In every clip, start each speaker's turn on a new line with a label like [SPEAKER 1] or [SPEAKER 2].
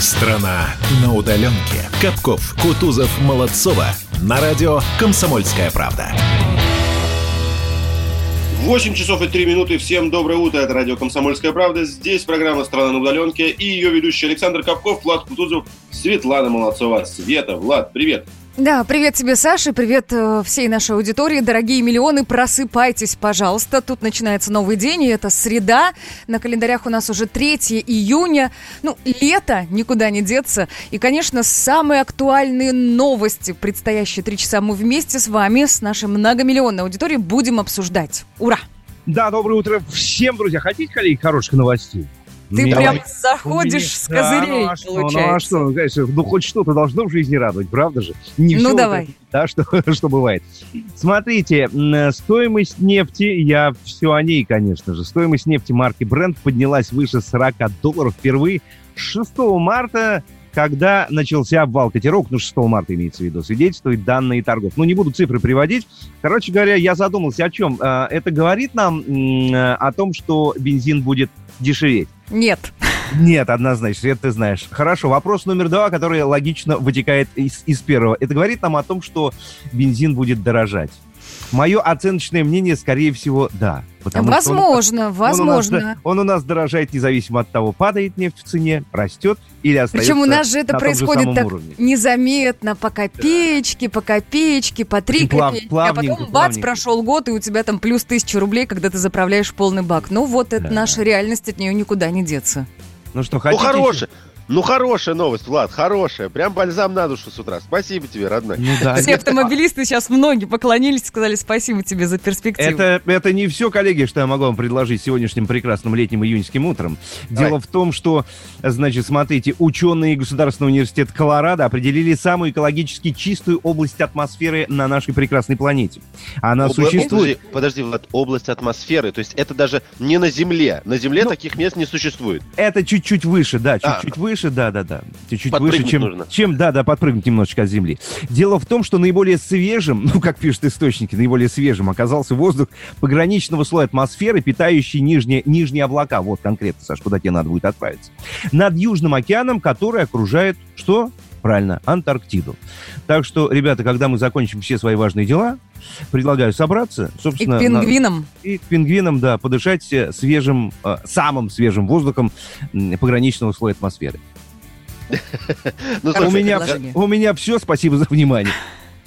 [SPEAKER 1] Страна на удаленке. Капков, Кутузов, Молодцова. На радио «Комсомольская правда».
[SPEAKER 2] 8 часов и 3 минуты. Всем доброе утро. Это радио «Комсомольская правда». Здесь программа «Страна на удаленке» и ее ведущий Александр Капков, Влад Кутузов, Светлана Молодцова. Света, Влад, привет.
[SPEAKER 3] Да, привет тебе, Саша, привет э, всей нашей аудитории. Дорогие миллионы, просыпайтесь, пожалуйста. Тут начинается новый день, и это среда. На календарях у нас уже 3 июня. Ну, лето, никуда не деться. И, конечно, самые актуальные новости. Предстоящие три часа мы вместе с вами, с нашей многомиллионной аудиторией, будем обсуждать. Ура!
[SPEAKER 4] Да, доброе утро всем, друзья. Хотите, коллеги, хороших новостей?
[SPEAKER 3] Ты
[SPEAKER 4] Меня-
[SPEAKER 3] прям заходишь с
[SPEAKER 4] Да,
[SPEAKER 3] козырей,
[SPEAKER 4] ну, а что, ну, а
[SPEAKER 3] получается.
[SPEAKER 4] что, ну, конечно, ну хоть что-то должно в жизни радовать, правда же? Не
[SPEAKER 3] Ну,
[SPEAKER 4] всё вот
[SPEAKER 3] давай.
[SPEAKER 4] это, да, что, что бывает. Смотрите, стоимость нефти, я все о ней, конечно же. Стоимость нефти марки Brent поднялась выше 40 долларов впервые с 6 марта когда начался обвал котировок, ну, 6 марта имеется в виду, свидетельствует данные торгов. Ну, не буду цифры приводить. Короче говоря, я задумался о чем. А, Это говорит нам о том, что бензин будет дешеветь.
[SPEAKER 3] Нет.
[SPEAKER 4] Нет, однозначно, это ты знаешь. Хорошо, вопрос номер два, который логично вытекает из, из первого. Это говорит нам о том, что бензин будет дорожать. Мое оценочное мнение, скорее всего, да. Потому что он-
[SPEAKER 3] возможно,
[SPEAKER 4] он у нас-
[SPEAKER 3] возможно.
[SPEAKER 4] Он у, нас, дорожает независимо от того, падает нефть в цене, растет или остается
[SPEAKER 3] Причем у нас же это
[SPEAKER 4] на же
[SPEAKER 3] происходит
[SPEAKER 4] самом
[SPEAKER 3] так
[SPEAKER 4] уровне.
[SPEAKER 3] незаметно, по копеечке, по копеечке, по три
[SPEAKER 4] плав-
[SPEAKER 3] копейки, а
[SPEAKER 4] плавненько,
[SPEAKER 3] потом бац, прошел год, и у тебя там плюс тысяча рублей, когда ты заправляешь полный бак. Ну вот это
[SPEAKER 4] Да.
[SPEAKER 3] наша реальность, от нее никуда не деться.
[SPEAKER 4] Ну что,
[SPEAKER 2] Ну,
[SPEAKER 4] хотите
[SPEAKER 2] хорошая. Ну, хорошая новость, Влад, хорошая. Прям бальзам на душу с утра. Спасибо тебе, родной.
[SPEAKER 4] Ну да.
[SPEAKER 3] Все автомобилисты сейчас многие поклонились, сказали спасибо тебе за перспективу.
[SPEAKER 4] Это, это не все, коллеги, что я могу вам предложить сегодняшним прекрасным летним июньским утром.
[SPEAKER 2] Давай.
[SPEAKER 4] Дело в том, что, значит, смотрите, ученые Государственного университета Колорадо определили самую экологически чистую область атмосферы на нашей прекрасной планете. Она
[SPEAKER 2] Обла-
[SPEAKER 4] существует.
[SPEAKER 2] Подожди, подожди, Влад, область атмосферы. То есть это даже не на Земле. На Земле
[SPEAKER 4] Ну,
[SPEAKER 2] таких мест не существует.
[SPEAKER 4] Это чуть-чуть выше, да,
[SPEAKER 2] А.
[SPEAKER 4] чуть-чуть выше, да, да, да. Чуть-чуть
[SPEAKER 2] Подпрыгнуть
[SPEAKER 4] выше, чем,
[SPEAKER 2] нужно.
[SPEAKER 4] чем, да, да, подпрыгнуть немножечко от земли. Дело в том, что наиболее свежим, ну, как пишут источники, наиболее свежим оказался воздух пограничного слоя атмосферы, питающий нижние, нижние облака. Вот конкретно, Саш, куда тебе надо будет отправиться. Над Южным океаном, который окружает, что? Правильно, Антарктиду. Так что, ребята, когда мы закончим все свои важные дела, предлагаю собраться,
[SPEAKER 3] И
[SPEAKER 4] собственно...
[SPEAKER 3] к
[SPEAKER 4] на-
[SPEAKER 3] пингвинам.
[SPEAKER 4] и к пингвинам, да, подышать э, свежим, э, самым свежим воздухом пограничного слоя атмосферы.
[SPEAKER 2] Ну,
[SPEAKER 4] у меня все, спасибо за внимание.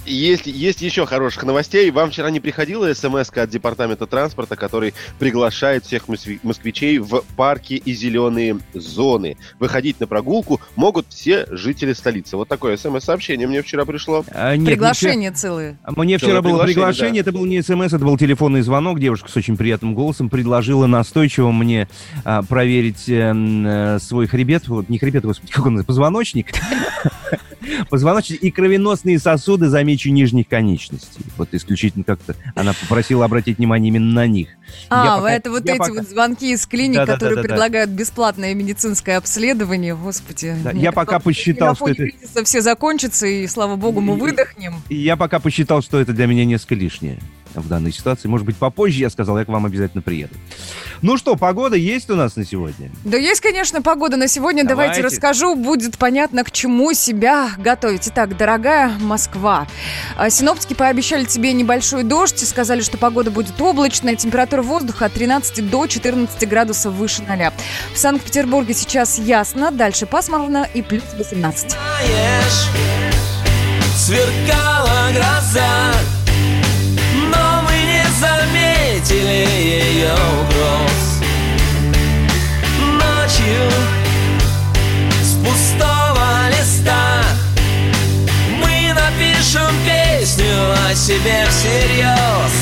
[SPEAKER 2] Есть, есть еще хороших новостей. Вам вчера не приходила смс от Департамента транспорта, который приглашает всех москвичей в парки и зеленые зоны. Выходить на прогулку могут все жители столицы. Вот такое смс-сообщение мне вчера пришло.
[SPEAKER 4] А, нет,
[SPEAKER 3] Приглашения целые.
[SPEAKER 4] Мне вчера, мне вчера
[SPEAKER 2] Целое
[SPEAKER 4] было
[SPEAKER 2] приглашение,
[SPEAKER 4] приглашение, это был не смс, это был телефонный звонок. Девушка с очень приятным голосом предложила настойчиво мне а, проверить э, э, свой хребет, вот не хребет, господи, как он позвоночник. Позвоночник и кровеносные сосуды, замечу, нижних конечностей. Вот исключительно как-то она попросила обратить внимание именно на них.
[SPEAKER 3] А,
[SPEAKER 4] пока-
[SPEAKER 3] это вот эти
[SPEAKER 4] пока-
[SPEAKER 3] вот звонки из клиник,
[SPEAKER 4] Да-да-да-да-да.
[SPEAKER 3] которые предлагают бесплатное медицинское обследование. Господи.
[SPEAKER 4] Да, я пока посчитал, что это-
[SPEAKER 3] все закончится, и, слава богу, мы выдохнем.
[SPEAKER 4] Я пока посчитал, что это для меня несколько лишнее в данной ситуации. Может быть, попозже я сказал, я к вам обязательно приеду. Ну что, погода есть у нас на сегодня?
[SPEAKER 3] Да есть, конечно, погода на сегодня. Давайте,
[SPEAKER 4] Давайте.
[SPEAKER 3] расскажу, будет понятно, к чему себя готовить. Итак, дорогая Москва, а, синоптики пообещали тебе небольшой дождь и сказали, что погода будет облачная, температура воздуха от 13 до 14 градусов выше ноля. В Санкт-Петербурге сейчас ясно, дальше пасмурно и плюс 18.
[SPEAKER 5] знаешь, сверкала гроза, Ночью с пустого листа мы напишем песню о себе всерьез.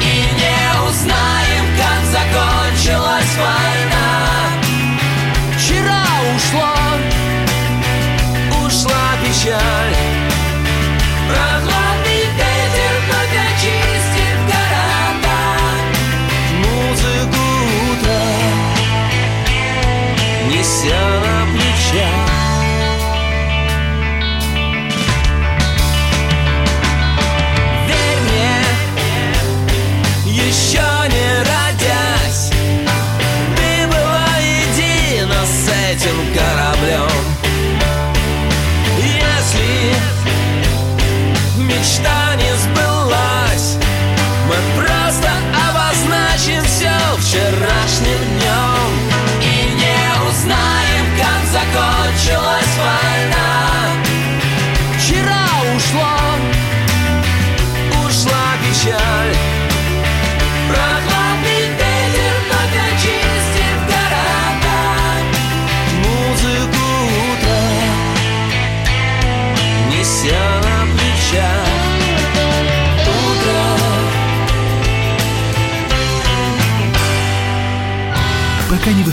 [SPEAKER 5] И не узнаем, как закончилась война. Вчера ушло ушла печаль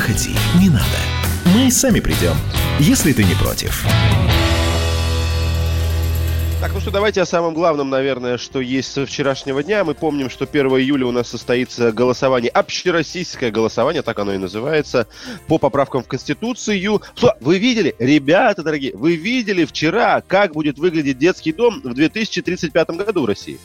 [SPEAKER 1] выходи, не надо. Мы сами придем, если ты не против.
[SPEAKER 2] Так, ну что, давайте о самом главном, наверное, что есть со вчерашнего дня. Мы помним, что 1 июля у нас состоится голосование, общероссийское голосование, так оно и называется, по поправкам в Конституцию. Что, вы видели, ребята дорогие, вы видели вчера, как будет выглядеть детский дом в 2035 году в России?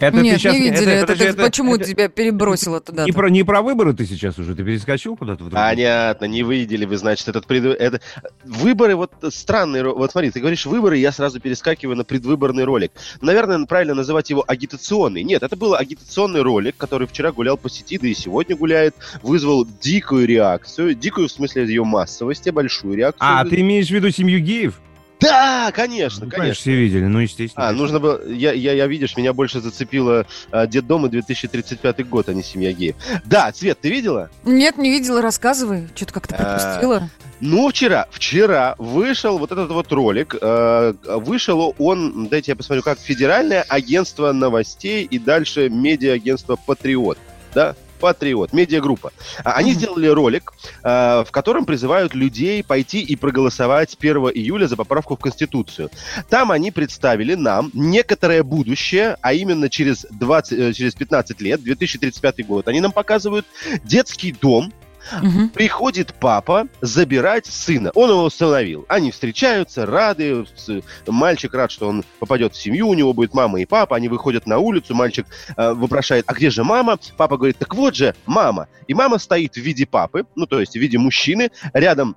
[SPEAKER 4] Это
[SPEAKER 3] Нет,
[SPEAKER 4] ты щас-
[SPEAKER 3] не видели. Это,
[SPEAKER 4] подожди,
[SPEAKER 3] ты почему
[SPEAKER 4] это-
[SPEAKER 3] тебя перебросило туда?
[SPEAKER 4] Не про, не про выборы ты сейчас уже, ты перескочил куда-то?
[SPEAKER 2] Понятно, не видели вы, значит, этот пред... это... Выборы, вот странный... ро- Вот смотри, ты говоришь выборы, я сразу перескакиваю на предвыборный ролик. Наверное, правильно называть его агитационный. Нет, это был агитационный ролик, который вчера гулял по сети, да и сегодня гуляет, вызвал дикую реакцию, дикую в смысле ее массовости, большую реакцию.
[SPEAKER 4] А, ты имеешь в виду семью геев?
[SPEAKER 2] Да, конечно,
[SPEAKER 4] Ну,
[SPEAKER 2] конечно.
[SPEAKER 4] все видели, ну, естественно.
[SPEAKER 2] А, нужно было... Я, я, я видишь, меня больше зацепило а, Детдом и 2035 год, а не Семья геев. Да, Цвет, ты видела?
[SPEAKER 3] Нет, не видела, рассказывай. Что-то как-то
[SPEAKER 2] А,
[SPEAKER 3] пропустила.
[SPEAKER 2] Ну, вчера, вчера вышел вот этот вот ролик. э, вышел он, дайте я посмотрю, как Федеральное агентство новостей и дальше медиа-агентство Патриот. Да? Патриот, медиагруппа. А Они
[SPEAKER 3] Мгм.
[SPEAKER 2] сделали ролик, э, в котором призывают людей пойти и проголосовать 1 июля за поправку в Конституцию. Там они представили нам некоторое будущее, а именно через, 20, э, через 15 лет, 2035 год. Они нам показывают детский дом,
[SPEAKER 3] Мгм.
[SPEAKER 2] Приходит папа забирать сына. Он его установил. Они встречаются, рады. Мальчик рад, что он попадет в семью. У него будет мама и папа. Они выходят на улицу. Мальчик э, вопрошает, а где же мама? Папа говорит, так вот же мама. И мама стоит в виде папы, ну то есть в виде мужчины. Рядом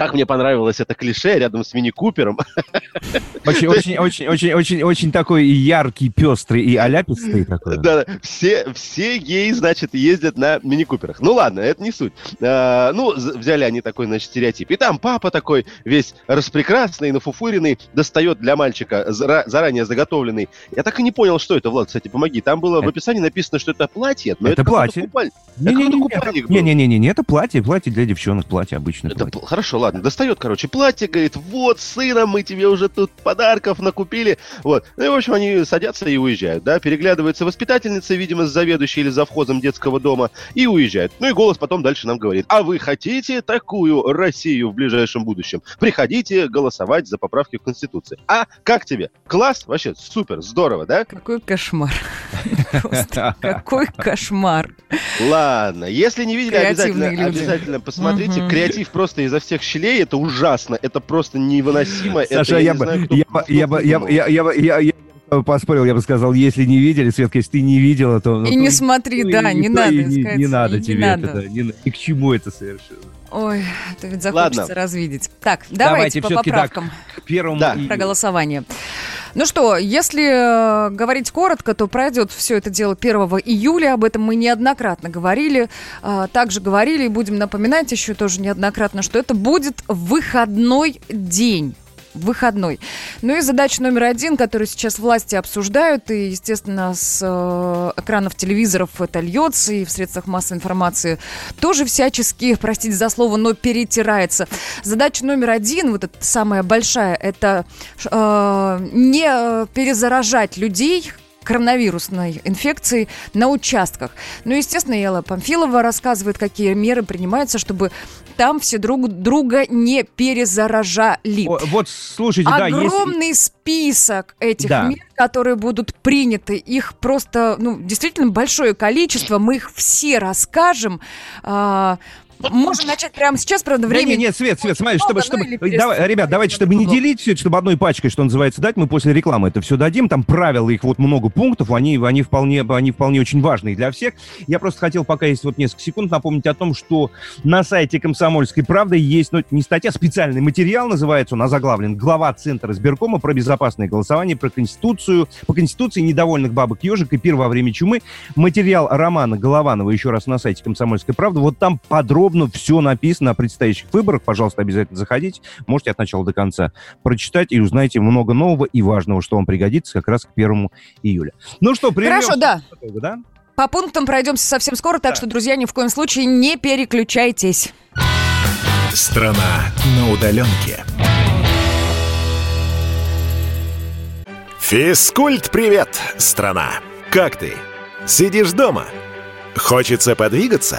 [SPEAKER 2] как мне понравилось это клише, рядом с Мини-Купером.
[SPEAKER 4] Очень, очень, очень, очень, очень, очень такой яркий, пестрый и аляпистый такой.
[SPEAKER 2] Да, все, все геи, значит, ездят на мини-куперах. Ну ладно, это не суть. А, ну, взяли они такой, значит, стереотип. И там папа такой, весь распрекрасный, нафуфыренный, достает для мальчика зара- заранее заготовленный. Я так и не понял, что это, Влад, кстати, помоги. Там было в
[SPEAKER 4] Это-
[SPEAKER 2] описании написано, что это платье, но
[SPEAKER 4] Это платье. Не-не-не, не-не-не, не, это платье, платье для девчонок, платье обычное
[SPEAKER 2] Это
[SPEAKER 4] платье.
[SPEAKER 2] хорошо, ладно. Достает, короче, платье, говорит, вот, сына, мы тебе уже тут подарков накупили. Вот. Ну и, в общем, они садятся и уезжают, да. Переглядывается воспитательница, видимо, с заведующей или завхозом детского дома, и уезжает. Ну и голос потом дальше нам говорит, а вы хотите такую Россию в ближайшем будущем? Приходите голосовать за поправки в Конституции. А как тебе? Класс? Вообще супер, здорово, да?
[SPEAKER 3] Какой кошмар. Просто какой кошмар.
[SPEAKER 2] Ладно, если не видели, обязательно, обязательно посмотрите. Креатив просто изо всех щелей, это ужасно, это просто невыносимо.
[SPEAKER 4] Саша, я бы, я бы, я бы, я бы, я, бы, я бы поспорил, я бы сказал, если не видели, Светка, если ты не видела, то... ну,
[SPEAKER 3] И
[SPEAKER 4] то
[SPEAKER 3] не смотри,
[SPEAKER 4] то
[SPEAKER 3] да,
[SPEAKER 4] и-
[SPEAKER 3] не
[SPEAKER 4] то
[SPEAKER 3] надо
[SPEAKER 4] и не, надо
[SPEAKER 3] и не
[SPEAKER 4] тебе
[SPEAKER 3] надо.
[SPEAKER 4] это, да, не ни к чему это совершенно.
[SPEAKER 3] Ой, это ведь
[SPEAKER 2] Ладно.
[SPEAKER 3] захочется развидеть. Так,
[SPEAKER 4] Давайте
[SPEAKER 3] давайте по
[SPEAKER 4] всё-таки так.
[SPEAKER 3] поправкам
[SPEAKER 4] К первому
[SPEAKER 2] Да.
[SPEAKER 4] июля.
[SPEAKER 3] про голосование. Ну что, если э, говорить коротко, то пройдет все это дело 1 июля. Об этом мы неоднократно говорили. А, также говорили и будем напоминать еще тоже неоднократно, что это будет выходной день выходной. Ну и задача номер один, которую сейчас власти обсуждают, и, естественно, с э, экранов телевизоров это льется, и в средствах массовой информации тоже всячески, простите за слово, но перетирается. Задача номер один, вот эта самая большая, это э, не перезаражать людей, коронавирусной инфекцией на участках. Ну, естественно, Елла Памфилова рассказывает, какие меры принимаются, чтобы там все друг друга не перезаражали.
[SPEAKER 4] О, Вот, слушайте, да, есть...
[SPEAKER 3] Огромный список этих
[SPEAKER 4] Да.
[SPEAKER 3] мер, которые будут приняты. Их просто, ну, действительно большое количество. Мы их все расскажем. А, Можем начать прямо сейчас, правда,
[SPEAKER 4] Да
[SPEAKER 3] время...
[SPEAKER 4] нет, нет, Свет, Свет, смотри, чтобы, чтобы,
[SPEAKER 3] ну или
[SPEAKER 4] давай, ребят, давайте, чтобы не делить все это, чтобы одной пачкой, что называется, дать, мы после рекламы это все дадим, там правила, их вот много пунктов, они, они вполне, они вполне очень важные для всех. Я просто хотел, пока есть вот несколько секунд, напомнить о том, что на сайте «Комсомольской правды» есть, ну, не статья, а специальный материал, называется он, озаглавлен, глава Центра избиркома про безопасное голосование, про Конституцию, по Конституции недовольных бабок ежик и пир во время чумы. Материал Романа Голованова еще раз на сайте «Комсомольской правды». Вот там подробно все написано о предстоящих выборах. Пожалуйста, обязательно заходите. Можете от начала до конца прочитать и узнаете много нового и важного, что вам пригодится как раз к 1 июля. Ну что, прервемся
[SPEAKER 3] Хорошо, да.
[SPEAKER 4] ненадолго, да?
[SPEAKER 3] По пунктам пройдемся совсем скоро, так что, друзья, ни в коем случае не переключайтесь.
[SPEAKER 1] Страна на удаленке. Физкульт-привет, страна! Как ты? Сидишь дома? Хочется подвигаться?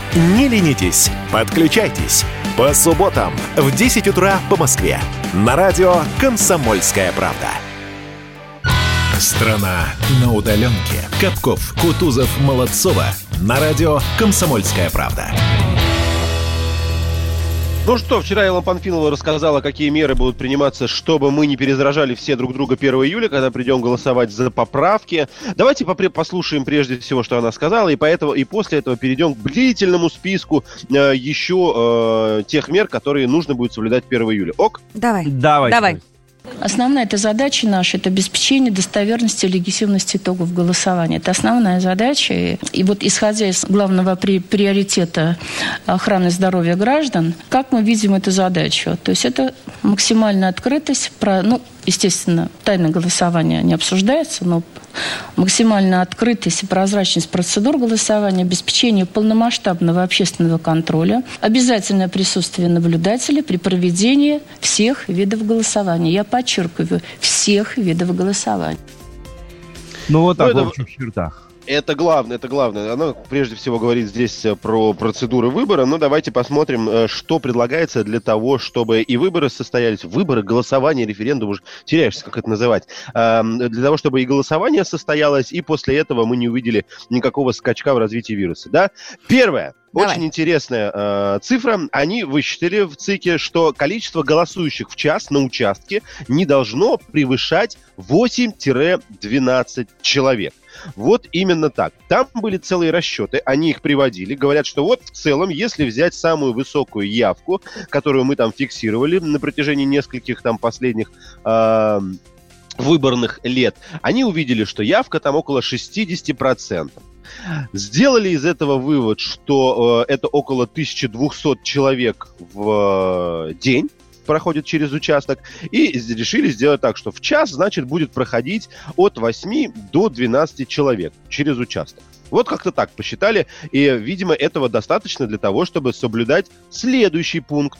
[SPEAKER 1] Не ленитесь, подключайтесь. По субботам в 10 утра по Москве. На радио «Комсомольская правда». Страна на удаленке. Капков, Кутузов, Молодцова. На радио «Комсомольская правда».
[SPEAKER 2] Ну что, вчера Элла Панфилова рассказала, какие меры будут приниматься, чтобы мы не перезаражали все друг друга 1 июля, когда придем голосовать за поправки. Давайте послушаем прежде всего, что она сказала, и, поэтому, и после этого перейдем к длительному списку э, еще э, тех мер, которые нужно будет соблюдать 1 июля. Ок?
[SPEAKER 3] Давай.
[SPEAKER 4] Давайте.
[SPEAKER 3] Давай.
[SPEAKER 6] Основная эта задача наша – это обеспечение достоверности и легитимности итогов голосования. Это основная задача. И, вот исходя из главного при- приоритета охраны здоровья граждан, как мы видим эту задачу? То есть это максимальная открытость, про, ну, естественно, тайное голосование не обсуждается, но максимальная открытость и прозрачность процедур голосования, обеспечение полномасштабного общественного контроля, обязательное присутствие наблюдателей при проведении всех видов голосования. Я подчеркиваю, всех видов голосования.
[SPEAKER 4] Ну вот так
[SPEAKER 2] Ну, это-
[SPEAKER 4] в общих чертах.
[SPEAKER 2] Это главное, это главное. Она прежде всего говорит здесь э, про процедуры выбора. Но давайте посмотрим, э, что предлагается для того, чтобы и выборы состоялись. Выборы, голосование, референдум, уже теряешься, как это называть. Эм, Для того, чтобы и голосование состоялось, и после этого мы не увидели никакого скачка в развитии вируса. Да? Первое.
[SPEAKER 3] Давай.
[SPEAKER 2] Очень интересная э, цифра. Они высчитали в ЦИКе, что количество голосующих в час на участке не должно превышать 8-12 человек. Вот именно так. Там были целые расчеты, они их приводили. Говорят, что вот в целом, если взять самую высокую явку, которую мы там фиксировали на протяжении нескольких там последних э, выборных лет, они увидели, что явка там около 60%. Сделали из этого вывод, что э, это около 1200 человек в э, день проходит через участок, и решили сделать так, что в час, значит, будет проходить от 8 до 12 человек через участок. Вот как-то так посчитали, и, видимо, этого достаточно для того, чтобы соблюдать следующий пункт.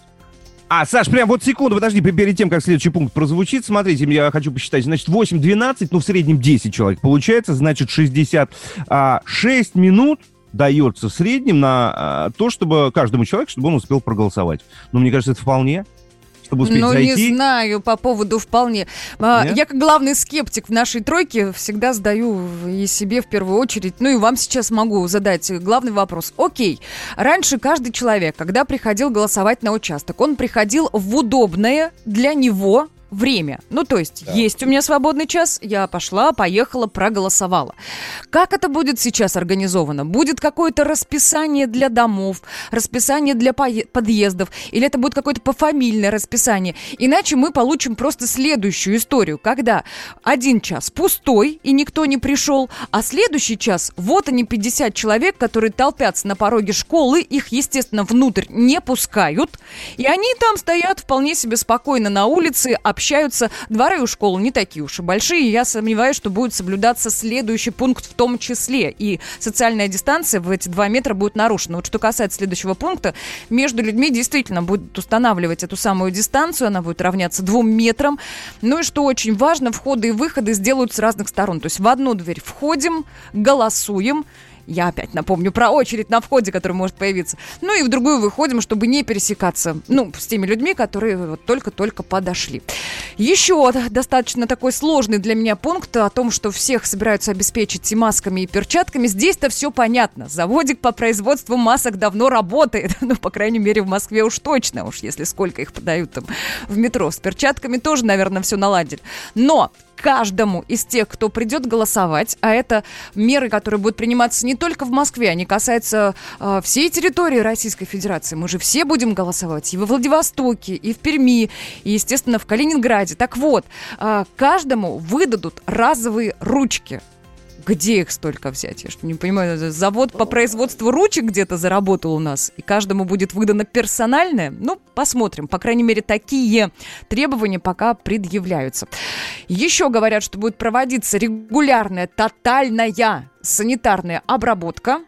[SPEAKER 4] А, Саш, прям вот секунду, подожди, пе- перед тем, как следующий пункт прозвучит, смотрите, я хочу посчитать, значит, 8-12, ну, в среднем 10 человек получается, значит, 66 минут дается в среднем на а, то, чтобы каждому человеку, чтобы он успел проголосовать. Ну, мне кажется, это вполне, чтобы успеть
[SPEAKER 3] Ну,
[SPEAKER 4] зайти.
[SPEAKER 3] не знаю по поводу вполне. А,
[SPEAKER 4] Нет?
[SPEAKER 3] Я, как главный скептик в нашей тройке, всегда задаю и себе в первую очередь, ну и вам сейчас могу задать главный вопрос. Окей, раньше каждый человек, когда приходил голосовать на участок, он приходил в удобное для него время. Ну, то есть, есть у меня свободный час, я пошла, поехала, проголосовала. Как это будет сейчас организовано? Будет какое-то расписание для домов, расписание для подъездов, или это будет какое-то пофамильное расписание? Иначе мы получим просто следующую историю, когда один час пустой, и никто не пришел, а следующий час, вот они 50 человек, которые толпятся на пороге школы, их, естественно, внутрь не пускают, и они там стоят вполне себе спокойно на улице, общаются, общаются. Дворы у школ не такие уж и большие. Я сомневаюсь, что будет соблюдаться следующий пункт в том числе. И социальная дистанция в эти два метра будет нарушена. Вот что касается следующего пункта, между людьми действительно будут устанавливать эту самую дистанцию, она будет равняться двум метрам. Ну и что очень важно, входы и выходы сделают с разных сторон. То есть в одну дверь входим, голосуем, я опять напомню про очередь на входе, которая может появиться. Ну и в другую выходим, чтобы не пересекаться, ну, с теми людьми, которые вот только-только подошли. Еще достаточно такой сложный для меня пункт о том, что всех собираются обеспечить и масками, и перчатками. Здесь-то все понятно. Заводик по производству масок давно работает. Ну, по крайней мере, в Москве уж точно, уж если сколько их подают там в метро. С перчатками тоже, наверное, все наладили. Но каждому из тех, кто придет голосовать, а это меры, которые будут приниматься не только в Москве, они касаются э, всей территории Российской Федерации. Мы же все будем голосовать и во Владивостоке, и в Перми, и, естественно, в Калининграде. Так вот, э, каждому выдадут разовые ручки. Где их столько взять? Я что не понимаю. Завод по производству ручек где-то заработал у нас, и каждому будет выдано персональное? Ну, посмотрим. По крайней мере, такие требования пока предъявляются. Еще говорят, что будет проводиться регулярная, тотальная санитарная обработка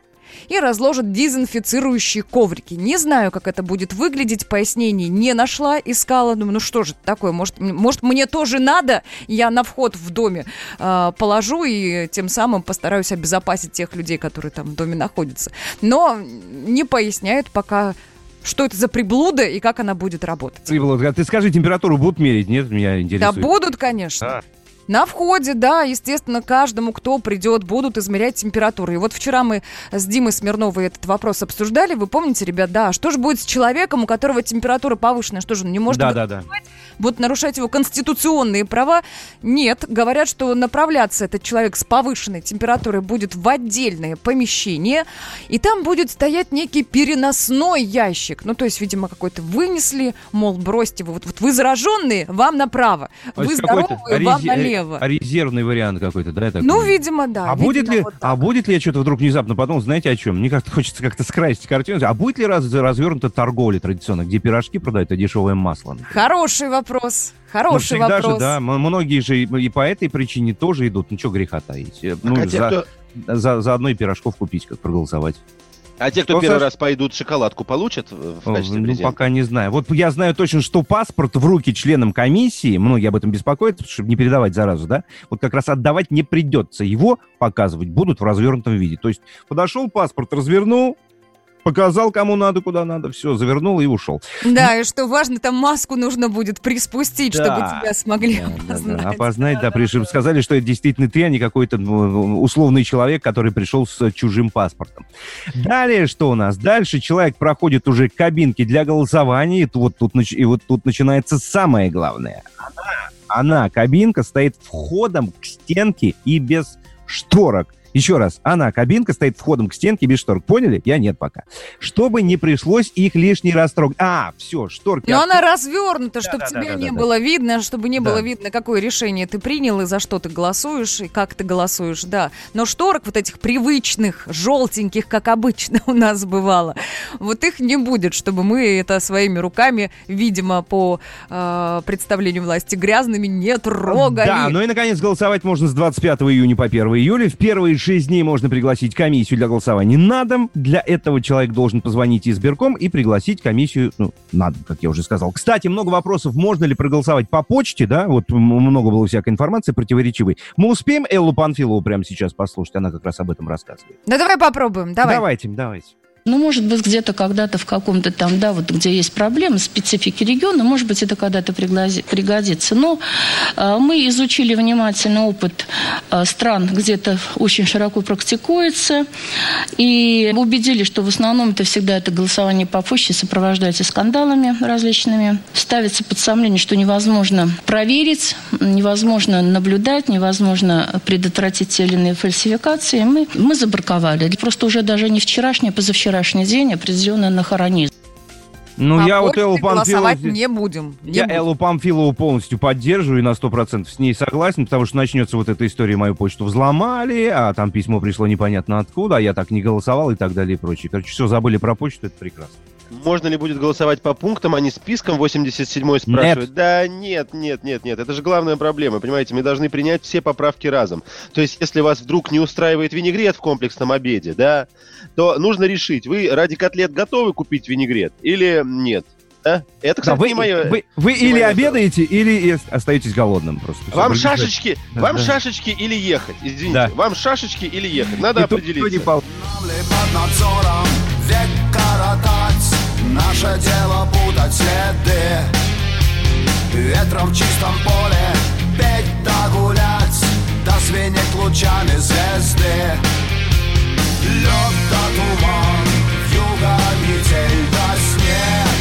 [SPEAKER 3] и разложат дезинфицирующие коврики. Не знаю, как это будет выглядеть, пояснений не нашла, искала. Думаю, ну что же это такое, может, может мне тоже надо? Я на вход в доме э, положу и тем самым постараюсь обезопасить тех людей, которые там в доме находятся. Но не поясняют пока что это за приблуда и как она будет работать.
[SPEAKER 4] Приблуда. А ты скажи, температуру будут мерить? Нет, меня интересует.
[SPEAKER 3] Да будут, конечно.
[SPEAKER 4] А.
[SPEAKER 3] На входе, да, естественно, каждому, кто придет, будут измерять температуру. И вот вчера мы с Димой Смирновой этот вопрос обсуждали. Вы помните, ребят, да, что же будет с человеком, у которого температура повышенная? Что же, он не может
[SPEAKER 4] Да, да, да.
[SPEAKER 3] будут нарушать его конституционные права. Нет, говорят, что направляться этот человек с повышенной температурой будет в отдельное помещение, и там будет стоять некий переносной ящик. Ну, то есть, видимо, какой-то вынесли, мол, бросьте вы, вот, вот вы зараженные, вам направо, вы здоровые, вам
[SPEAKER 4] рези-
[SPEAKER 3] налево.
[SPEAKER 4] а резервный вариант какой-то, да? такой?
[SPEAKER 3] Ну, видимо, да.
[SPEAKER 4] А будет
[SPEAKER 3] видимо,
[SPEAKER 4] ли,
[SPEAKER 3] вот так.
[SPEAKER 4] а будет ли я что-то вдруг внезапно подумал, знаете о чем? Мне как-то хочется как-то скрасить картину. А будет ли раз, развернута торговля традиционно, где пирожки продают, а дешевое масло?
[SPEAKER 3] Хороший вопрос.
[SPEAKER 4] Ну,
[SPEAKER 3] Хороший
[SPEAKER 4] всегда
[SPEAKER 3] вопрос.
[SPEAKER 4] же, да, многие же и, по этой причине тоже идут, ничего греха таить. Э, Ну,
[SPEAKER 2] а,
[SPEAKER 4] за,
[SPEAKER 2] кто,
[SPEAKER 4] за, за одной пирожков купить, как проголосовать.
[SPEAKER 2] А те, кто
[SPEAKER 4] Кто,
[SPEAKER 2] первый раз пойдут, шоколадку получат в качестве
[SPEAKER 4] ну,
[SPEAKER 2] презента?
[SPEAKER 4] пока не знаю. Вот я знаю точно, что паспорт в руки членам комиссии, многие об этом беспокоятся, чтобы не передавать заразу, да, вот как раз отдавать не придется. Его показывать будут в развернутом виде. То есть подошел паспорт, развернул, показал, кому надо, куда надо, все, завернул и ушел.
[SPEAKER 3] Да, и что важно, там маску нужно будет приспустить,
[SPEAKER 4] Да.
[SPEAKER 3] чтобы тебя смогли
[SPEAKER 4] Да, да, да.
[SPEAKER 3] опознать.
[SPEAKER 4] Опознать, да, пришли. Сказали, что это действительно ты, а не какой-то ну, условный человек, который пришел с чужим паспортом. Далее что у нас? Дальше человек проходит уже кабинки для голосования, и вот тут, и вот тут начинается самое главное. Она, она, кабинка, стоит входом к стенке и без шторок. Еще раз, она, кабинка, стоит входом к стенке без шторок. Поняли? Я нет пока. Чтобы не пришлось их лишний раз трогать. А, все, шторки.
[SPEAKER 3] Но
[SPEAKER 4] от-
[SPEAKER 3] она развернута, чтобы
[SPEAKER 4] да,
[SPEAKER 3] тебя
[SPEAKER 4] да,
[SPEAKER 3] не
[SPEAKER 4] да, да.
[SPEAKER 3] было видно, чтобы не
[SPEAKER 4] Да.
[SPEAKER 3] было видно, какое решение ты принял и за что ты голосуешь, и как ты голосуешь, да. Но шторок вот этих привычных, желтеньких, как обычно у нас бывало, вот их не будет, чтобы мы это своими руками, видимо, по э, представлению власти грязными не трогали.
[SPEAKER 4] Да, ну и, наконец, голосовать можно с 25 июня по 1 июля. В первые шесть дней можно пригласить комиссию для голосования на дом. Для этого человек должен позвонить избирком и пригласить комиссию, ну, на дом, как я уже сказал. Кстати, много вопросов, можно ли проголосовать по почте, да? Вот много было всякой информации противоречивой. Мы успеем Эллу Панфилову прямо сейчас послушать? Она как раз об этом рассказывает.
[SPEAKER 3] Да давай попробуем, давай.
[SPEAKER 4] Давайте, давайте.
[SPEAKER 6] Ну, может быть, где-то когда-то в каком-то там, да, вот где есть проблемы, специфики региона, может быть, это когда-то пригодится. Но э, мы изучили внимательно опыт э, стран, где это очень широко практикуется, и убедились, что в основном это всегда это голосование по почте сопровождается скандалами различными. Ставится под сомнение, что невозможно проверить, невозможно наблюдать, невозможно предотвратить те или иные фальсификации. Мы, мы забраковали. Просто уже даже не вчерашний, а позавчерашний день определенно на хоронизм.
[SPEAKER 4] Ну,
[SPEAKER 3] По
[SPEAKER 4] я вот Эллу
[SPEAKER 3] голосовать
[SPEAKER 4] Панфилову...
[SPEAKER 3] не будем. не
[SPEAKER 4] Я
[SPEAKER 3] будем.
[SPEAKER 4] Эллу Памфилову полностью поддерживаю и на 100% с ней согласен, потому что начнется вот эта история, мою почту взломали, а там письмо пришло непонятно откуда, а я так не голосовал и так далее и прочее. Короче, все, забыли про почту, это прекрасно.
[SPEAKER 2] Можно ли будет голосовать по пунктам, а не списком 87-й спрашивает? Да нет, нет, нет, нет. Это же главная проблема, понимаете? Мы должны принять все поправки разом. То есть, если вас вдруг не устраивает винегрет в комплексном обеде, да, то нужно решить, вы ради котлет готовы купить винегрет или нет? Да? Это, кстати,
[SPEAKER 4] Да, вы,
[SPEAKER 2] не мое...
[SPEAKER 4] вы, вы
[SPEAKER 2] не
[SPEAKER 4] или
[SPEAKER 2] моя
[SPEAKER 4] обедаете, или и остаетесь голодным просто.
[SPEAKER 2] Вам
[SPEAKER 4] больше-
[SPEAKER 2] шашечки,
[SPEAKER 4] Да,
[SPEAKER 2] вам
[SPEAKER 4] да.
[SPEAKER 2] шашечки или ехать? Извините,
[SPEAKER 4] Да.
[SPEAKER 2] вам шашечки или ехать? Надо
[SPEAKER 4] И и то не
[SPEAKER 2] определиться.
[SPEAKER 4] пол-
[SPEAKER 7] век коротать Ветром в чистом поле. Петь да гулять Да звенеть лучами звезды. Лед да туман, юга метель да снег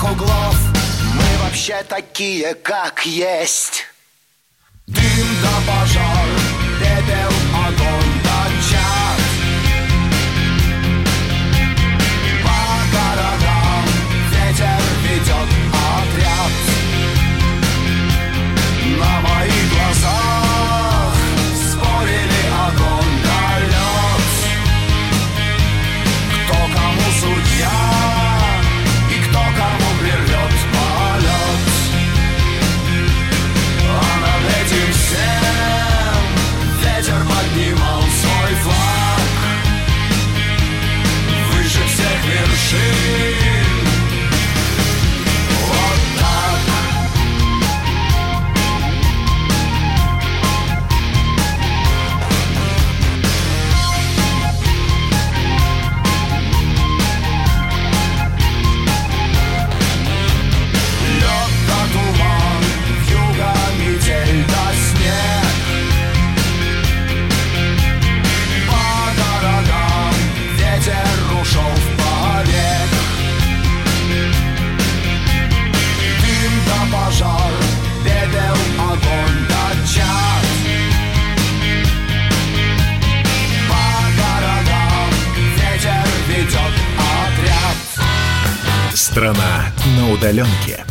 [SPEAKER 7] острых углов. Мы вообще такие, как есть. Дым да пожар,
[SPEAKER 1] удаленке.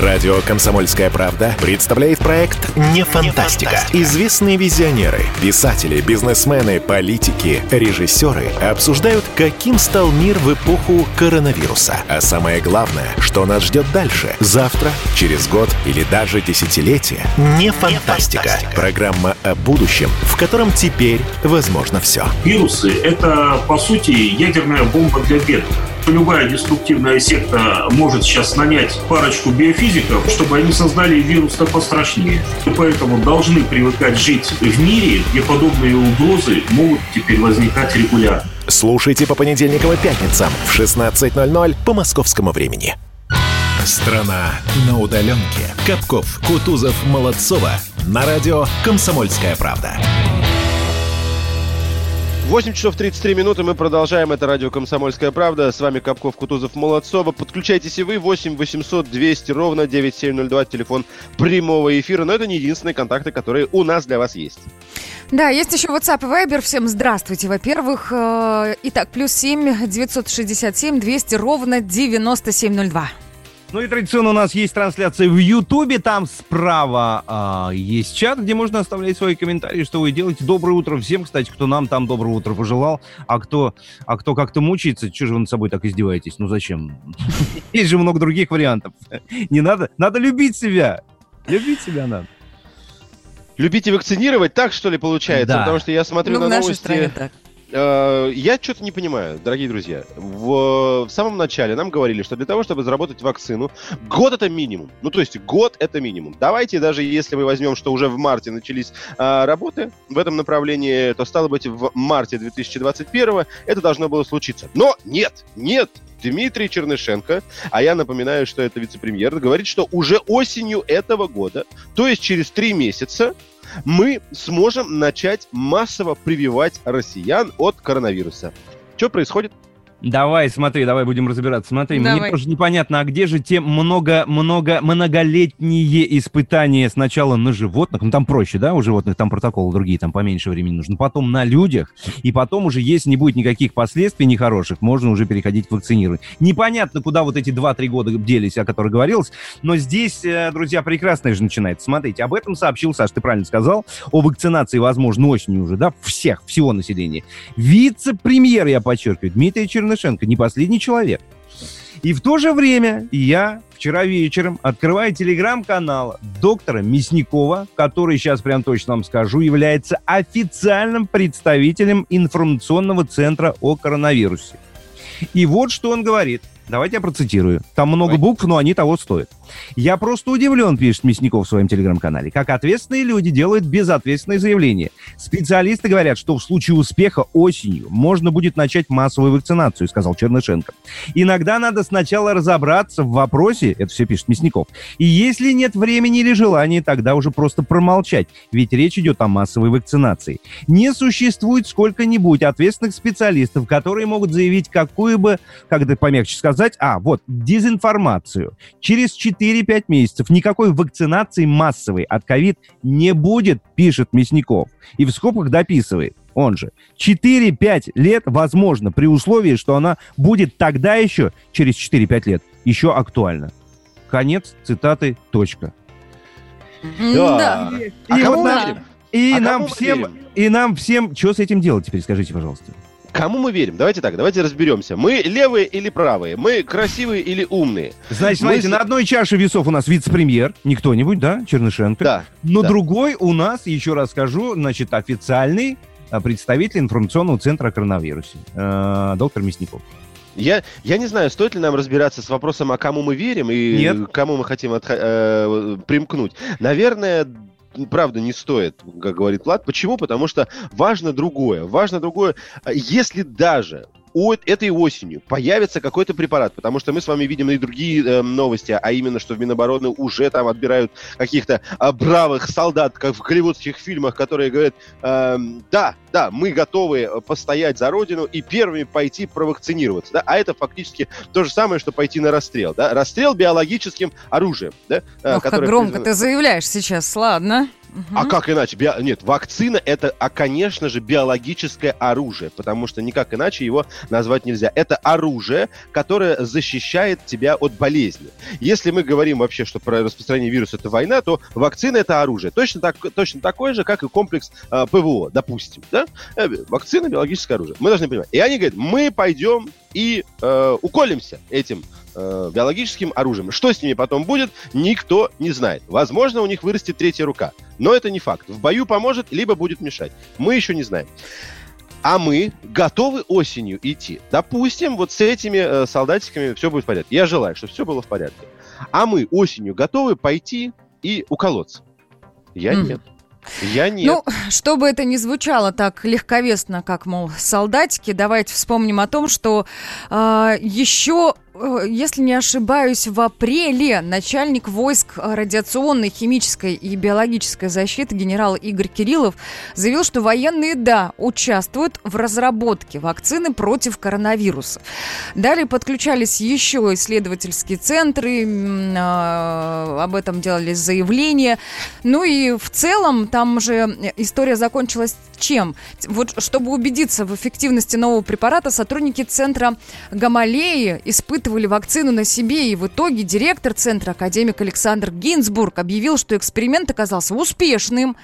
[SPEAKER 1] Радио «Комсомольская правда» представляет проект «Не фантастика». Известные визионеры, писатели, бизнесмены, политики, режиссеры обсуждают, каким стал мир в эпоху коронавируса. А самое главное, что нас ждет дальше, завтра, через год или даже десятилетие. «Не фантастика». Программа о будущем, в котором теперь возможно все.
[SPEAKER 8] Вирусы — это, по сути, ядерная бомба для бедных. Любая деструктивная секта может сейчас нанять парочку биофизиков, чтобы они создали вирус-то пострашнее. И поэтому должны привыкать жить в мире, где подобные угрозы могут теперь возникать регулярно.
[SPEAKER 1] Слушайте по понедельникам и пятницам в 16.00 по московскому времени. Страна на удаленке. Капков, Кутузов, Молодцова. На радио «Комсомольская правда».
[SPEAKER 2] 8 часов 33 минуты, мы продолжаем. Это радио «Комсомольская правда». С вами Капков, Кутузов, Молодцова. Подключайтесь и вы. 8 800 200 ровно 9702. Телефон прямого эфира. Но это не единственные контакты, которые у нас для вас есть.
[SPEAKER 3] Да, есть еще WhatsApp и Viber. Всем здравствуйте, во-первых. Э, Итак, плюс 7 967 200 ровно 9702.
[SPEAKER 4] Ну и традиционно у нас есть трансляция в Ютубе. Там справа а, есть чат, где можно оставлять свои комментарии, что вы делаете. Доброе утро всем, кстати, кто нам там доброе утро пожелал. А кто, а кто как-то мучается, что же вы над собой так издеваетесь? Ну зачем? Есть же много других вариантов. Не надо, надо любить себя. Любить себя надо.
[SPEAKER 2] Любите вакцинировать, так что ли получается?
[SPEAKER 4] Да.
[SPEAKER 2] Потому что я смотрю
[SPEAKER 3] Ну,
[SPEAKER 2] на
[SPEAKER 3] в нашей
[SPEAKER 2] новости.
[SPEAKER 3] стране так.
[SPEAKER 2] Э, я что-то не понимаю, дорогие друзья. В, в самом начале нам говорили, что для того, чтобы заработать вакцину, год это минимум. Ну, то есть год это минимум. Давайте даже если мы возьмем, что уже в марте начались э, работы в этом направлении, то стало быть в марте 2021 это должно было случиться. Но нет, нет, Дмитрий Чернышенко, а я напоминаю, что это вице-премьер, говорит, что уже осенью этого года, то есть через три месяца, мы сможем начать массово прививать россиян от коронавируса. Что происходит?
[SPEAKER 4] Давай, смотри, давай будем разбираться. Смотри, мне
[SPEAKER 3] Давай.
[SPEAKER 4] тоже непонятно, а где же те много, много, многолетние испытания сначала на животных, ну там проще, да, у животных там протоколы другие, там поменьше времени нужно, потом на людях, и потом уже, если не будет никаких последствий нехороших, можно уже переходить к вакцинированию. Непонятно, куда вот эти 2-3 года делись, о которых говорилось, но здесь, э, друзья, прекрасное же начинается. Смотрите, об этом сообщил, Саш, ты правильно сказал, о вакцинации, возможно, осенью уже, да, всех, всего населения. Вице-премьер, я подчеркиваю, Дмитрий Чернышенко, не последний человек. И в то же время я вчера вечером открываю телеграм-канал доктора Мясникова, который, сейчас прям точно вам скажу, является официальным представителем информационного центра о коронавирусе. И вот что он говорит. Давайте я процитирую. Там много букв, но они того стоят. Я просто удивлен, пишет Мясников в своем телеграм-канале, как ответственные люди делают безответственные заявления. Специалисты говорят, что в случае успеха осенью можно будет начать массовую вакцинацию, сказал Чернышенко. Иногда надо сначала разобраться в вопросе, это все пишет Мясников, и если нет времени или желания, тогда уже просто промолчать, ведь речь идет о массовой вакцинации. Не существует сколько-нибудь ответственных специалистов, которые могут заявить какую бы, как это помягче сказать, а, вот, дезинформацию. Через 4-5 месяцев никакой вакцинации массовой от ковид не будет, пишет Мясников. И в скобках дописывает. Он же. 4-5 лет возможно, при условии, что она будет тогда еще, через 4-5 лет, еще актуальна. Конец цитаты, точка.
[SPEAKER 3] Да.
[SPEAKER 2] А
[SPEAKER 4] И
[SPEAKER 2] кому
[SPEAKER 4] вот
[SPEAKER 2] мы
[SPEAKER 4] нам-? И
[SPEAKER 2] А
[SPEAKER 4] нам всем, и нам всем, что с этим делать теперь, скажите, пожалуйста.
[SPEAKER 2] Кому мы верим? Давайте так, давайте разберемся. Мы левые или правые? Мы красивые или умные?
[SPEAKER 4] Значит,
[SPEAKER 2] Мы
[SPEAKER 4] смотрите, на одной чаше весов у нас вице-премьер, не кто-нибудь, да, Чернышенко.
[SPEAKER 2] Да.
[SPEAKER 4] Но
[SPEAKER 2] да.
[SPEAKER 4] другой у нас, еще раз скажу, значит, официальный а, представитель информационного центра о коронавирусе, э, доктор Мясников.
[SPEAKER 2] Я, я не знаю, стоит ли нам разбираться с вопросом, а кому мы верим и
[SPEAKER 4] Нет.
[SPEAKER 2] кому мы хотим отха- э, примкнуть. Наверное, правда, не стоит, как говорит Влад. Почему? Потому что важно другое. Важно другое, а если даже этой осенью появится какой-то препарат, потому что мы с вами видим и другие э, новости, а именно, что в Минобороны уже там отбирают каких-то а, бравых солдат, как в голливудских фильмах, которые говорят, эм, да, да, мы готовы э, постоять за родину и первыми пойти провакцинироваться, да, а это фактически то же самое, что пойти на расстрел, да, расстрел биологическим оружием, да, э,
[SPEAKER 3] Ох, как
[SPEAKER 2] которое
[SPEAKER 3] громко
[SPEAKER 2] признано-
[SPEAKER 3] ты заявляешь сейчас, ладно. Мгм.
[SPEAKER 2] а как иначе? Био- Нет, вакцина это, а, конечно же, биологическое оружие, потому что никак иначе его назвать нельзя. Это оружие, которое защищает тебя от болезни. Если мы говорим вообще, что про распространение вируса это война, то вакцина это оружие. Точно, так, точно такое же, как и комплекс э, ПВО, допустим. Да? Э, Вакцина биологическое оружие. Мы должны понимать. И они говорят, мы пойдем и э, уколемся этим э, биологическим оружием. Что с ними потом будет, никто не знает. Возможно, у них вырастет третья рука. Но это не факт. В бою поможет, либо будет мешать. Мы еще не знаем. А мы готовы осенью идти. Допустим, вот с этими э, солдатиками все будет в порядке. Я желаю, чтобы все было в порядке. А мы осенью готовы пойти и уколоться. Я
[SPEAKER 3] Мгм.
[SPEAKER 2] нет. Я нет.
[SPEAKER 3] Ну, чтобы это не звучало так легковесно, как, мол, солдатики, давайте вспомним о том, что э, еще, э, если не ошибаюсь, в апреле начальник войск э, радиационной, химической и биологической защиты генерал Игорь Кириллов заявил, что военные, да, участвуют в разработке вакцины против коронавируса. Далее подключались еще исследовательские центры, э, об этом делались заявления. Ну и в целом там же история закончилась чем? Вот чтобы убедиться в эффективности нового препарата, сотрудники центра Гамалеи испытывали вакцину на себе, и в итоге директор центра, академик Александр Гинзбург, объявил, что эксперимент оказался успешным,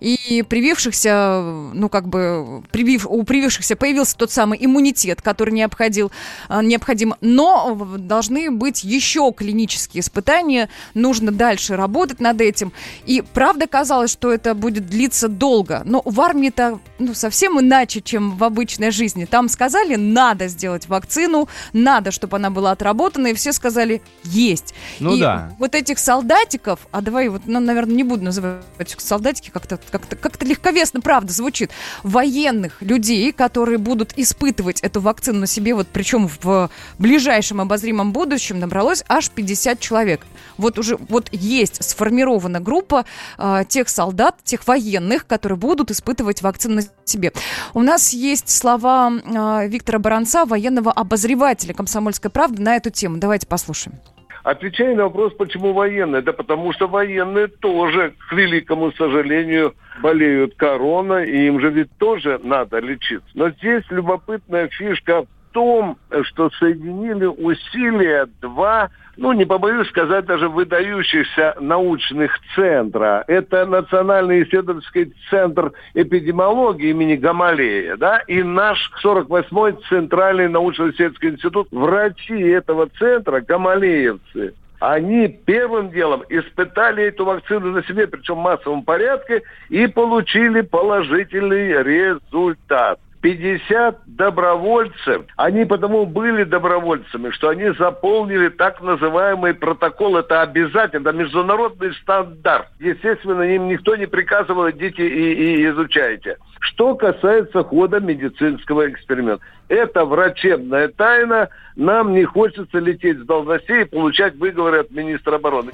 [SPEAKER 3] и привившихся, ну, как бы, привив, у привившихся появился тот самый иммунитет, который необходил, э, необходим, но должны быть еще клинические испытания, нужно дальше работать над этим, и правда казалось, что это будет длиться долго, но в армии-то ну, совсем иначе, чем в обычной жизни. Там сказали, надо сделать вакцину, надо, чтобы она была отработана, и все сказали, есть.
[SPEAKER 4] Ну
[SPEAKER 3] и
[SPEAKER 4] да.
[SPEAKER 3] вот этих солдатиков, а давай вот, ну, наверное, не буду называть солдатики, как-то как как легковесно, правда, звучит, военных людей, которые будут испытывать эту вакцину на себе, вот причем в ближайшем обозримом будущем набралось аж 50 человек. Вот уже вот есть сформирована группа э, тех солдат, тех военных, которые будут испытывать вакцину на себе. У нас есть слова э, Виктора Баранца, военного обозревателя «Комсомольской правды» на эту тему. Давайте послушаем.
[SPEAKER 9] Отвечая на вопрос, почему военные, да потому что военные тоже, к великому сожалению, болеют короной, и им же ведь тоже надо лечиться. Но здесь любопытная фишка том, что соединили усилия два, ну, не побоюсь сказать, даже выдающихся научных центра. Это Национальный исследовательский центр эпидемиологии имени Гамалея, да, и наш 48-й Центральный научно-исследовательский институт. Врачи этого центра, гамалеевцы, они первым делом испытали эту вакцину на себе, причем в массовом порядке, и получили положительный результат. 50 добровольцев, они потому были добровольцами, что они заполнили так называемый протокол, это обязательно, международный стандарт. Естественно, им никто не приказывал, идите и, и изучайте. Что касается хода медицинского эксперимента. Это врачебная тайна, нам не хочется лететь с должностей и получать выговоры от министра обороны.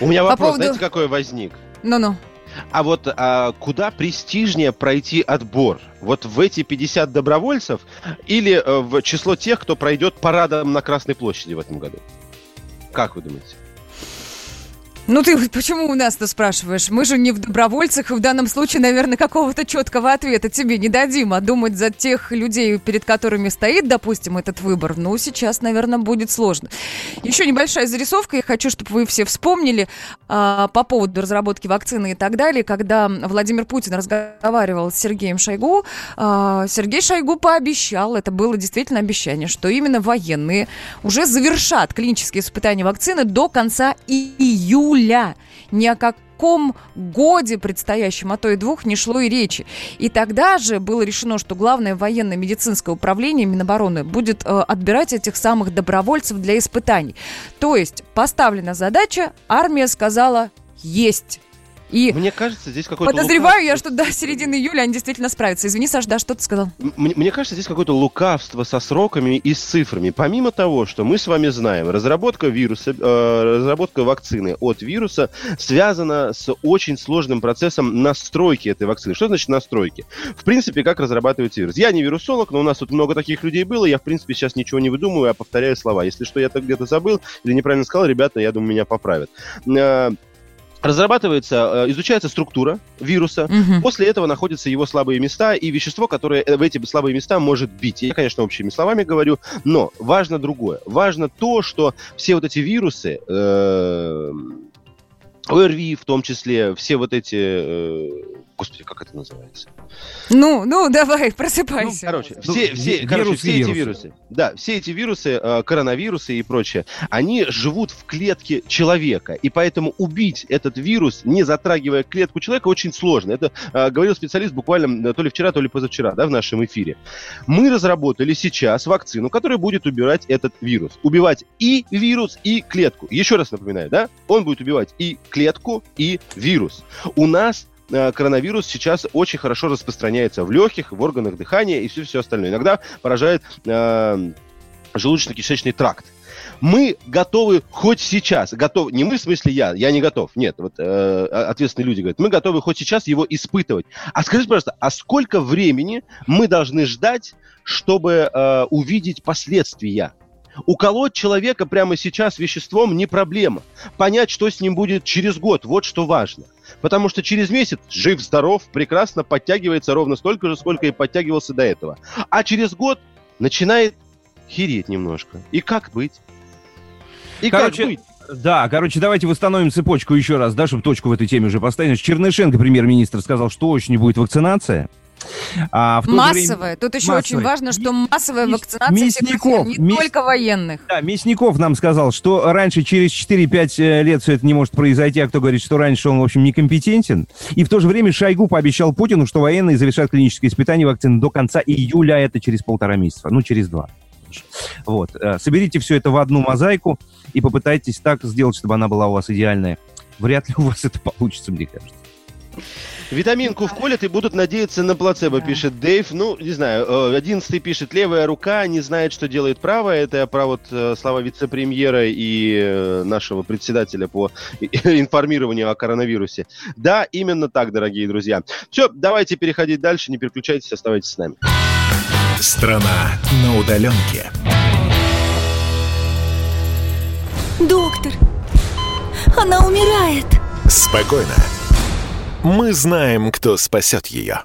[SPEAKER 2] У меня
[SPEAKER 3] По
[SPEAKER 2] вопрос,
[SPEAKER 3] поводу-
[SPEAKER 2] знаете, какой возник?
[SPEAKER 3] Ну-ну.
[SPEAKER 2] А вот а, куда престижнее пройти отбор? Вот в эти 50 добровольцев или э, в число тех, кто пройдет парадом на Красной площади в этом году? Как вы думаете?
[SPEAKER 3] Ну ты почему у нас-то спрашиваешь? Мы же не в добровольцах, и в данном случае, наверное, какого-то четкого ответа тебе не дадим. А думать за тех людей, перед которыми стоит, допустим, этот выбор, ну, сейчас, наверное, будет сложно. Еще небольшая зарисовка. Я хочу, чтобы вы все вспомнили а, по поводу разработки вакцины и так далее. Когда Владимир Путин разговаривал с Сергеем Шойгу, а, Сергей Шойгу пообещал, это было действительно обещание, что именно военные уже завершат клинические испытания вакцины до конца июля. Ни о каком годе предстоящем, а то и двух, не шло и речи. И тогда же было решено, что Главное военное медицинское управление Минобороны будет э, отбирать этих самых добровольцев для испытаний. То есть поставлена задача, армия сказала «есть». И
[SPEAKER 2] Мне кажется, здесь какой-то...
[SPEAKER 3] подозреваю я,
[SPEAKER 2] лукавство.
[SPEAKER 3] что до середины июля они действительно справятся. Извини, Саш, да, что ты сказал?
[SPEAKER 2] Мне, мне кажется, здесь какое-то лукавство со сроками и с цифрами. Помимо того, что мы с вами знаем, разработка вируса, э, разработка вакцины от вируса связана с очень сложным процессом настройки этой вакцины. Что значит настройки? В принципе, как разрабатывается вирус. Я не вирусолог, но у нас тут много таких людей было. Я, в принципе, сейчас ничего не выдумываю, а повторяю слова. Если что, я так где-то забыл или неправильно сказал, ребята, я думаю, меня поправят. Разрабатывается, э, изучается структура вируса,
[SPEAKER 3] Мгм.
[SPEAKER 2] После этого находятся его слабые места и вещество, которое э, в эти слабые места может бить. Я, конечно, общими словами говорю, но важно другое. Важно то, что все вот эти вирусы, э, ОРВИ в том числе, все вот эти... э, господи, как это называется?
[SPEAKER 3] Ну, ну, давай,
[SPEAKER 2] Ну,
[SPEAKER 3] просыпайся.
[SPEAKER 2] короче,
[SPEAKER 4] Ну,
[SPEAKER 2] все,
[SPEAKER 4] ви-
[SPEAKER 2] все, короче,
[SPEAKER 4] вирусы,
[SPEAKER 2] все эти
[SPEAKER 4] вирусы.
[SPEAKER 2] вирусы, да, все эти вирусы, э, коронавирусы и прочее, они живут в клетке человека, и поэтому убить этот вирус, не затрагивая клетку человека, очень сложно. Это э, говорил специалист буквально э, то ли вчера, то ли позавчера, да, в нашем эфире. Мы разработали сейчас вакцину, которая будет убирать этот вирус, убивать и вирус, и клетку. Еще раз напоминаю, да, он будет убивать и клетку, и вирус. У нас коронавирус сейчас очень хорошо распространяется в легких, в органах дыхания и все, все остальное. Иногда поражает э, желудочно-кишечный тракт. Мы готовы хоть сейчас, готов, не мы в смысле я, я не готов, нет, вот э, ответственные люди говорят, мы готовы хоть сейчас его испытывать. А скажите, пожалуйста, а сколько времени мы должны ждать, чтобы э, увидеть последствия? Уколоть человека прямо сейчас веществом не проблема. Понять, что с ним будет через год, вот что важно. Потому что через месяц жив-здоров, прекрасно подтягивается ровно столько же, сколько и подтягивался до этого. А через год начинает хереть немножко. И как быть? И
[SPEAKER 4] Короче,
[SPEAKER 2] как быть?
[SPEAKER 4] Да, короче, давайте восстановим цепочку еще раз, да, чтобы точку в этой теме уже поставить. Чернышенко, премьер-министр, сказал, что очень не будет вакцинация. А же время-
[SPEAKER 3] Массовая. Тут еще
[SPEAKER 4] Массовая.
[SPEAKER 3] очень важно, что массовая вакцинация всех
[SPEAKER 4] мясников.
[SPEAKER 3] не
[SPEAKER 4] Мяс-
[SPEAKER 3] только военных.
[SPEAKER 4] Да, Мясников нам сказал, что раньше, через 4-5 э, лет все это не может произойти, а кто говорит, что раньше он, в общем, некомпетентен. И в то же время Шойгу пообещал Путину, что военные завершат клинические испытания вакцины до конца июля, а это через полтора месяца, ну, через два. Вот. э, Соберите все это в одну мозаику и попытайтесь так сделать, чтобы она была у вас идеальная. Вряд ли у вас это получится, мне кажется.
[SPEAKER 2] Витаминку вколят и будут надеяться на плацебо, пишет Дэйв. Ну, не знаю, э, одиннадцатый пишет, левая рука не знает, что делает правая. Это про вот э, слова вице-премьера и э, нашего председателя по информированию о коронавирусе. Да, именно так, дорогие друзья. Все, давайте переходить дальше, не переключайтесь, оставайтесь с нами.
[SPEAKER 1] Страна на удаленке.
[SPEAKER 10] Доктор, она умирает.
[SPEAKER 1] Спокойно. Мы знаем, кто спасет ее.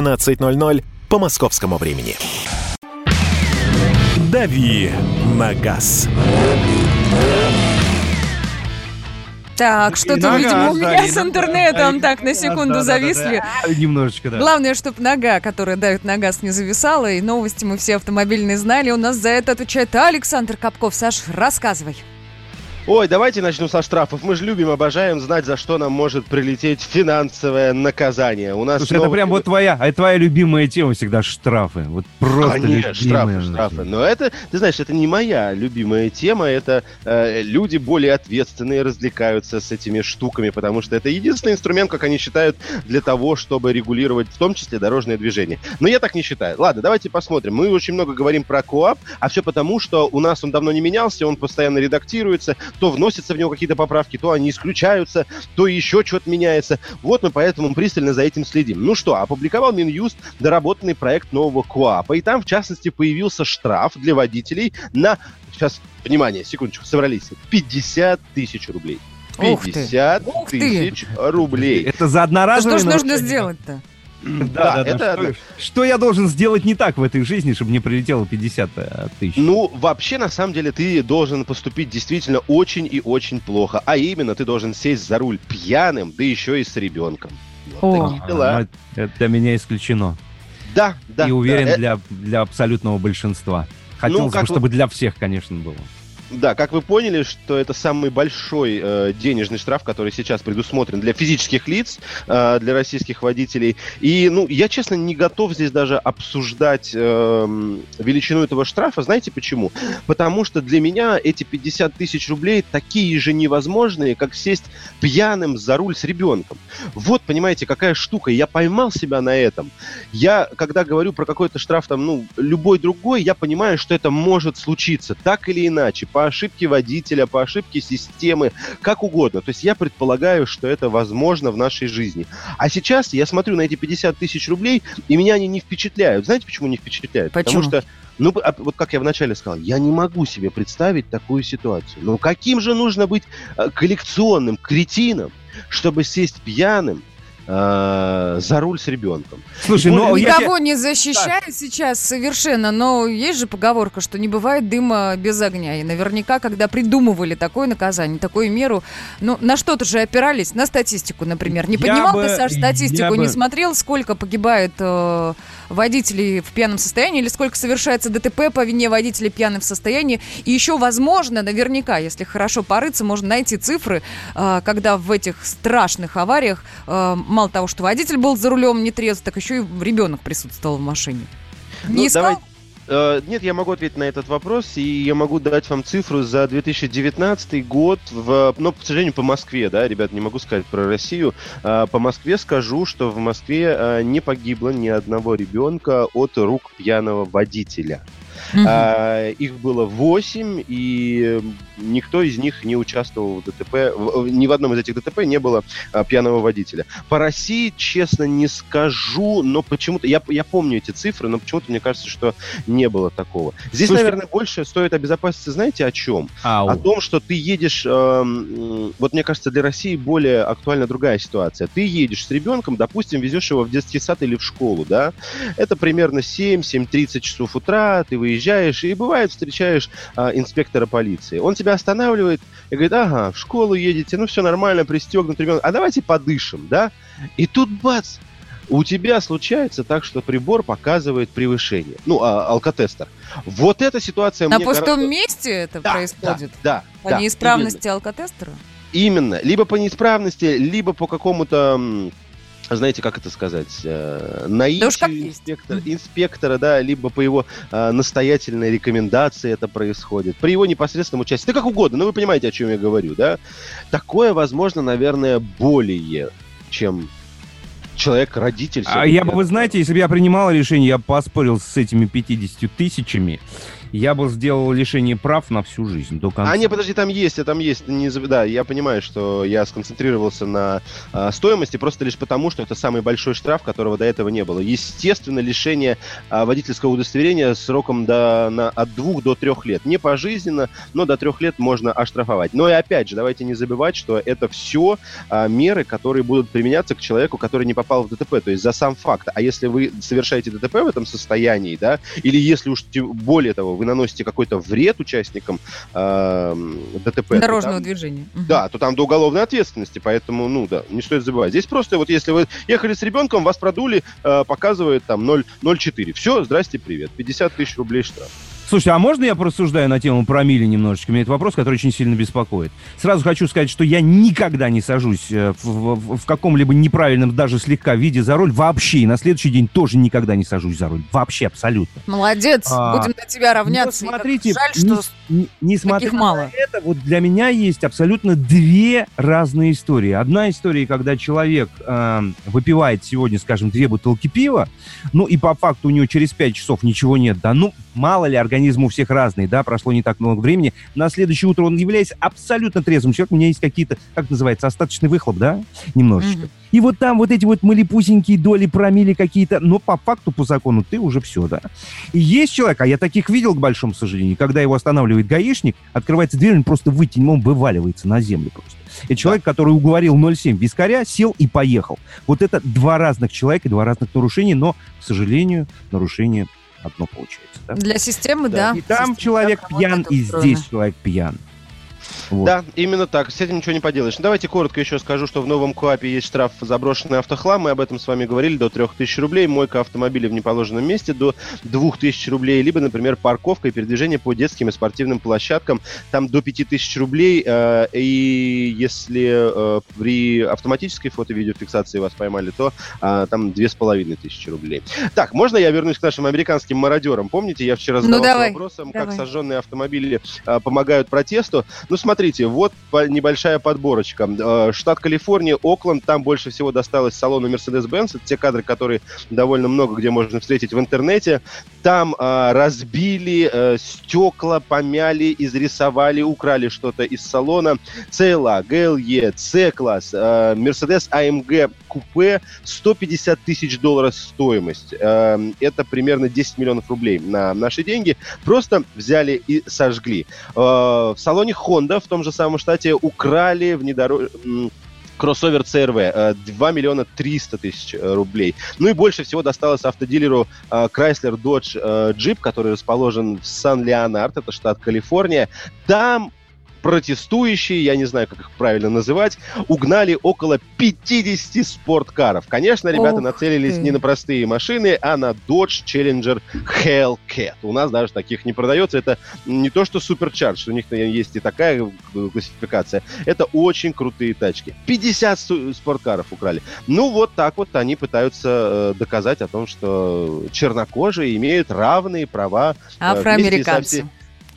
[SPEAKER 1] 17.00 по московскому времени. «Дави на газ».
[SPEAKER 3] Так, что-то,
[SPEAKER 4] нога,
[SPEAKER 3] видимо, у меня с интернетом так на секунду зависли.
[SPEAKER 4] Немножечко, да.
[SPEAKER 3] Главное, чтобы нога, которая давит на газ, не зависала, и новости мы все автомобильные знали. У нас за это отвечает Александр Капков. Саш, рассказывай.
[SPEAKER 2] Ой, давайте начну со штрафов. Мы же любим, обожаем знать, за что нам может прилететь финансовое наказание. У нас
[SPEAKER 4] Слушай, это
[SPEAKER 2] новый-
[SPEAKER 4] прям вот твоя, а это твоя любимая тема всегда штрафы. Вот просто
[SPEAKER 2] Конечно,
[SPEAKER 4] любимая.
[SPEAKER 2] штрафы, штрафы. Но это, ты знаешь, это не моя любимая тема. Это э, люди более ответственные развлекаются с этими штуками, потому что это единственный инструмент, как они считают, для того, чтобы регулировать в том числе дорожное движение. Но я так не считаю. Ладно, давайте посмотрим. Мы очень много говорим про КОАП, а все потому, что у нас он давно не менялся, он постоянно редактируется, то вносятся в него какие-то поправки, то они исключаются, то еще что-то меняется. Вот мы поэтому пристально за этим следим. Ну что, опубликовал Минюст доработанный проект нового КОАПа, и там, в частности, появился штраф для водителей на, сейчас, внимание, секундочку, собрались, 50 тысяч рублей.
[SPEAKER 3] Ух ты.
[SPEAKER 2] 50
[SPEAKER 3] Ух ты.
[SPEAKER 2] тысяч рублей.
[SPEAKER 4] Это за одноразовые
[SPEAKER 3] что ж нужно сделать-то?
[SPEAKER 4] Да, да,
[SPEAKER 2] это
[SPEAKER 4] да. Что, что я должен сделать не так в этой жизни, чтобы мне прилетело 50 тысяч?
[SPEAKER 2] Ну, вообще, на самом деле, ты должен поступить действительно очень и очень плохо. А именно, ты должен сесть за руль пьяным, да еще и с ребенком. Вот
[SPEAKER 3] О.
[SPEAKER 2] такие дела.
[SPEAKER 4] А, ну, это для меня исключено.
[SPEAKER 2] Да, да.
[SPEAKER 4] И уверен,
[SPEAKER 2] да, э,
[SPEAKER 4] для, для абсолютного большинства. Хотелось
[SPEAKER 2] как
[SPEAKER 4] бы,
[SPEAKER 2] вы-
[SPEAKER 4] чтобы для всех, конечно, было.
[SPEAKER 2] Да, как вы поняли, что это самый большой э, денежный штраф, который сейчас предусмотрен для физических лиц, э, для российских водителей. И, ну, я, честно, не готов здесь даже обсуждать э, величину этого штрафа. Знаете почему? Потому что для меня эти 50 тысяч рублей такие же невозможные, как сесть пьяным за руль с ребенком. Вот, понимаете, какая штука. Я поймал себя на этом. Я, когда говорю про какой-то штраф, там, ну, любой другой, я понимаю, что это может случиться так или иначе, ошибке водителя, по ошибке системы, как угодно. То есть я предполагаю, что это возможно в нашей жизни. А сейчас я смотрю на эти 50 тысяч рублей, и меня они не впечатляют. Знаете, почему не впечатляют?
[SPEAKER 3] Почему?
[SPEAKER 2] Потому что ну, а вот как я вначале сказал, я не могу себе представить такую ситуацию. Ну, каким же нужно быть э, коллекционным кретином, чтобы сесть пьяным э, за руль с ребенком?
[SPEAKER 4] Слушай, ну я
[SPEAKER 3] Никого не защищаю сейчас совершенно, но есть же поговорка, что не бывает дыма без огня. И наверняка, когда придумывали такое наказание, такую меру, ну, на что-то же опирались, на статистику, например. Не
[SPEAKER 4] Я
[SPEAKER 3] поднимал
[SPEAKER 4] бы-
[SPEAKER 3] ты, Саш, статистику,
[SPEAKER 4] я бы-
[SPEAKER 3] не смотрел, сколько погибает э, водителей в пьяном состоянии, или сколько совершается ДТП по вине водителей пьяных в состоянии. И еще, возможно, наверняка, если хорошо порыться, можно найти цифры, э, когда в этих страшных авариях э, мало того, что водитель был за рулем не трезв, так еще и ребенок присутствовал в машине. Не
[SPEAKER 2] Ну,
[SPEAKER 3] искал?
[SPEAKER 2] давай- Нет, я могу ответить на этот вопрос, и я могу дать вам цифру за 2019 год, в, но, к сожалению, по Москве, да, ребят, не могу сказать про Россию. А, По Москве скажу, что в Москве а, не погибло ни одного ребенка от рук пьяного водителя.
[SPEAKER 3] Мгм.
[SPEAKER 2] А, их было 8, и никто из них не участвовал в ДТП. Ни в одном из этих ДТП не было а, пьяного водителя. По России, честно, не скажу, но почему-то... Я, я помню эти цифры, но почему-то мне кажется, что не было такого. Здесь,
[SPEAKER 4] Слушайте,
[SPEAKER 2] наверное, больше стоит обезопаситься, знаете, о чем?
[SPEAKER 4] Ау.
[SPEAKER 2] О том, что ты едешь... эм, вот мне кажется, для России более актуальна другая ситуация. Ты едешь с ребенком, допустим, везешь его в детский сад или в школу, да? Это примерно 7-7.30 часов утра, ты выезжаешь, и бывает встречаешь а, инспектора полиции. Он тебя останавливает и говорит, ага, в школу едете, ну все нормально, пристегнут ребенок, а давайте подышим, да? И тут бац, у тебя случается так, что прибор показывает превышение. Ну, а, алкотестер. Вот эта ситуация
[SPEAKER 3] На
[SPEAKER 2] мне
[SPEAKER 3] пустом
[SPEAKER 2] гораздо-
[SPEAKER 3] месте это
[SPEAKER 2] Да,
[SPEAKER 3] происходит?
[SPEAKER 2] Да,
[SPEAKER 3] По
[SPEAKER 2] да,
[SPEAKER 3] неисправности алкотестера?
[SPEAKER 2] Именно. Либо по неисправности, либо по какому-то, знаете, как это сказать, э, наитию
[SPEAKER 3] Да
[SPEAKER 2] инспектора, инспектора, да, либо по его э, настоятельной рекомендации это происходит, при его непосредственном участии. Да как угодно, но вы понимаете, о чем я говорю, да? Такое возможно, наверное, более, чем человек, родитель.
[SPEAKER 4] А я бы, вы знаете, если бы я принимал решение, я бы поспорил с этими 50 тысячами, я бы сделал лишение прав на всю жизнь, до конца.
[SPEAKER 2] А, не, подожди, там есть, а там есть. Не, да, я понимаю, что я сконцентрировался на а, стоимости просто лишь потому, что это самый большой штраф, которого до этого не было. Естественно, лишение а, водительского удостоверения сроком до, на, от двух до трех лет. Не пожизненно, но до трех лет можно оштрафовать. Но и опять же, давайте не забывать, что это все меры, которые будут применяться к человеку, который не попал в ДТП. То есть за сам факт. А если вы совершаете ДТП в этом состоянии, да, или если уж более того, вы наносите какой-то вред участникам эм, ДТП.
[SPEAKER 3] Дорожного
[SPEAKER 2] там-
[SPEAKER 3] движения.
[SPEAKER 2] Да, то там до уголовной ответственности, поэтому, ну да, не стоит забывать. Здесь просто вот если вы ехали с ребенком, вас продули, э, показывает там 0, 0,4. Все, здрасте, привет. 50 тысяч рублей штраф.
[SPEAKER 4] Слушайте, а можно я порассуждаю на тему промили немножечко? Меня это вопрос, который очень сильно беспокоит. Сразу хочу сказать, что я никогда не сажусь э, в, в- в каком-либо неправильном, даже слегка виде за руль. Вообще. И на следующий день тоже никогда не сажусь за руль. Вообще, абсолютно.
[SPEAKER 3] Молодец,
[SPEAKER 4] А,
[SPEAKER 3] будем на тебя равняться.
[SPEAKER 4] Ну,
[SPEAKER 3] И как
[SPEAKER 4] смотрите,
[SPEAKER 3] жаль,
[SPEAKER 4] не-
[SPEAKER 3] что
[SPEAKER 4] не- несмотря
[SPEAKER 3] таких мало.
[SPEAKER 4] на это, вот для меня есть абсолютно две разные истории. Одна история, когда человек э, выпивает сегодня, скажем, две бутылки пива, ну и по факту у него через пять часов ничего нет, да, ну мало ли, организм у всех разный, да, прошло не так много времени. На следующее утро он является абсолютно трезвым человеком, у меня есть какие-то, как называется, остаточный выхлоп, да, немножечко.
[SPEAKER 3] Мгм.
[SPEAKER 4] И вот там вот эти вот малипусенькие доли промили какие-то, но по факту, по закону, ты уже все, да. И есть человек, а я таких видел, к большому сожалению, когда его останавливает гаишник, открывается дверь, он просто выйти, он вываливается на землю просто. Это человек, который уговорил 0,7 вискаря, сел и поехал. Вот это два разных человека, два разных нарушения, но, к сожалению, нарушение одно получается. Да?
[SPEAKER 3] для системы,
[SPEAKER 2] Да.
[SPEAKER 3] да.
[SPEAKER 4] И там
[SPEAKER 3] Система
[SPEAKER 4] человек пьян, и здесь человек пьян. Вот.
[SPEAKER 2] Да, именно так. С этим ничего не поделаешь. Ну, Давайте коротко еще скажу, что в новом КОАПе есть штраф за заброшенный автохлам. Мы об этом с вами говорили. До 3000 рублей. Мойка автомобиля в неположенном месте до 2000 рублей. Либо, например, парковка и передвижение по детским и спортивным площадкам. Там до 5000 рублей. э, И если э, при автоматической фото-видеофиксации вас поймали, то а, там 2500 рублей. Так, можно я вернусь к нашим американским мародерам? Помните, я вчера
[SPEAKER 3] Ну,
[SPEAKER 2] задавался
[SPEAKER 3] давай,
[SPEAKER 2] вопросом, как
[SPEAKER 3] давай.
[SPEAKER 2] сожженные автомобили а, помогают протесту. Ну, смотрите, вот небольшая подборочка. Э, Штат Калифорния, Окленд, там больше всего досталось салону Mercedes-Benz. Это те кадры, которые довольно много где можно встретить в интернете. Там а, разбили э, стекла, помяли, изрисовали, украли что-то из салона. CLA, GLE, C-класс, э, Mercedes AMG купе 150 тысяч долларов стоимость. Э, Это примерно 10 миллионов рублей на наши деньги. Просто взяли и сожгли. Э, В салоне Honda в том же самом штате украли внедорожник кроссовер CRV э, 2 миллиона 300 тысяч э, рублей. Ну и больше всего досталось автодилеру э, Chrysler Dodge э, Jeep, который расположен в Сан-Леонард, это штат Калифорния. Там протестующие, я не знаю, как их правильно называть, угнали около 50 спорткаров. Конечно, ребята
[SPEAKER 3] Ух
[SPEAKER 2] нацелились
[SPEAKER 3] ты.
[SPEAKER 2] не на простые машины, а на Dodge Challenger Hellcat. У нас даже таких не продается. Это не то, что Supercharged, у них есть и такая э, классификация. Это очень крутые тачки. 50 су- спорткаров украли. Ну, вот так вот они пытаются э, доказать о том, что чернокожие имеют равные права э,
[SPEAKER 3] Афроамериканцы.
[SPEAKER 2] всей-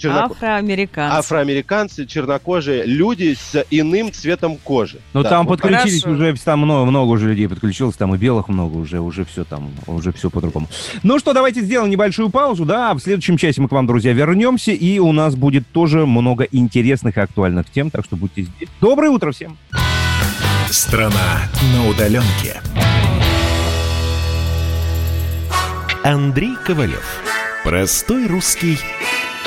[SPEAKER 2] черноко-
[SPEAKER 3] Афроамериканцы.
[SPEAKER 2] афроамериканцы, чернокожие, люди с иным цветом кожи.
[SPEAKER 4] Но
[SPEAKER 2] Да,
[SPEAKER 4] там
[SPEAKER 2] вот
[SPEAKER 4] подключились
[SPEAKER 3] Хорошо.
[SPEAKER 4] уже, там много, много уже людей подключилось, там и белых много уже, уже все там, уже все по-другому. Ну что, давайте сделаем небольшую паузу, да, в следующем часе мы к вам, друзья, вернемся, и у нас будет тоже много интересных и актуальных тем, так что будьте здесь. Доброе утро всем!
[SPEAKER 1] Страна на удаленке. Андрей Ковалев. Простой русский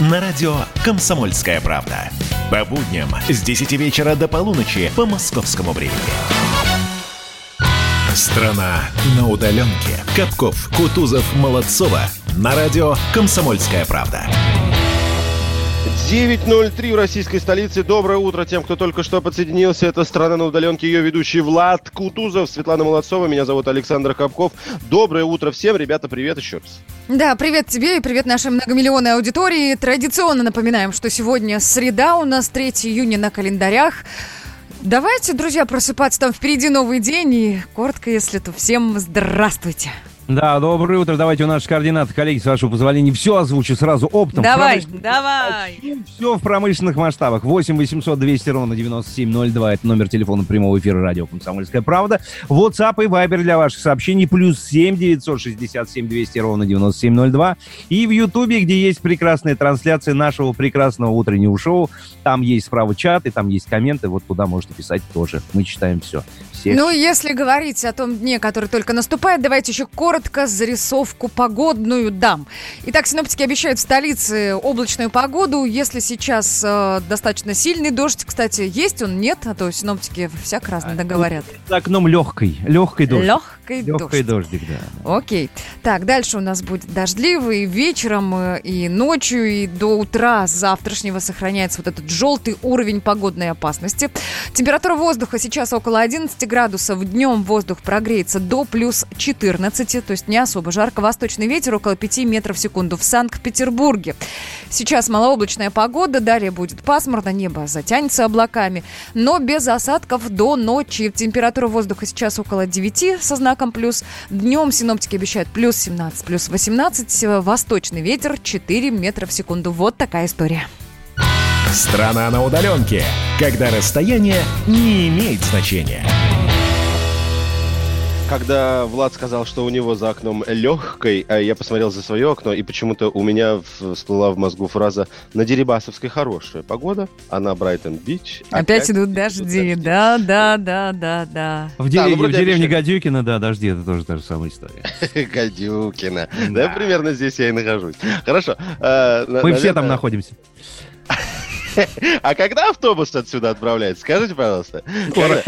[SPEAKER 1] На радио «Комсомольская правда». По будням с 10 вечера до полуночи по московскому времени. Страна на удаленке. Капков, Кутузов, Молодцова. На радио «Комсомольская правда».
[SPEAKER 2] 9.03 в российской столице. Доброе утро тем, кто только что подсоединился. Это «Страна на удаленке». Ее ведущий Влад Кутузов, Светлана Молодцова. Меня зовут Александр Капков. Доброе утро всем. Ребята, привет еще раз.
[SPEAKER 3] Да, привет тебе и привет нашей многомиллионной аудитории. Традиционно напоминаем, что сегодня среда, у нас 3 июня на календарях. Давайте, друзья, просыпаться, там впереди новый день. И коротко, если то, всем здравствуйте.
[SPEAKER 4] Да, доброе утро, давайте у наших координат, коллеги, с вашего позволения, все озвучу сразу оптом.
[SPEAKER 3] Давай,
[SPEAKER 4] Промыш-
[SPEAKER 3] давай.
[SPEAKER 4] Все в промышленных масштабах. 8 800 200 ровно 9702. Это номер телефона прямого эфира радио «Комсомольская правда». WhatsApp и Viber для ваших сообщений. Плюс 7 967 200 ровно 9702. И в Ютубе, где есть прекрасная трансляция нашего прекрасного утреннего шоу. Там есть справа чат, и там есть комменты. Вот туда можете писать тоже. Мы читаем все. Всех
[SPEAKER 3] Ну, если говорить о том дне, который только наступает, давайте еще коротко зарисовку погодную дам. Итак, синоптики обещают в столице облачную погоду. Если сейчас э, достаточно сильный дождь, кстати, есть он, нет, а то синоптики всяк разно говорят.
[SPEAKER 4] за окном легкой. Легкой дождь.
[SPEAKER 3] Легкий
[SPEAKER 4] Легкой
[SPEAKER 3] дождь.
[SPEAKER 4] дождик, да.
[SPEAKER 3] Окей. Так, дальше у нас будет дождливый вечером э, и ночью, и до утра завтрашнего сохраняется вот этот желтый уровень погодной опасности. Температура воздуха сейчас около 11 градусов. Днем воздух прогреется до плюс 14, то есть не особо жарко. Восточный ветер около 5 метров в секунду в Санкт-Петербурге. Сейчас малооблачная погода, далее будет пасмурно, небо затянется облаками, но без осадков до ночи. Температура воздуха сейчас около 9 со знаком плюс. Днем синоптики обещают плюс 17, плюс 18. э, Восточный ветер 4 метра в секунду. Вот такая история.
[SPEAKER 1] Страна на удаленке. Когда расстояние не имеет значения.
[SPEAKER 2] Когда Влад сказал, что у него за окном легкой, а я посмотрел за свое окно, и почему-то у меня всплыла в мозгу фраза «На Дерибасовской хорошая погода, а на Брайтон-Бич
[SPEAKER 3] Опять, идут дожди. Да, да, да, да, да.
[SPEAKER 4] В,
[SPEAKER 2] Да,
[SPEAKER 4] деревне-
[SPEAKER 2] ну, вроде
[SPEAKER 4] в деревне
[SPEAKER 2] обещали.
[SPEAKER 4] Гадюкина, да, дожди, это тоже та же самая история.
[SPEAKER 2] Гадюкина. Да, примерно здесь я и нахожусь. Хорошо. э,
[SPEAKER 4] Мы все там находимся.
[SPEAKER 2] А когда автобус отсюда отправляется? Скажите, пожалуйста.
[SPEAKER 4] Скоро.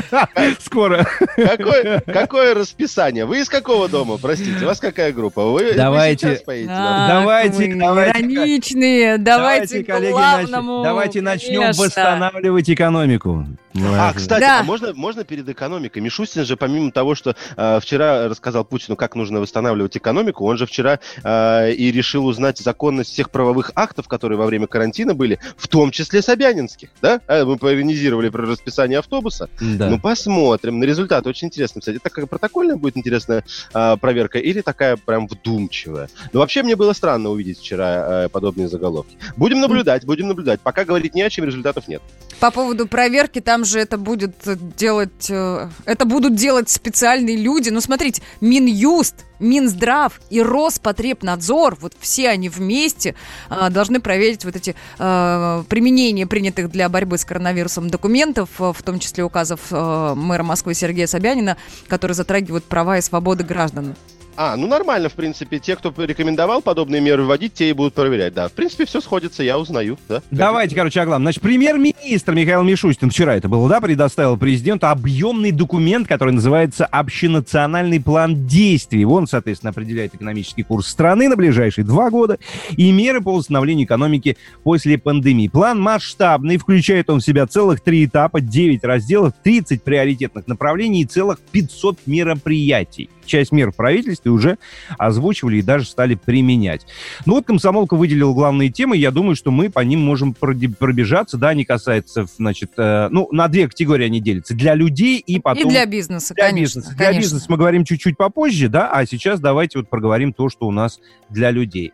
[SPEAKER 4] Скоро.
[SPEAKER 2] Какое, какое расписание? Вы из какого дома? Простите, у вас какая группа? Вы, вы
[SPEAKER 4] Давайте.
[SPEAKER 2] сейчас поедете
[SPEAKER 3] Ах,
[SPEAKER 4] Давайте,
[SPEAKER 3] вы
[SPEAKER 4] давайте.
[SPEAKER 3] Ироничные. Давайте, к
[SPEAKER 4] коллеги,
[SPEAKER 3] главному.
[SPEAKER 4] нач- давайте начнем
[SPEAKER 3] Конечно.
[SPEAKER 4] восстанавливать экономику.
[SPEAKER 2] А, кстати,
[SPEAKER 3] Да.
[SPEAKER 2] а можно, можно перед экономикой? Мишустин же, помимо того, что э, вчера рассказал Путину, как нужно восстанавливать экономику, он же вчера э, и решил узнать законность всех правовых актов, которые во время карантина были, в том числе собянинских, да? А, мы поиронизировали про расписание автобуса.
[SPEAKER 4] Да.
[SPEAKER 2] Ну, посмотрим на результат. Очень интересно, кстати. Это такая протокольная будет интересная а, проверка или такая прям вдумчивая? Ну, вообще, мне было странно увидеть вчера а, подобные заголовки. Будем наблюдать, будем наблюдать. Пока говорить не о чем, результатов нет.
[SPEAKER 3] По поводу проверки, там же это будет делать, э, это будут делать специальные люди. Ну, смотрите, Минюст, Минздрав и Роспотребнадзор, вот все они вместе а, должны проверить вот эти а, применения принятых для борьбы с коронавирусом документов, а, в том числе указов а, мэра Москвы Сергея Собянина, которые затрагивают права и свободы граждан.
[SPEAKER 2] А, ну нормально, в принципе. Те, кто рекомендовал подобные меры вводить, те и будут проверять. Да, в принципе, все сходится, я узнаю. Да?
[SPEAKER 4] Давайте, короче, о главном. Значит, премьер-министр Михаил Мишустин, вчера это было, да, предоставил президенту объемный документ, который называется «Общенациональный план действий». Он, соответственно, определяет экономический курс страны на ближайшие два года и меры по восстановлению экономики после пандемии. План масштабный, включает он в себя целых три этапа, 9 разделов, 30 приоритетных направлений и целых 500 мероприятий часть мер в правительстве уже озвучивали и даже стали применять. Ну вот комсомолка выделила главные темы, я думаю, что мы по ним можем пробежаться, да, они касаются, значит, э, ну, на две категории они делятся, для людей и потом...
[SPEAKER 3] И для бизнеса,
[SPEAKER 4] для
[SPEAKER 3] конечно.
[SPEAKER 4] Бизнеса.
[SPEAKER 3] конечно.
[SPEAKER 4] Для бизнеса мы говорим чуть-чуть попозже, да, а сейчас давайте вот проговорим то, что у нас для людей.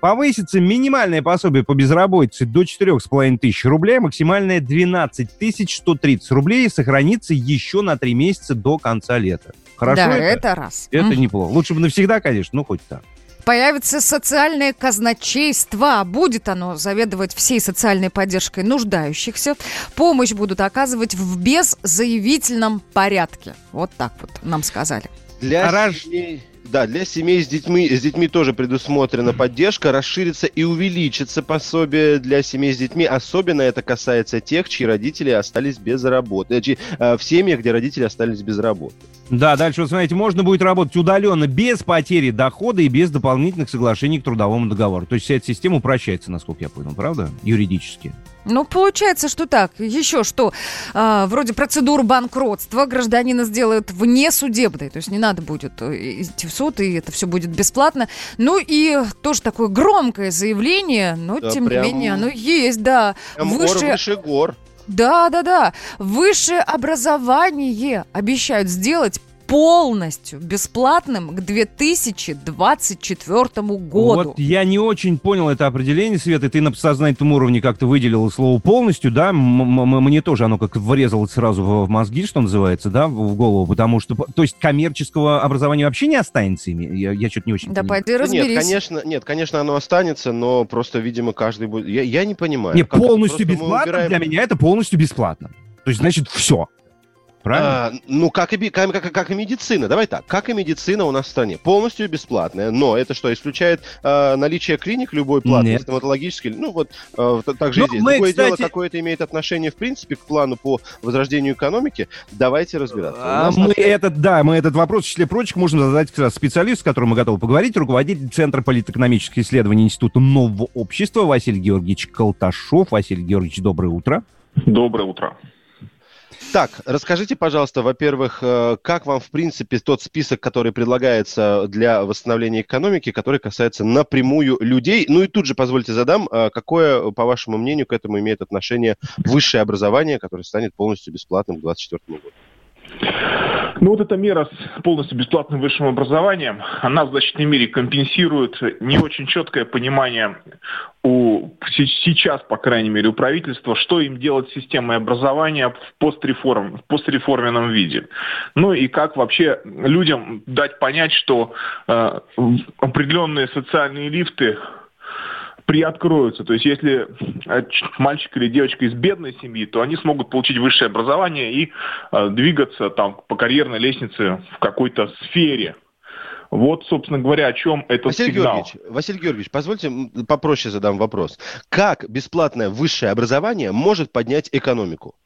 [SPEAKER 4] Повысится минимальное пособие по безработице до 4,5 тысяч рублей, максимальное 12 130 рублей, сохранится еще на 3 месяца до конца лета. Хорошо
[SPEAKER 3] да,
[SPEAKER 4] это?
[SPEAKER 3] это раз.
[SPEAKER 4] Это
[SPEAKER 3] Мгм.
[SPEAKER 4] неплохо. Лучше бы навсегда, конечно, ну хоть так.
[SPEAKER 3] Появится социальное казначейство. Будет оно заведовать всей социальной поддержкой нуждающихся. Помощь будут оказывать в беззаявительном порядке. Вот так вот нам сказали.
[SPEAKER 2] Для семей, да, для семей с детьми, с детьми тоже предусмотрена поддержка, расширится и увеличится пособие для семей с детьми. Особенно это касается тех, чьи родители остались без работы. э, чьи- э, в семьях, где родители остались без работы.
[SPEAKER 4] Да, дальше, вот смотрите, можно будет работать удаленно, без потери дохода и без дополнительных соглашений к трудовому договору. То есть вся эта система упрощается, насколько я понял, правда? Юридически.
[SPEAKER 3] Ну, получается, что так. Еще что, а, вроде процедуру банкротства гражданина сделают вне судебной. То есть не надо будет э, идти в суд, и это все будет бесплатно. Ну и тоже такое громкое заявление, но
[SPEAKER 2] Да,
[SPEAKER 3] тем
[SPEAKER 2] прям-
[SPEAKER 3] не менее оно есть, да.
[SPEAKER 2] Прям гор
[SPEAKER 3] Выше,
[SPEAKER 2] выше гор.
[SPEAKER 3] да, да, да. Высшее образование обещают сделать полностью бесплатным к 2024 году.
[SPEAKER 4] Вот я не очень понял это определение, Света, ты на подсознательном уровне как-то выделила слово полностью, да, мне тоже оно как врезалось сразу в, в мозги, что называется, да, в, голову, потому что, то есть коммерческого образования вообще не останется ими, я, я что-то не очень
[SPEAKER 3] Да
[SPEAKER 4] понимаю.
[SPEAKER 3] пойди
[SPEAKER 2] Да Нет,
[SPEAKER 3] разберись.
[SPEAKER 2] конечно, нет, конечно, оно останется, но просто, видимо, каждый будет. Я, я не понимаю.
[SPEAKER 4] Не, полностью бесплатно
[SPEAKER 2] убираем-
[SPEAKER 4] для меня это полностью бесплатно. То есть, значит, все. Правильно?
[SPEAKER 2] А, ну, как и, как, как- как и медицина. Давай так. Как и медицина у нас в стране. Полностью бесплатная. Но это что, исключает а, наличие клиник любой платной,
[SPEAKER 4] Нет.
[SPEAKER 2] стоматологической? Ну, вот а, т- так же и
[SPEAKER 4] Ну,
[SPEAKER 2] здесь.
[SPEAKER 4] мы,
[SPEAKER 2] Другое дело,
[SPEAKER 4] кстати-
[SPEAKER 2] какое это имеет отношение, в принципе, к плану по возрождению экономики. Давайте разбираться.
[SPEAKER 4] А мы
[SPEAKER 2] на-
[SPEAKER 4] этот, да, мы этот вопрос, в числе прочих, можем задать как раз специалисту, с которым мы готовы поговорить, руководитель Центра политэкономических исследований Института нового общества Василий Георгиевич Колташов. Василий Георгиевич, доброе утро.
[SPEAKER 11] Доброе утро.
[SPEAKER 2] Так, расскажите, пожалуйста, во-первых, э, как вам, в принципе, тот список, который предлагается для восстановления экономики, который касается напрямую людей? Ну и тут же, позвольте задам, э, какое, по вашему мнению, к этому имеет отношение высшее образование, которое станет полностью бесплатным к 2024 году?
[SPEAKER 11] Ну вот эта мера с полностью бесплатным высшим образованием, она в значительной мере компенсирует не очень четкое понимание у се- сейчас, по крайней мере, у правительства, что им делать с системой образования в, постреформ, в постреформенном виде. Ну и как вообще людям дать понять, что э, определенные социальные лифты приоткроются. То есть если э, мальчик или девочка из бедной семьи, то они смогут получить высшее образование и э, двигаться там по карьерной лестнице в какой-то сфере. Вот, собственно говоря, о чем этот
[SPEAKER 2] Василий
[SPEAKER 11] сигнал.
[SPEAKER 2] Георгиевич, Василий Георгиевич, позвольте попроще задам вопрос. Как бесплатное высшее образование может поднять экономику?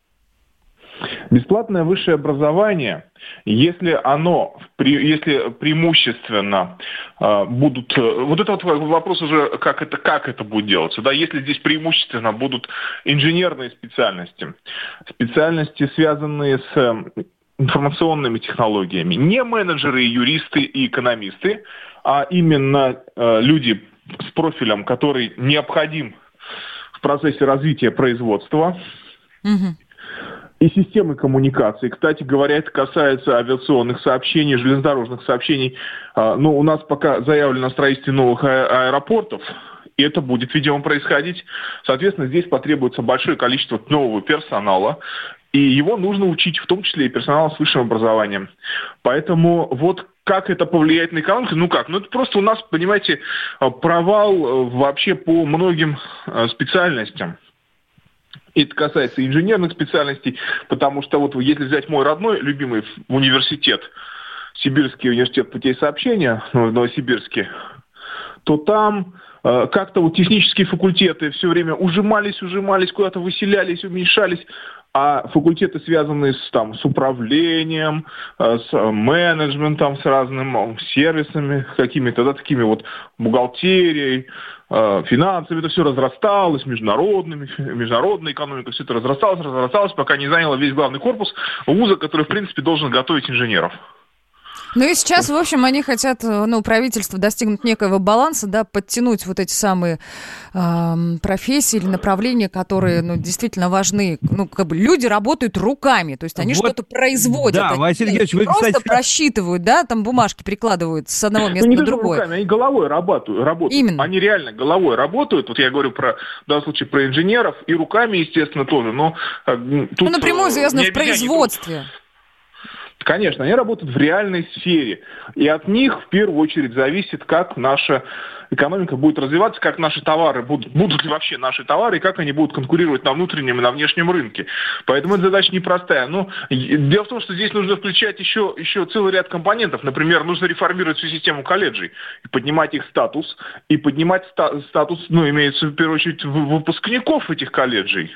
[SPEAKER 11] Бесплатное высшее образование, если оно, если преимущественно э, будут, э, вот это вот вопрос уже, как это, как это будет делаться, да, если здесь преимущественно будут инженерные специальности, специальности, связанные с э, информационными технологиями, не менеджеры, юристы и экономисты, а именно э, люди с профилем, который необходим в процессе развития производства. И системы коммуникации. Кстати говоря, это касается авиационных сообщений, железнодорожных сообщений. А, Ну, у нас пока заявлено строительство новых а- аэропортов, и это будет, видимо, происходить. Соответственно, здесь потребуется большое количество нового персонала, и его нужно учить, в том числе и персонала с высшим образованием. Поэтому вот как это повлияет на экономику? Ну как? Ну это просто у нас, понимаете, а, провал вообще по многим специальностям. Это касается инженерных специальностей, потому что вот если взять мой родной любимый университет, Сибирский университет путей сообщения ну, в Новосибирске, то там э, как-то вот технические факультеты все время ужимались, ужимались, куда-то выселялись, уменьшались, а факультеты, связанные с, там, с управлением, э, с э, менеджментом, с разными сервисами какими-то, да, такими вот бухгалтерией, э, финансами, это все разрасталось, международными, международная экономика, все это разрасталось, разрасталось, пока не заняло весь главный корпус вуза, который, в принципе, должен готовить инженеров.
[SPEAKER 3] Ну и сейчас, в общем, они хотят, э, ну, правительство достигнуть некоего баланса, да, подтянуть вот эти самые эм, профессии или направления, которые, ну, действительно важны. Ну, как бы люди работают руками, то есть они
[SPEAKER 4] Вот,
[SPEAKER 3] что-то производят.
[SPEAKER 4] да,
[SPEAKER 3] Они
[SPEAKER 4] Василий Георгиевич, вы,
[SPEAKER 3] просто
[SPEAKER 4] кстати,
[SPEAKER 3] просчитывают, да, там бумажки прикладывают с одного места
[SPEAKER 11] ну, не
[SPEAKER 3] на
[SPEAKER 11] только
[SPEAKER 3] другое.
[SPEAKER 11] руками, они головой работают. работают.
[SPEAKER 3] Именно.
[SPEAKER 11] Они реально головой работают. Вот я говорю про, в данном случае про инженеров и руками, естественно, тоже. Но э, тут,
[SPEAKER 3] Ну, напрямую
[SPEAKER 11] э,
[SPEAKER 3] связано
[SPEAKER 11] обезьяне
[SPEAKER 3] производстве.
[SPEAKER 11] Конечно, они работают в реальной сфере. И от них в первую очередь зависит, как наша экономика будет развиваться, как наши товары будут, будут ли вообще наши товары, и как они будут конкурировать на внутреннем и на внешнем рынке. Поэтому эта задача непростая. Но и- дело в том, что здесь нужно включать еще, еще целый ряд компонентов. Например, нужно реформировать всю систему колледжей, и поднимать их статус, и поднимать ста- статус, ну, имеется в первую очередь, выпускников этих колледжей.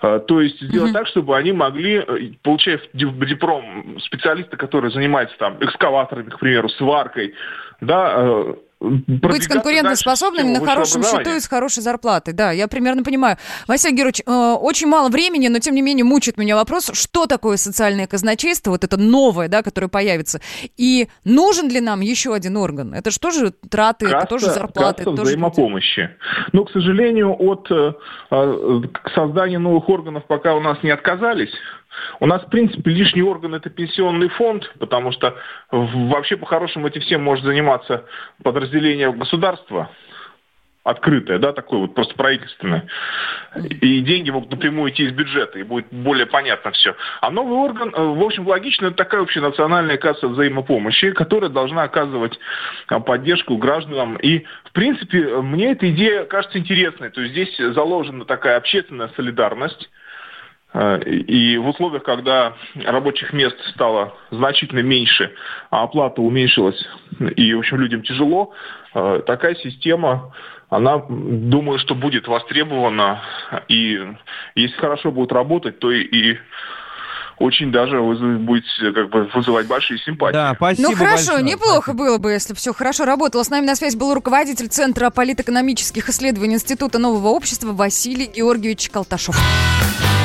[SPEAKER 11] А, То есть сделать так, чтобы они могли, э, получая ди- диплом специалиста, который занимается там экскаваторами, к примеру, сваркой, да, э,
[SPEAKER 3] Быть конкурентоспособными на хорошем счету и с хорошей зарплатой. Да, я примерно понимаю. Василий Георгиевич, э, очень мало времени, но тем не менее мучает меня вопрос, что такое социальное казначейство, вот это новое, да, которое появится, и нужен ли нам еще один орган? Это же тоже траты, это тоже зарплаты.
[SPEAKER 11] касса
[SPEAKER 3] это тоже люди.
[SPEAKER 11] взаимопомощи. Но, к сожалению, от э, э, создания новых органов пока у нас не отказались. У нас, в принципе, лишний орган – это пенсионный фонд, потому что вообще, по-хорошему, этим всем может заниматься подразделение государства, открытое, да, такое вот просто правительственное. И деньги могут напрямую идти из бюджета, и будет более понятно все. А новый орган, э, в общем, логично, это такая общенациональная касса взаимопомощи, которая должна оказывать а, поддержку гражданам. И, в принципе, э, мне эта идея кажется интересной. То есть здесь заложена такая общественная солидарность. Э, И в условиях, когда рабочих мест стало значительно меньше, а оплата уменьшилась, и, в общем, людям тяжело, э, такая система, она, думаю, что будет востребована. И если хорошо будет работать, то и, и очень даже вызов- будет как бы вызывать большие симпатии.
[SPEAKER 4] Да, спасибо
[SPEAKER 3] Ну хорошо,
[SPEAKER 4] большое.
[SPEAKER 3] неплохо было бы, если все хорошо работало. С нами на связи был руководитель Центра политэкономических исследований Института нового общества Василий Георгиевич Колташов.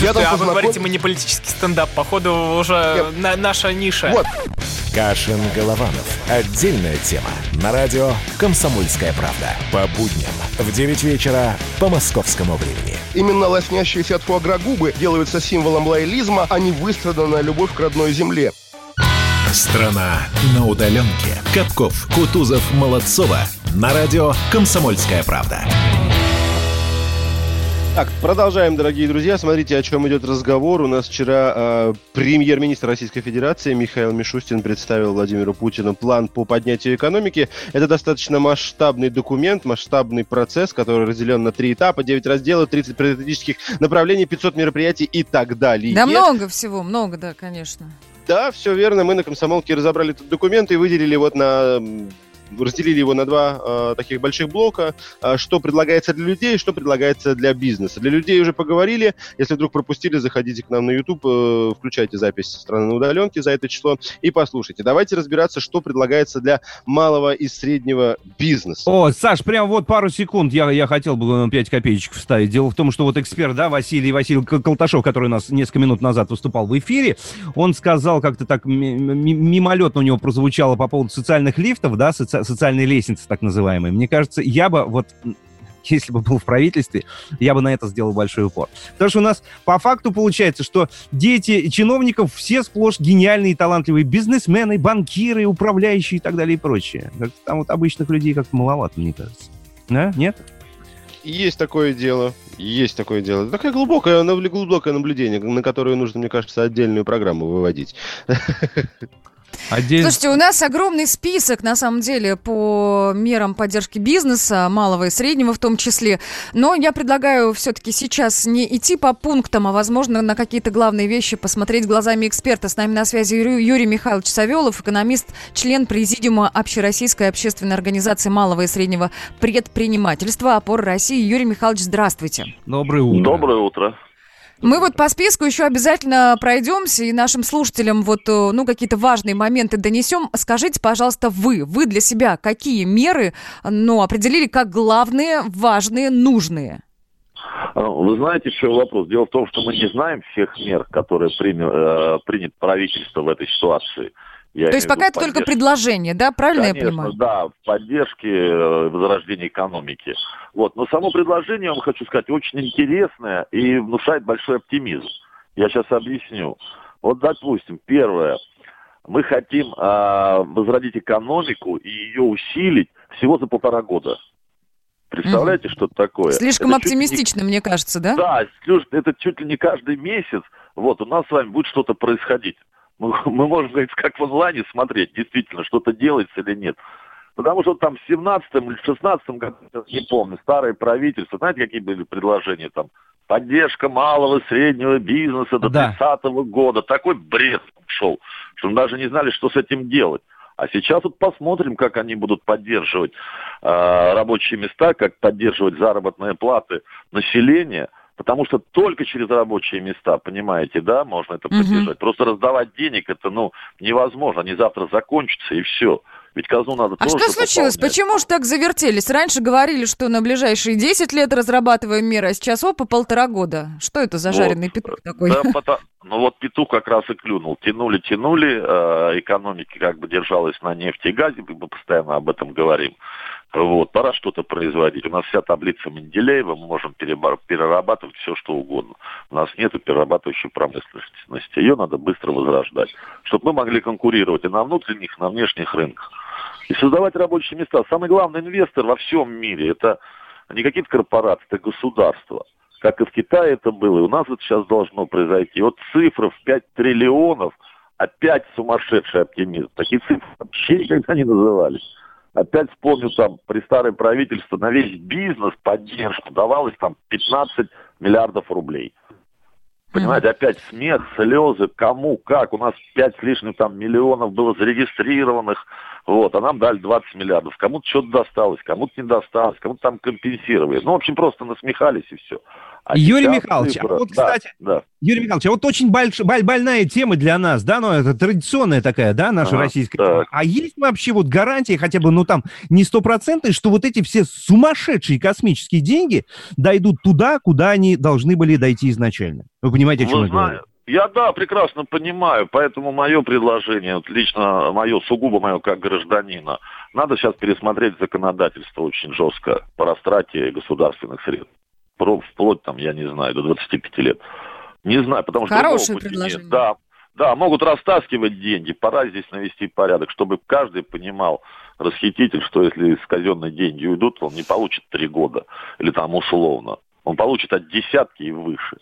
[SPEAKER 12] Я там
[SPEAKER 13] а вы говорите, мы не политический стендап. Походу, уже на- наша ниша.
[SPEAKER 12] Вот.
[SPEAKER 1] Кашин Голованов. Отдельная тема. На радио «Комсомольская правда». По будням в 9 вечера по московскому времени.
[SPEAKER 12] Именно лоснящиеся от фуагра губы делаются символом лоялизма, а не выстраданная любовь к родной земле.
[SPEAKER 1] Страна на удаленке. Капков, Кутузов, Молодцова. На радио «Комсомольская правда».
[SPEAKER 2] Так, продолжаем, дорогие друзья. Смотрите, о чем идет разговор. У нас вчера э, премьер-министр Российской Федерации Михаил Мишустин представил Владимиру Путину план по поднятию экономики. Это достаточно масштабный документ, масштабный процесс, который разделен на три этапа, 9 разделов, 30 приоритетических направлений, 500 мероприятий и так далее.
[SPEAKER 3] Да много всего, много, да, конечно.
[SPEAKER 2] Да, все верно. Мы на комсомолке разобрали этот документ и выделили вот на разделили его на два э, таких больших блока, э, что предлагается для людей, что предлагается для бизнеса. Для людей уже поговорили. Если вдруг пропустили, заходите к нам на YouTube, э, включайте запись страны на удаленке за это число и послушайте. Давайте разбираться, что предлагается для малого и среднего бизнеса.
[SPEAKER 4] О, Саш, прям вот пару секунд я, я хотел бы э, 5 копеечек вставить. Дело в том, что вот эксперт, да, Василий Василий Кол- Колташов, который у нас несколько минут назад выступал в эфире, он сказал как-то так ми- ми- мимолетно у него прозвучало по поводу социальных лифтов, да, соци- социальной лестницы так называемой. Мне кажется, я бы вот если бы был в правительстве, я бы на это сделал большой упор. Потому что у нас по факту получается, что дети чиновников все сплошь гениальные, талантливые бизнесмены, банкиры, управляющие и так далее и прочее. Там вот обычных людей как-то маловато, мне кажется. Да? Нет?
[SPEAKER 2] Есть такое дело. Есть такое дело. Такое глубокое, глубокое наблюдение, на которое нужно, мне кажется, отдельную программу выводить.
[SPEAKER 4] Отдельно.
[SPEAKER 3] Слушайте, у нас огромный список, на самом деле, по мерам поддержки бизнеса, малого и среднего в том числе. Но я предлагаю все-таки сейчас не идти по пунктам, а, возможно, на какие-то главные вещи посмотреть глазами эксперта. С нами на связи Юрий, Юрий Михайлович Савелов, экономист, член президиума Общероссийской общественной организации малого и среднего предпринимательства «Опора России». Юрий Михайлович, здравствуйте.
[SPEAKER 4] Доброе утро.
[SPEAKER 14] Доброе утро.
[SPEAKER 3] Мы вот по списку еще обязательно пройдемся и нашим слушателям вот, э, ну, какие-то важные моменты донесем. Скажите, пожалуйста, вы, вы для себя какие меры, ну, определили как главные, важные, нужные?
[SPEAKER 14] А, Вы знаете, еще вопрос. Дело в том, что мы не знаем всех мер, которые приня- э, принят правительство в этой ситуации. Я
[SPEAKER 3] То есть пока это только предложение, да? Правильно я
[SPEAKER 14] Конечно,
[SPEAKER 3] понимаю?
[SPEAKER 14] да, в поддержке э, возрождения экономики. Вот. Но само предложение, я вам хочу сказать, очень интересное и внушает большой оптимизм. Я сейчас объясню. Вот, допустим, первое. Мы хотим а, возродить экономику и ее усилить всего за полтора года. Представляете, что это такое?
[SPEAKER 3] Слишком
[SPEAKER 14] Это ли не-
[SPEAKER 3] оптимистично, мне кажется, да?
[SPEAKER 14] да, это чуть ли не каждый месяц. Вот, у нас с вами будет что-то происходить. Мы, мы можем, говорить, как в онлайне смотреть, действительно, что-то делается или нет. Потому что там в 17 или 16 году, не помню, старое правительство, знаете, какие были предложения там? Поддержка малого и среднего бизнеса до
[SPEAKER 4] Да.
[SPEAKER 14] 30 года. Такой бред шел, что мы даже не знали, что с этим делать. А сейчас вот посмотрим, как они будут поддерживать э, рабочие места, как поддерживать заработные платы населения. Потому что только через рабочие места, понимаете, да, можно это поддержать. Просто раздавать денег это, ну, невозможно. Они завтра закончатся и все. Ведь казну надо
[SPEAKER 3] А
[SPEAKER 14] тоже
[SPEAKER 3] что случилось?
[SPEAKER 14] пополнять.
[SPEAKER 3] Почему же так завертелись? Раньше говорили, что на ближайшие 10 лет разрабатываем меры, а сейчас опа, полтора года. Что это за
[SPEAKER 14] Вот.
[SPEAKER 3] жареный петух такой?
[SPEAKER 14] Да, пото- ну вот петух как раз и клюнул. Тянули, тянули, э, экономика как бы держалась на нефти и газе, мы постоянно об этом говорим. Вот, пора что-то производить. У нас вся таблица Менделеева, мы можем перерабатывать все, что угодно. У нас нет перерабатывающей промышленности. Ее надо быстро возрождать, чтобы мы могли конкурировать и на внутренних, и на внешних рынках. И создавать рабочие места. Самый главный инвестор во всем мире – это не какие-то корпорации, это государство. Как и в Китае это было, и у нас это сейчас должно произойти. Вот цифра в 5 триллионов, опять сумасшедший оптимизм. Такие цифры вообще никогда не назывались. Опять вспомню, там, при старое правительство на весь бизнес поддержку давалось там 15 миллиардов рублей. Понимаете, опять смех, слезы, кому, как. У нас 5 с лишним там миллионов было зарегистрированных, вот, а нам дали 20 миллиардов. Кому-то что-то досталось, кому-то не досталось, кому-то там компенсировали. Ну, в общем, просто насмехались и все. А
[SPEAKER 4] Юрий Михайлович, а
[SPEAKER 14] цифра-
[SPEAKER 4] вот,
[SPEAKER 14] да,
[SPEAKER 4] кстати,
[SPEAKER 14] да.
[SPEAKER 4] Юрий Михайлович, а вот очень больш- боль- больная тема для нас, да, ну, это традиционная такая, да, наша
[SPEAKER 14] Ага,
[SPEAKER 4] российская
[SPEAKER 14] так.
[SPEAKER 4] тема. А есть вообще вот гарантия, хотя бы, ну, там, не стопроцентной, что вот эти все сумасшедшие космические деньги дойдут туда, куда они должны были дойти изначально? Вы понимаете, о чем
[SPEAKER 14] Вы
[SPEAKER 4] я говорю?
[SPEAKER 14] Я да, прекрасно понимаю, поэтому мое предложение, вот лично мое, сугубо мое как гражданина, надо сейчас пересмотреть законодательство очень жестко по растрате государственных средств. Про- Вплоть там, я не знаю, до 25 лет. Не знаю, потому что
[SPEAKER 3] Хорошее предложение.
[SPEAKER 14] нет. Да, да, могут растаскивать деньги, пора здесь навести порядок, чтобы каждый понимал, расхититель, что если из казенной деньги уйдут, он не получит три года, или там условно. Он получит от десятки и выше.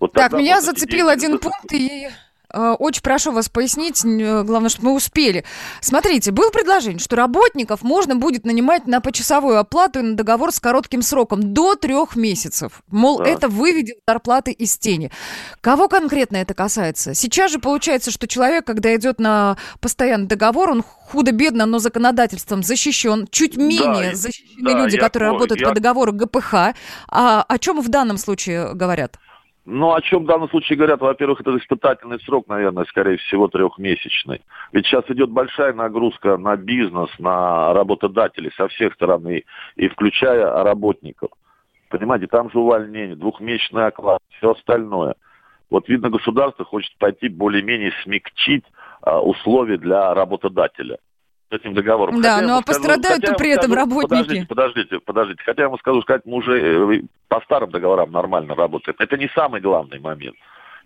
[SPEAKER 14] Вот
[SPEAKER 3] Так, меня зацепил один пункт, и э, очень прошу вас пояснить, э, главное, чтобы мы успели. Смотрите, было предложение, что работников можно будет нанимать на почасовую оплату и на договор с коротким сроком до трех месяцев. Мол,
[SPEAKER 15] Да.
[SPEAKER 3] это выведет зарплаты из тени. Кого конкретно это касается? Сейчас же получается, что человек, когда идет на постоянный договор, он худо-бедно, но законодательством защищен. Чуть менее
[SPEAKER 14] и-
[SPEAKER 3] защищены
[SPEAKER 14] да,
[SPEAKER 3] люди,
[SPEAKER 14] я
[SPEAKER 3] которые
[SPEAKER 14] понял,
[SPEAKER 3] работают
[SPEAKER 14] я-
[SPEAKER 3] по договору ГПХ. А о чем в данном случае говорят?
[SPEAKER 14] Ну, о чем в данном случае говорят? Во-первых, это испытательный срок, наверное, скорее всего, трехмесячный. Ведь сейчас идет большая нагрузка на бизнес, на работодателей со всех сторон, и, и включая работников. Понимаете, там же увольнение, двухмесячный оклад, все остальное. Вот, видно, государство хочет пойти более-менее смягчить а, условия для работодателя. Этим договором.
[SPEAKER 3] Да,
[SPEAKER 14] Хотя я
[SPEAKER 3] ну а пострадают-то
[SPEAKER 14] хотя я
[SPEAKER 3] при этом работники.
[SPEAKER 14] Подождите, подождите, подождите. Хотя я ему скажу, сказать, мы уже э, по старым договорам нормально работает. Это не самый главный момент.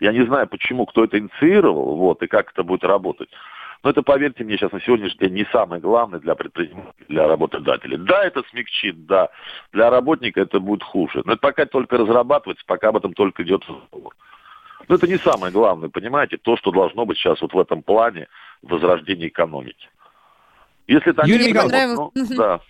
[SPEAKER 14] Я не знаю, почему, кто это инициировал, вот, и как это будет работать. Но это, поверьте мне, сейчас на сегодняшний день не самое главное для предпринимателей, для работодателей. Да, это смягчит, да. Для работника это будет хуже. Но это пока только разрабатывается, пока об этом только идет разговор. Но это не самое главное, понимаете, то, что должно быть сейчас вот в этом плане возрождения экономики. Если так
[SPEAKER 4] Юрий
[SPEAKER 14] не
[SPEAKER 4] Михайлович,
[SPEAKER 14] будет, ну, да.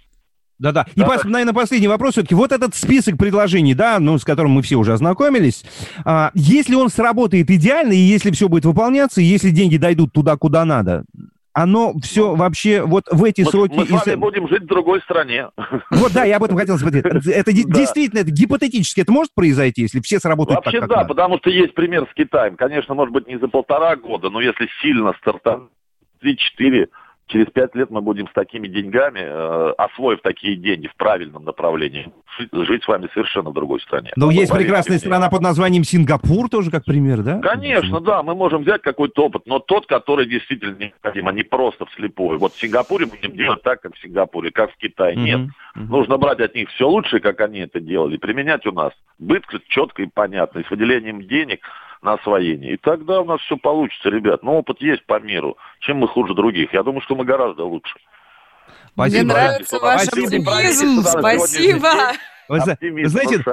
[SPEAKER 4] Да-да. И, пос- наверное, последний вопрос все-таки. Вот этот список предложений, да, ну, с которым мы все уже ознакомились, а, если он сработает идеально, и если все будет выполняться, и если деньги дойдут туда, куда надо, оно все вообще вот в эти
[SPEAKER 14] Мы,
[SPEAKER 4] сроки...
[SPEAKER 14] мы с вами
[SPEAKER 4] и
[SPEAKER 14] будем жить в другой стране.
[SPEAKER 4] Вот, да, я об этом хотел спросить. Это действительно, это гипотетически, это может произойти, если все сработают
[SPEAKER 14] Вообще
[SPEAKER 4] так,
[SPEAKER 14] да, потому что есть пример с Китаем. Конечно, может быть, не за полтора года, но если сильно стартануть, 3-4, через пять лет мы будем с такими деньгами, э, освоив такие деньги в правильном направлении, жить, с вами совершенно в другой стране.
[SPEAKER 4] Но есть
[SPEAKER 14] Поверьте
[SPEAKER 4] прекрасная
[SPEAKER 14] мне.
[SPEAKER 4] страна под названием Сингапур, тоже как пример, да?
[SPEAKER 14] Конечно, да, мы можем взять какой-то опыт, но тот, который действительно необходим, а не просто вслепую. Вот в Сингапуре мы будем делать так, как в Сингапуре, как в Китае. Нет, нужно брать от них все лучшее, как они это делали, применять у нас быстро, четко и понятно, и с выделением денег на освоение. И тогда у нас все получится, ребят. Но опыт есть по миру. Чем мы хуже других? Я думаю, что мы гораздо лучше.
[SPEAKER 3] Мне нравится ваш
[SPEAKER 14] Спасибо.
[SPEAKER 3] оптимизм. Спасибо.
[SPEAKER 14] Оптимизм
[SPEAKER 4] знаете,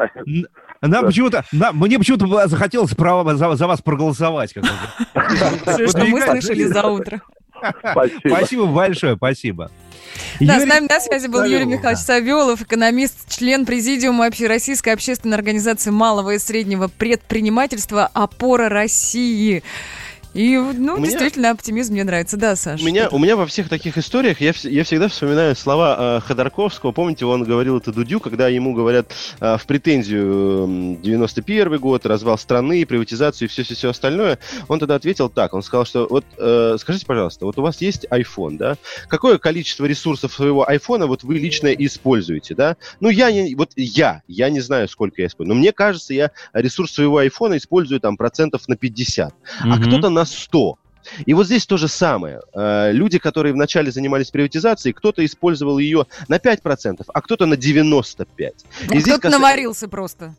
[SPEAKER 4] нам почему-то, нам- мне почему-то захотелось право за, за вас проголосовать. как бы.
[SPEAKER 3] Что мы слышали за утро.
[SPEAKER 14] Спасибо.
[SPEAKER 4] Спасибо большое, спасибо.
[SPEAKER 3] Да,
[SPEAKER 4] Юрий-
[SPEAKER 3] с нами на связи был Юрий Михайлович Савелов, экономист, член президиума Общероссийской общественной организации малого и среднего предпринимательства «Опора России». И, ну,
[SPEAKER 2] меня-
[SPEAKER 3] действительно, оптимизм мне нравится. Да, Саша?
[SPEAKER 2] У меня, у меня во всех таких историях я, я всегда вспоминаю слова э, Ходорковского. Помните, он говорил это Дудю, когда ему говорят э, в претензию м, 91 год, развал страны, приватизацию и все-все-все остальное. Он тогда ответил так. Он сказал, что вот э, скажите, пожалуйста, вот у вас есть iPhone, да? Какое количество ресурсов своего iPhone вот вы лично используете, да? Ну, я не, вот я, я не знаю, сколько я использую. Но мне кажется, я ресурс своего iPhone использую там процентов на 50. А
[SPEAKER 4] Мгм.
[SPEAKER 2] кто-то на 100. И вот здесь то же самое. Э, Люди, которые вначале занимались приватизацией, кто-то использовал ее на 5%, а кто-то на 95%.
[SPEAKER 3] Ну,
[SPEAKER 2] И здесь
[SPEAKER 3] Кто-то
[SPEAKER 2] каса-
[SPEAKER 3] наварился просто.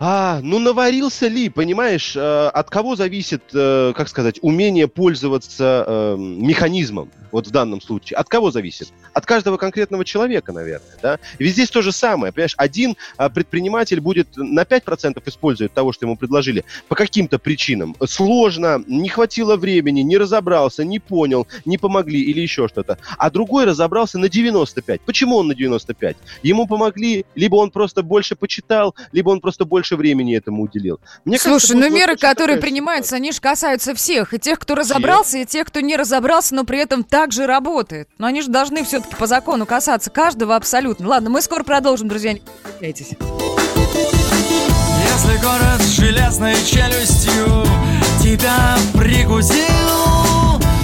[SPEAKER 2] А, ну наварился ли, понимаешь, э, от кого зависит, э, как сказать, умение пользоваться э, механизмом, вот в данном случае? От кого зависит? От каждого конкретного человека, наверное, да? Ведь здесь то же самое, понимаешь, один а, предприниматель будет на 5% использовать того, что ему предложили, по каким-то причинам. Сложно, не хватило времени, не разобрался, не понял, не помогли или еще что-то. А другой разобрался на 95. Почему он на 95? Ему помогли, либо он просто больше почитал, либо он просто больше времени этому уделил. Мне кажется,
[SPEAKER 3] Слушай, ну
[SPEAKER 2] будет вот
[SPEAKER 3] меры, которые принимаются, они же касаются всех. И тех, кто разобрался, и тех, кто не разобрался, но при этом также работает. Но они же должны все-таки по закону касаться каждого абсолютно. Ладно, мы скоро продолжим, друзья. Не.
[SPEAKER 7] Если город с железной челюстью тебя прикусил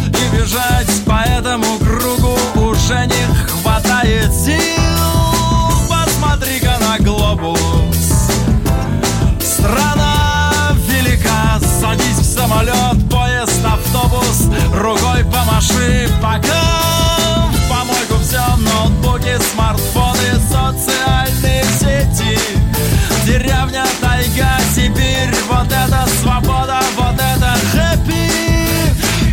[SPEAKER 7] И бежать по этому кругу уже не хватает сил Посмотри-ка на глобус Страна велика, садись в самолет, поезд, автобус Рукой помаши пока В помойку все, ноутбуки, смартфоны, социальные сети. Деревня, тайга, Сибирь, вот это свобода, вот это хэппи.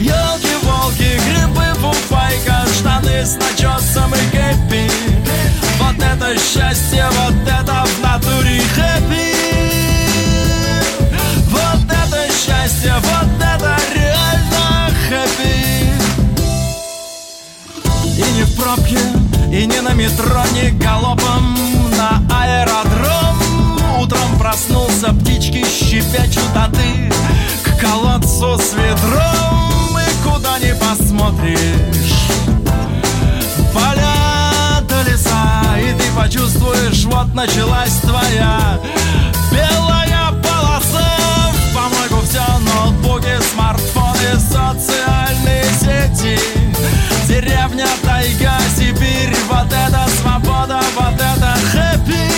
[SPEAKER 7] Елки-волки, грибы, фуфайка, штаны с начесом и кэппи. Вот это счастье, вот это в натуре хэппи счастье, вот это реально хэппи. И не в пробке, и не на метро, не галопом. На аэродром Утром проснулся, птички щебечут, а ты к колодцу с ведром. И куда не посмотришь Поля до леса, и ты почувствуешь, вот началась твоя белая все, ноутбуки, смартфоны, социальные сети. Деревня, тайга, Сибирь, вот это свобода, вот это хэппи.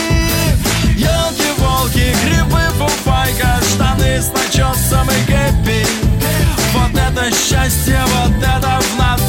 [SPEAKER 7] Елки-волки, грибы, фуфайка, штаны с начесом и кэппи. Вот это счастье, вот это в натуре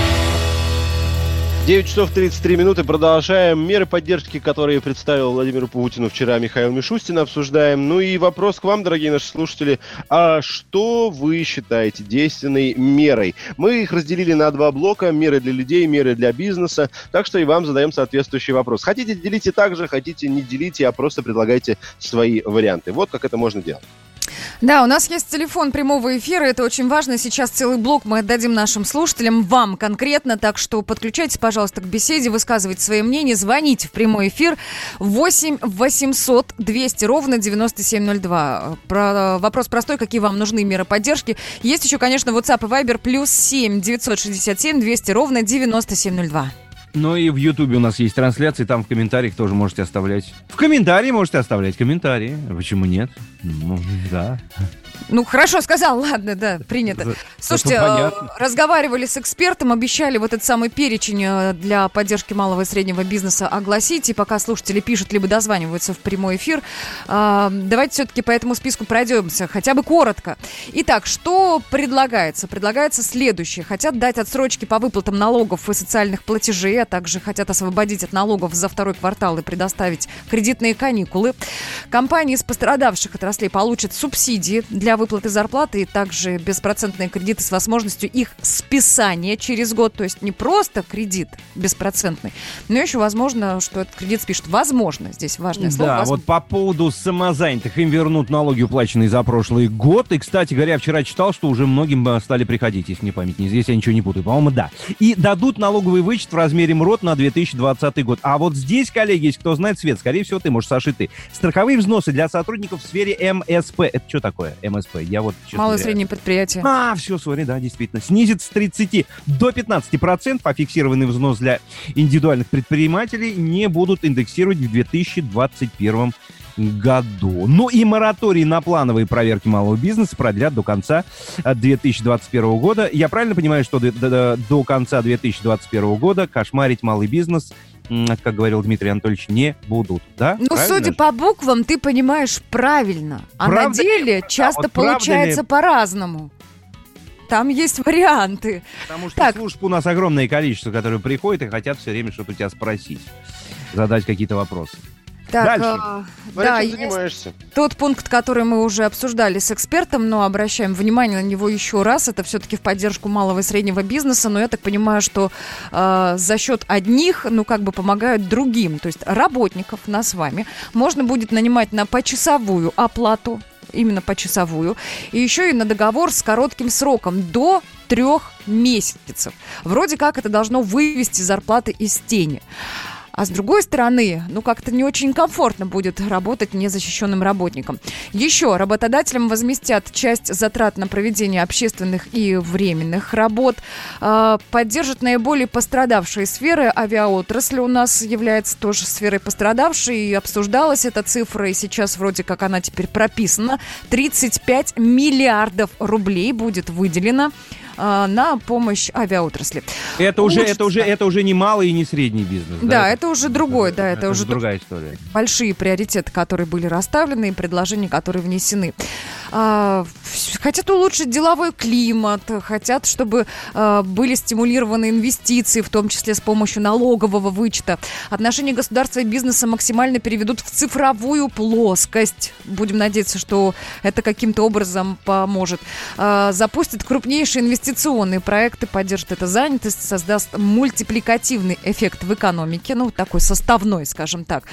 [SPEAKER 2] 9 часов 33 минуты. Продолжаем меры поддержки, которые представил Владимиру Путину вчера Михаил Мишустин. Обсуждаем. Ну и вопрос к вам, дорогие наши слушатели. А что вы считаете действенной мерой? Мы их разделили на два блока. Меры для людей, меры для бизнеса. Так что и вам задаем соответствующий вопрос. Хотите, делите так же, хотите, не делите, а просто предлагайте свои варианты. Вот как это можно делать.
[SPEAKER 3] Да, у нас есть телефон прямого эфира, это очень важно. Сейчас целый блок мы отдадим нашим слушателям, вам конкретно, так что подключайтесь, пожалуйста, к беседе, высказывайте свои мнения, звоните в прямой эфир 8 800 200 ровно 9702. Про, вопрос простой, какие вам нужны меры поддержки. Есть еще, конечно, WhatsApp и Viber плюс 7 967 200 ровно 9702.
[SPEAKER 4] Ну и в Ютубе у нас есть трансляции, там в комментариях тоже можете оставлять. В комментарии можете оставлять комментарии. Почему нет? Ну, да.
[SPEAKER 3] Ну, хорошо сказал, ладно, да, принято. Слушайте, э, разговаривали с экспертом, обещали вот этот самый перечень э, для поддержки малого и среднего бизнеса огласить, и пока слушатели пишут, либо дозваниваются в прямой эфир, э, давайте все-таки по этому списку пройдемся, хотя бы коротко. Итак, что предлагается? Предлагается следующее. Хотят дать отсрочки по выплатам налогов и социальных платежей, а также хотят освободить от налогов за второй квартал и предоставить кредитные каникулы. Компании из пострадавших отраслей получат субсидии для выплаты зарплаты и также беспроцентные кредиты с возможностью их списания через год. То есть не просто кредит беспроцентный, но еще возможно, что этот кредит спишут. Возможно, здесь важное слово.
[SPEAKER 4] Да,
[SPEAKER 3] возможно.
[SPEAKER 4] вот по поводу самозанятых, им вернут налоги, уплаченные за прошлый год. И, кстати говоря, вчера читал, что уже многим э, стали приходить, если мне память не здесь, я ничего не путаю. По-моему, да. И дадут налоговый вычет в размере МРОД на 2020 год. А вот здесь, коллеги, если кто знает, Свет, скорее всего, ты, может, Саши, ты. Страховые взносы для сотрудников в сфере МСП. Это что такое МСП? Я вот... честно
[SPEAKER 3] Малое и среднее предприятие.
[SPEAKER 4] а, все, сори, да, действительно. Снизит с 30 до 15 процентов, а фиксированный взнос для индивидуальных предпринимателей не будут индексировать в 2021 году. Ну и мораторий на плановые проверки малого бизнеса продлят до конца э, 2021 года. Я правильно понимаю, что до, до- до конца 2021 года кошмарить малый бизнес, как говорил Дмитрий Анатольевич, не будут, да?
[SPEAKER 3] Ну,
[SPEAKER 4] Правильно
[SPEAKER 3] судя
[SPEAKER 4] же?
[SPEAKER 3] по буквам, ты понимаешь правильно. А на
[SPEAKER 4] Правда ли?
[SPEAKER 3] деле часто
[SPEAKER 4] вот правда
[SPEAKER 3] получается по-разному. Там есть варианты.
[SPEAKER 4] Потому что
[SPEAKER 3] Так.
[SPEAKER 4] служб у нас огромное количество, которые приходят и хотят все время что-то у тебя спросить, задать какие-то вопросы.
[SPEAKER 3] Так,
[SPEAKER 4] Дальше.
[SPEAKER 3] а,
[SPEAKER 2] Смотри,
[SPEAKER 3] да,
[SPEAKER 2] чем занимаешься.
[SPEAKER 3] тот пункт, который мы уже обсуждали с экспертом, но обращаем внимание на него еще раз. Это все-таки в поддержку малого и среднего бизнеса, но я так понимаю, что э, за счет одних, ну, как бы помогают другим. То есть работников, нас с вами, можно будет нанимать на почасовую оплату, именно почасовую, и еще и на договор с коротким сроком до трех месяцев. Вроде как это должно вывести зарплаты из тени. А с другой стороны, ну как-то не очень комфортно будет работать незащищенным работникам. Еще работодателям возместят часть затрат на проведение общественных и временных работ, э, поддержат наиболее пострадавшие сферы. Авиаотрасль у нас является тоже сферой пострадавшей, и обсуждалась эта цифра, и сейчас вроде как она теперь прописана. 35 миллиардов рублей будет выделено э, на помощь авиаотрасли.
[SPEAKER 4] Это уже, это уже, это уже не малый и не средний бизнес.
[SPEAKER 3] Да, это уже другой, да, это,
[SPEAKER 4] это
[SPEAKER 3] уже
[SPEAKER 4] другая история.
[SPEAKER 3] большие приоритеты, которые были расставлены и предложения, которые внесены. А, хотят улучшить деловой климат, хотят, чтобы а, были стимулированы инвестиции, в том числе с помощью налогового вычета. Отношения государства и бизнеса максимально переведут в цифровую плоскость. Будем надеяться, что это каким-то образом поможет. А, Запустят крупнейшие инвестиционные проекты, поддержит это занятость, создаст мультипликативный эффект в экономике, ну, такой составной, скажем так.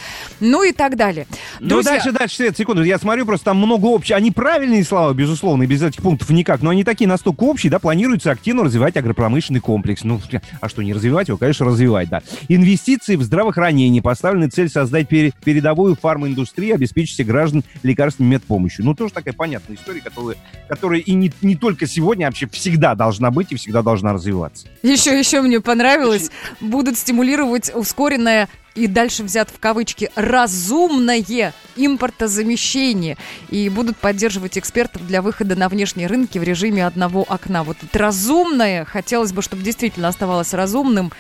[SPEAKER 3] Ну и так далее.
[SPEAKER 4] Ну,
[SPEAKER 3] Друзья,
[SPEAKER 4] дальше, дальше, Свет, секунду. Я смотрю, просто там много общего. Они правильные слова, безусловно, и без этих пунктов никак, но они такие настолько общие, да, планируется активно развивать агропромышленный комплекс. Ну, а что, не развивать его? Конечно, развивать, да. Инвестиции в здравоохранение. Поставлена цель создать пере- передовую фарминдустрию, обеспечить граждан лекарственной медпомощью. Ну, тоже такая понятная история, которая, которая и не, не только сегодня, а вообще всегда должна быть и всегда должна развиваться.
[SPEAKER 3] Еще, еще мне понравилось, будут стимулировать ускоренное и дальше взят в кавычки разумное импортозамещение и будут поддерживать экспертов для выхода на внешние рынки в режиме одного окна. Вот разумное, хотелось бы, чтобы действительно оставалось разумным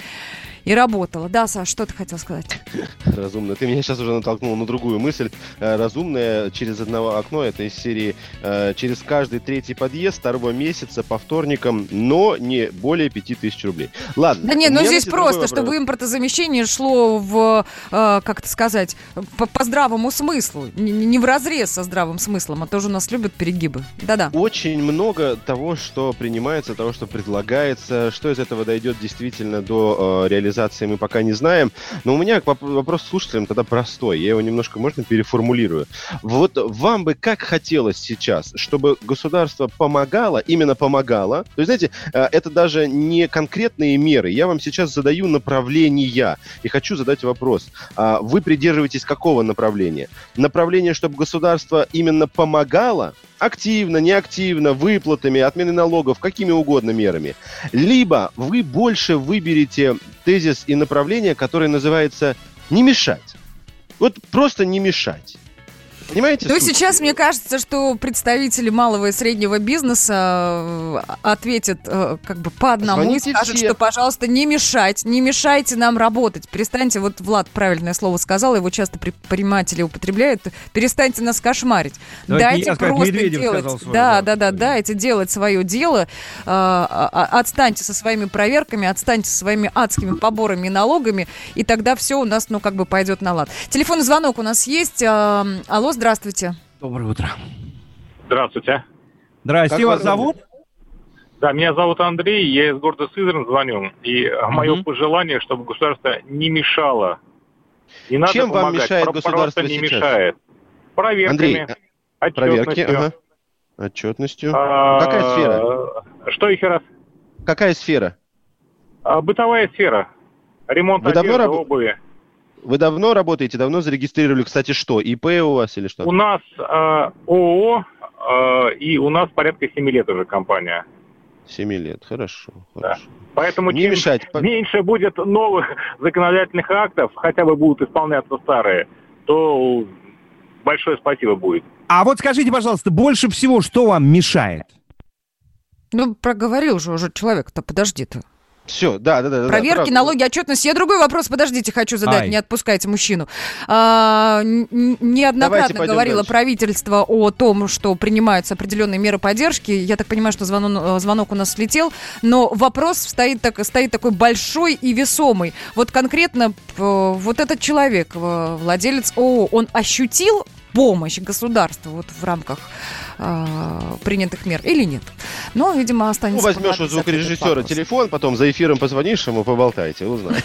[SPEAKER 3] и работало. Да, Саш, что ты хотел сказать?
[SPEAKER 2] Разумно. Ты меня сейчас уже натолкнул на другую мысль. Э, Разумное через одного окно, это из серии э, через каждый третий подъезд второго месяца по вторникам, но не более 5000 рублей. Ладно.
[SPEAKER 3] Да нет, ну здесь просто, чтобы импортозамещение шло в, э, как это сказать, по, по здравому смыслу, не, в разрез со здравым смыслом, а тоже у нас любят перегибы. Да-да.
[SPEAKER 2] Очень много того, что принимается, того, что предлагается, что из этого дойдет действительно до э, реализации, мы пока не знаем. Но у меня воп- вопрос слушателям тогда простой. Я его немножко, можно, переформулирую. Вот вам бы как хотелось сейчас, чтобы государство помогало, именно помогало. То есть, знаете, э, это даже не конкретные меры. Я вам сейчас задаю направления и хочу задать вопрос. А Вы придерживаетесь какого направления? Направление, чтобы государство именно помогало, активно, неактивно, выплатами, отменой налогов, какими угодно мерами. Либо вы больше выберете тезис и направление, которое называется «не мешать». Вот просто не мешать. Понимаете?
[SPEAKER 3] Ну,
[SPEAKER 2] суть?
[SPEAKER 3] сейчас мне кажется, что представители малого и среднего бизнеса э, ответят э, как бы по одному
[SPEAKER 2] Звоните
[SPEAKER 3] и скажут,
[SPEAKER 2] все.
[SPEAKER 3] что, пожалуйста, не мешать, не мешайте нам работать. Перестаньте, вот Влад правильное слово сказал, его часто предприниматели употребляют, перестаньте нас кошмарить.
[SPEAKER 4] Не
[SPEAKER 3] Дайте просто
[SPEAKER 4] Медведев
[SPEAKER 3] делать.
[SPEAKER 4] свое,
[SPEAKER 3] да,
[SPEAKER 4] да.
[SPEAKER 3] да, да, дайте делать свое дело. Э, а- а- Отстаньте со своими проверками, отстаньте со своими адскими поборами и налогами, и тогда все у нас, ну, как бы пойдет на лад. Телефонный звонок у нас есть. Алло, здравствуйте.
[SPEAKER 4] Доброе утро.
[SPEAKER 16] Здравствуйте.
[SPEAKER 4] Здрасте,
[SPEAKER 16] Как
[SPEAKER 4] вас зовут?
[SPEAKER 16] Да, меня зовут Андрей, я из города Сызрань звоню. И э, мое пожелание, чтобы государство не мешало. Не надо
[SPEAKER 2] Чем вам
[SPEAKER 16] помогать,
[SPEAKER 2] мешает
[SPEAKER 16] про-
[SPEAKER 2] государство
[SPEAKER 16] просто не
[SPEAKER 2] сейчас?
[SPEAKER 16] мешает. Проверками,
[SPEAKER 2] Андрей, а, проверки,
[SPEAKER 16] отчетностью.
[SPEAKER 2] ага. Отчетностью.
[SPEAKER 16] А,
[SPEAKER 2] Какая сфера?
[SPEAKER 16] Что еще раз?
[SPEAKER 2] Какая сфера?
[SPEAKER 16] А, бытовая сфера. Ремонт
[SPEAKER 2] Вы давно
[SPEAKER 16] одежды,
[SPEAKER 2] раб-
[SPEAKER 16] обуви.
[SPEAKER 2] Вы давно работаете? Давно зарегистрировали, кстати, что? ИП у вас или что?
[SPEAKER 16] У нас э, ООО, э, и у нас порядка 7 лет уже компания.
[SPEAKER 2] Семи лет, хорошо.
[SPEAKER 16] Да. Поэтому
[SPEAKER 2] Не
[SPEAKER 16] чем
[SPEAKER 2] мешать. по-
[SPEAKER 16] меньше будет новых законодательных актов, хотя бы будут исполняться старые, то большое спасибо будет.
[SPEAKER 4] А вот скажите, пожалуйста, больше всего что вам мешает?
[SPEAKER 3] Ну, проговорил же уже человек-то, подожди ты.
[SPEAKER 2] Все, да, да, да. да,
[SPEAKER 3] Проверки,
[SPEAKER 2] правда.
[SPEAKER 3] налоги, отчетность. Я другой вопрос, подождите, хочу задать,
[SPEAKER 2] Ай.
[SPEAKER 3] не отпускайте мужчину. А, неоднократно говорило
[SPEAKER 2] дальше.
[SPEAKER 3] правительство о том, что принимаются определенные меры поддержки. Я так понимаю, что звонок, звонок у нас слетел, но вопрос стоит, так, стоит такой большой и весомый. Вот конкретно э, вот этот человек, э, владелец ООО, он ощутил помощь государства вот в рамках э, принятых мер или нет? Но, видимо,
[SPEAKER 2] Ну,
[SPEAKER 3] останется...
[SPEAKER 2] возьмешь у звукорежиссера телефон, потом за эфиром позвонишь ему, поболтаете, узнаешь.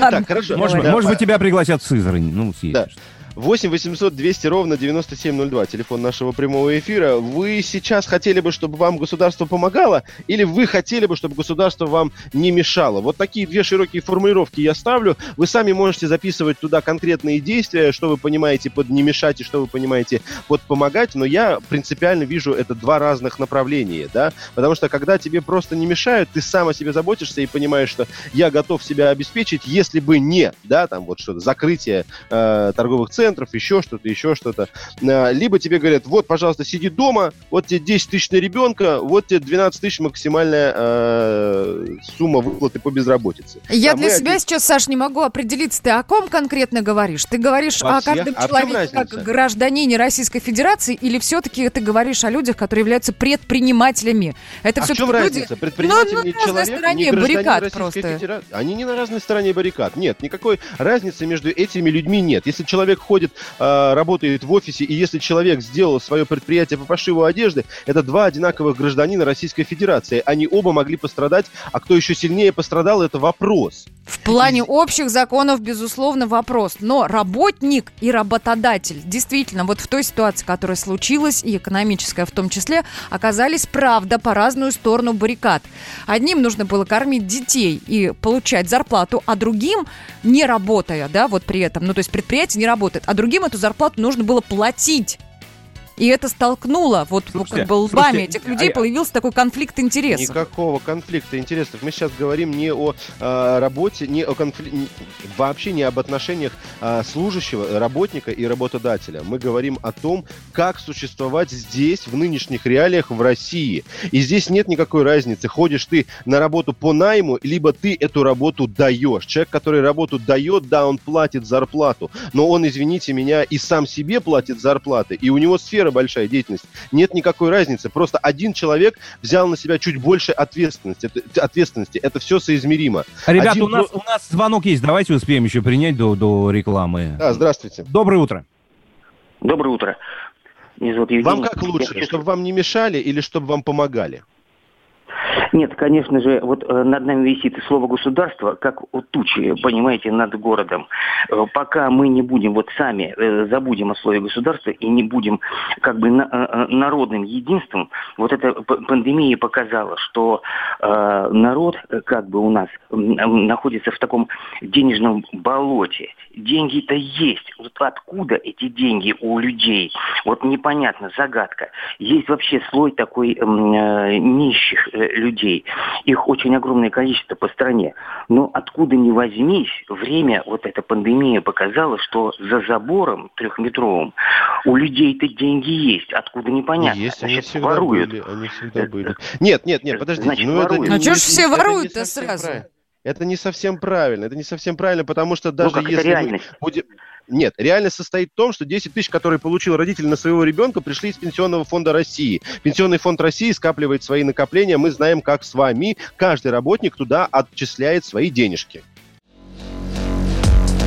[SPEAKER 2] Так, хорошо.
[SPEAKER 4] Может быть, тебя пригласят в Сызрань. Ну, съездишь.
[SPEAKER 2] 8 800 200 ровно 9702, телефон нашего прямого эфира. Вы сейчас хотели бы, чтобы вам государство помогало, или вы хотели бы, чтобы государство вам не мешало? Вот такие две широкие формулировки я ставлю. Вы сами можете записывать туда конкретные действия, что вы понимаете под не мешать и что вы понимаете под помогать, но я принципиально вижу это два разных направления, да, потому что когда тебе просто не мешают, ты сам о себе заботишься и понимаешь, что я готов себя обеспечить, если бы не, да, там вот что-то, закрытие э, торговых центров, еще что-то, еще что-то. Э, либо тебе говорят, вот, пожалуйста, сиди дома, вот тебе 10 тысяч на ребенка, вот тебе 12 тысяч максимальная э, сумма выплаты по безработице.
[SPEAKER 3] Я
[SPEAKER 2] А
[SPEAKER 3] для
[SPEAKER 2] мы
[SPEAKER 3] себя сейчас, Саш, не могу определиться, ты о ком конкретно говоришь? Ты говоришь
[SPEAKER 2] Во
[SPEAKER 3] о
[SPEAKER 2] всех?
[SPEAKER 3] каждом
[SPEAKER 2] А
[SPEAKER 3] человеке как гражданине Российской Федерации или все-таки ты говоришь о людях, которые являются предпринимателями? Это
[SPEAKER 2] а в
[SPEAKER 3] все-таки
[SPEAKER 2] чем
[SPEAKER 3] люди...
[SPEAKER 2] разница? Предприниматель
[SPEAKER 3] ну,
[SPEAKER 2] не
[SPEAKER 3] на разной
[SPEAKER 2] человек,
[SPEAKER 3] стороне
[SPEAKER 2] не
[SPEAKER 3] баррикад просто.
[SPEAKER 2] Федерации. Они не на разной стороне баррикад. Нет, никакой разницы между этими людьми нет. Если человек ходит, э, работает в офисе, и если человек сделал свое предприятие по пошиву одежды, это два одинаковых гражданина Российской Федерации. Они оба могли пострадать, а кто еще сильнее пострадал, это вопрос.
[SPEAKER 3] В плане общих законов, безусловно, вопрос. Но работник и работодатель действительно вот в той ситуации, которая случилась, и экономическая в том числе, оказались, правда, по разную сторону баррикад. Одним нужно было кормить детей и получать зарплату, а другим, не работая, да, вот при этом, ну то есть предприятие не работает, а другим эту зарплату нужно было платить. И это столкнуло вот
[SPEAKER 2] Слушайте,
[SPEAKER 3] как бы лбами
[SPEAKER 2] слушайте,
[SPEAKER 3] этих людей,
[SPEAKER 2] а-
[SPEAKER 3] появился такой конфликт интересов.
[SPEAKER 2] Никакого конфликта интересов. Мы сейчас говорим не о э, работе, не о конфли... вообще не об отношениях э, служащего, работника и работодателя. Мы говорим о том, как существовать здесь, в нынешних реалиях в России. И здесь нет никакой разницы, ходишь ты на работу по найму, либо ты эту работу даешь. Человек, который работу дает, да, он платит зарплату, но он, извините меня, и сам себе платит зарплаты, и у него сфера большая деятельность. Нет никакой разницы. Просто один человек взял на себя чуть больше ответственности. Это, ответственности. Это все соизмеримо.
[SPEAKER 4] Ребята,
[SPEAKER 2] Один
[SPEAKER 4] у нас, у нас звонок есть. Давайте успеем еще принять до, до рекламы.
[SPEAKER 2] Да, здравствуйте.
[SPEAKER 4] Доброе утро.
[SPEAKER 17] Доброе утро. Меня зовут Евгений.
[SPEAKER 2] Вам как лучше,
[SPEAKER 17] хочу-
[SPEAKER 2] чтобы вам не мешали или чтобы вам помогали?
[SPEAKER 17] Нет, конечно же, вот э, над нами висит слово государство, как тучи, понимаете, над городом. Э, пока мы не будем вот сами э, забудем о слове государства и не будем как бы на- народным единством, вот эта пандемия показала, что народ как бы у нас находится в таком денежном болоте. Деньги-то есть. Вот откуда эти деньги у людей? Вот непонятно, загадка. Есть вообще слой такой нищих э, людей. Их очень огромное количество по стране. Но откуда ни возьмись, время, вот эта пандемия показала, что за забором трехметровым у людей-то деньги есть. Откуда непонятно.
[SPEAKER 2] Есть, они
[SPEAKER 17] Значит,
[SPEAKER 2] всегда
[SPEAKER 17] воруют.
[SPEAKER 2] были. Они всегда были. Нет, нет, нет, подождите.
[SPEAKER 17] Значит,
[SPEAKER 2] ну, это
[SPEAKER 17] воруют.
[SPEAKER 2] не-
[SPEAKER 3] А чё ж
[SPEAKER 2] не-
[SPEAKER 3] все
[SPEAKER 2] это
[SPEAKER 3] воруют-то сразу?
[SPEAKER 2] правильно. Это не совсем правильно. Это не совсем правильно, потому что даже
[SPEAKER 17] это
[SPEAKER 2] если мы
[SPEAKER 17] реальность?
[SPEAKER 2] будем... Нет, реальность состоит в том, что 10 тысяч, которые получил родитель на своего ребенка, пришли из Пенсионного фонда России. Пенсионный фонд России скапливает свои накопления. Мы знаем, как с вами каждый работник туда отчисляет свои денежки.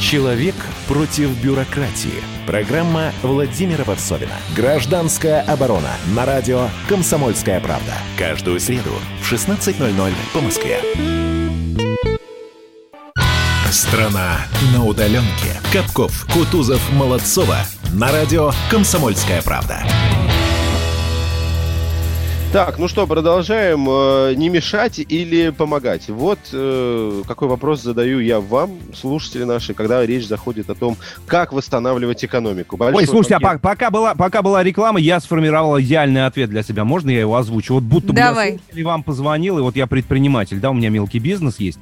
[SPEAKER 1] Человек против бюрократии. Программа Владимира Варсовина. Гражданская оборона. На радио «Комсомольская правда». Каждую среду в 16.00 по Москве. Страна на удаленке. Капков, Кутузов, Молодцова. На радио «Комсомольская правда».
[SPEAKER 2] Так, ну что, продолжаем. Э, Не мешать или помогать? Вот э, какой вопрос задаю я вам, слушатели наши, когда речь заходит о том, как восстанавливать экономику. Большой
[SPEAKER 4] Ой, слушайте, а
[SPEAKER 2] пакет.
[SPEAKER 4] по- пока была, пока была реклама, я сформировал идеальный ответ для себя. Можно я его озвучу? Вот будто бы я вам позвонил, и вот я предприниматель, да, у меня мелкий бизнес есть.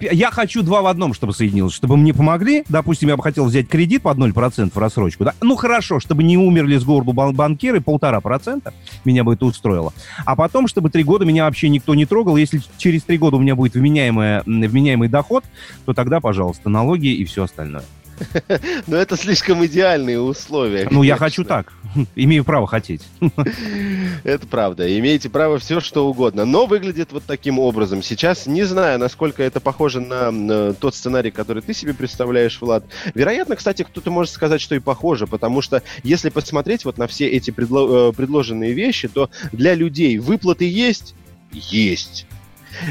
[SPEAKER 4] Я хочу два в одном, чтобы соединилось. Чтобы мне помогли, допустим, я бы хотел взять кредит под 0% в рассрочку, да? Ну, хорошо, чтобы не умерли с горбу бан- банкиры, полтора процента, меня бы это устроило. А потом, чтобы три года меня вообще никто не трогал. Если через три года у меня будет вменяемая, м, вменяемый доход, то тогда, пожалуйста, налоги и все остальное.
[SPEAKER 2] Но это слишком идеальные условия.
[SPEAKER 4] Ну, я
[SPEAKER 2] конечно.
[SPEAKER 4] хочу так. Имею право хотеть.
[SPEAKER 2] Это правда. Имеете право все, что угодно. Но выглядит вот таким образом. Сейчас, не знаю, насколько это похоже на, тот сценарий, который ты себе представляешь, Влад. Вероятно, кстати, кто-то может сказать, что и похоже, потому что если посмотреть вот на все эти предло- э, предложенные вещи, то для людей выплаты есть? Есть.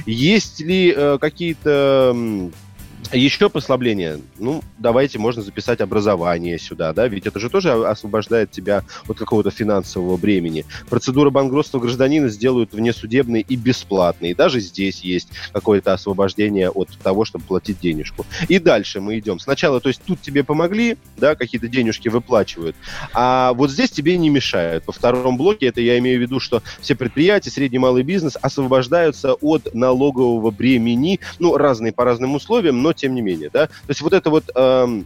[SPEAKER 2] Есть ли э, какие-то Еще послабление. Ну, давайте можно записать образование сюда, да, ведь это же тоже освобождает тебя от какого-то финансового бремени. Процедура банкротства гражданина сделают внесудебной и бесплатной. И даже здесь есть какое-то освобождение от того, чтобы платить денежку. И дальше мы идем. Сначала, то есть тут тебе помогли, да, какие-то денежки выплачивают, а вот здесь тебе не мешают. По второму блоке это я имею в виду, что все предприятия, средний малый бизнес освобождаются от налогового бремени, ну, разные по разным условиям, но тем не менее, да. То есть вот это вот эм,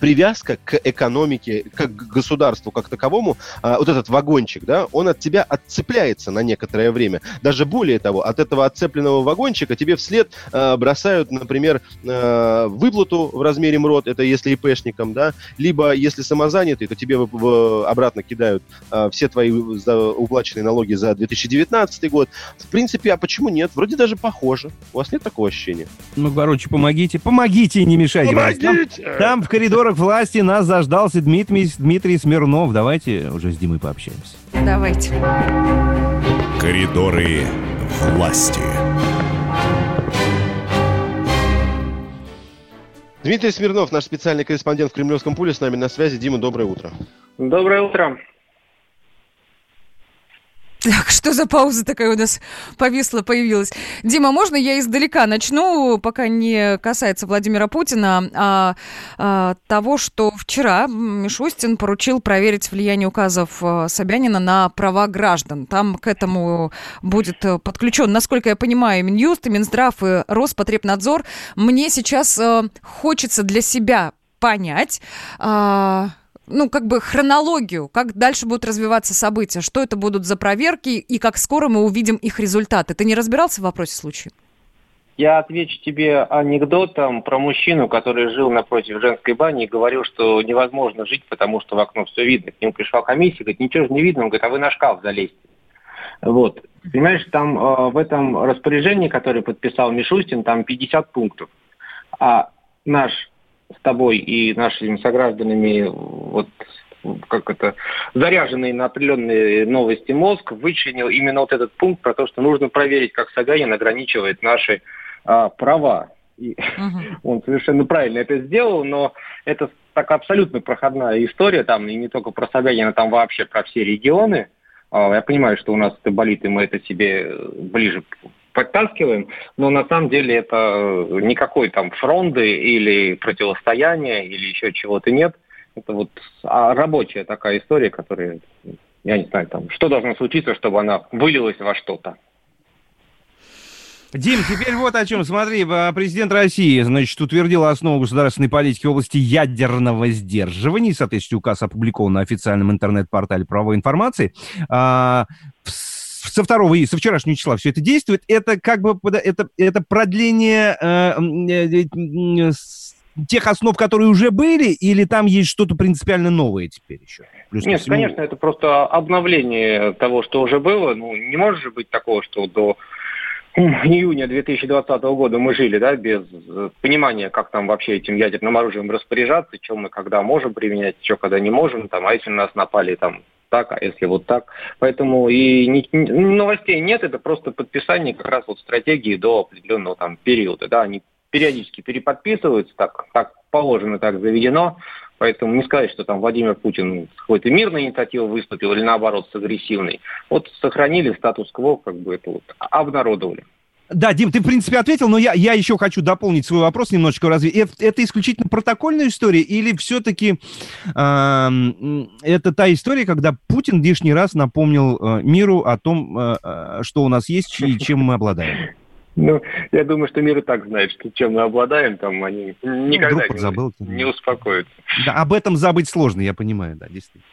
[SPEAKER 2] привязка к экономике, как к государству как таковому, а, вот этот вагончик, да, он от тебя отцепляется на некоторое время. Даже более того, от этого отцепленного вагончика тебе вслед а, бросают, например, а, выплату в размере МРОД, это если ИПшникам, да, либо если самозанятый, то тебе в, в, обратно кидают а, все твои за, уплаченные налоги за 2019 год. В принципе, а почему нет? Вроде даже похоже. У вас нет такого ощущения?
[SPEAKER 4] Ну, короче, помогите, помогите, не мешайте.
[SPEAKER 2] Помогите!
[SPEAKER 4] Там, там в коридорах власти нас заждался Дмитрий, Дмитрий Смирнов. Давайте уже с Димой пообщаемся.
[SPEAKER 3] Давайте.
[SPEAKER 1] Коридоры власти.
[SPEAKER 2] Дмитрий Смирнов, наш специальный корреспондент в Кремлевском пуле, с нами на связи. Дима, доброе утро.
[SPEAKER 16] Доброе утро.
[SPEAKER 3] Так, что за пауза такая у нас повисла, появилась? Дима, можно я издалека начну, пока не касается Владимира Путина, а, а, того, что вчера Мишустин поручил проверить влияние указов а, Собянина на права граждан. Там к этому будет подключен, насколько я понимаю, Минюст, Минздрав и Роспотребнадзор. Мне сейчас а, хочется для себя понять, а, ну, как бы хронологию, как дальше будут развиваться события, что это будут за проверки и как скоро мы увидим их результаты. Ты не разбирался в вопросе случая?
[SPEAKER 16] Я отвечу тебе анекдотом про мужчину, который жил напротив женской бани и говорил, что невозможно жить, потому что в окно все видно. К нему пришла комиссия, говорит, ничего же не видно. Он говорит, а вы на шкаф залезьте. Вот. Понимаешь, там э, в этом распоряжении, которое подписал Мишустин, там 50 пунктов. А наш с тобой и нашими согражданами вот как это, заряженный на определенные новости мозг вычленил именно вот этот пункт про то, что нужно проверить, как Собянин ограничивает наши а, права. И uh-huh. он совершенно правильно это сделал, но это так абсолютно проходная история, там и не только про Собянина, там вообще про все регионы. А, я понимаю, что у нас это болит, и мы это себе ближе подтаскиваем, но на самом деле это э, никакой там фронды или противостояния или еще чего-то нет. Это вот а рабочая такая история, которая, я не знаю, там, что должно случиться, чтобы она вылилась во что-то.
[SPEAKER 4] Дим, теперь вот о чем. Смотри, а, президент России, значит, утвердил основу государственной политики в области ядерного сдерживания. Соответственно, указ опубликован на официальном интернет-портале правовой информации. А, в со 2 и со вчерашнего числа все это действует, это как бы это, это продление э, э, э, тех основ, которые уже были, или там есть что-то принципиально новое теперь еще?
[SPEAKER 16] Плюс Нет, всему... конечно, это просто обновление того, что уже было. Ну, не может же быть такого, что до июня 2020 года мы жили, да, без понимания, как там вообще этим ядерным оружием распоряжаться, что мы когда можем применять, что когда не можем, там, а если на нас напали там так, а если вот так. Поэтому и не, новостей нет, это просто подписание как раз вот стратегии до определенного там периода. Да, они периодически переподписываются, так, так положено, так заведено. Поэтому не сказать, что там Владимир Путин с какой-то мирной инициативой выступил или наоборот с агрессивной. Вот сохранили статус-кво, как бы это вот обнародовали.
[SPEAKER 4] Да, Дим, ты, в принципе, ответил, но я, я еще хочу дополнить свой вопрос немножечко. Разве это, это исключительно протокольная история или все-таки э, это та история, когда Путин лишний раз напомнил э, миру о том, э, э что у нас есть и чем мы обладаем?
[SPEAKER 16] Ну, я думаю, что мир и так знает, что чем мы обладаем, там они никогда ну, не, не успокоятся.
[SPEAKER 4] Да, об этом забыть сложно, я понимаю, да, действительно.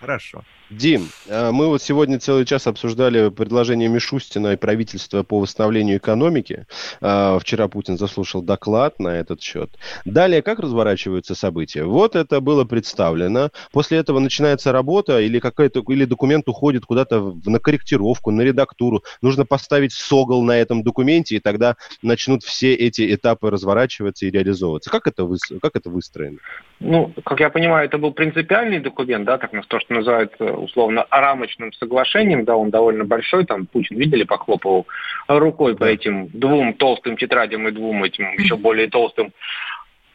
[SPEAKER 4] Хорошо.
[SPEAKER 2] Дим, э, мы вот сегодня целый час обсуждали предложение Мишустина и правительства по восстановлению экономики. Э, вчера Путин заслушал доклад на этот счет. Далее, как разворачиваются события? Вот это было представлено. После этого начинается работа или какой-то или документ уходит куда-то на корректировку, на редактуру. Нужно поставить согл на этом документе, и тогда начнут все эти этапы разворачиваться и реализовываться. Как это, вы, как это выстроено?
[SPEAKER 16] Ну, как я понимаю, это был принципиальный документ, да, так то, что называется условно рамочным соглашением, да, он довольно большой, там Путин, видели, похлопывал рукой по этим двум толстым тетрадям и двум этим еще более толстым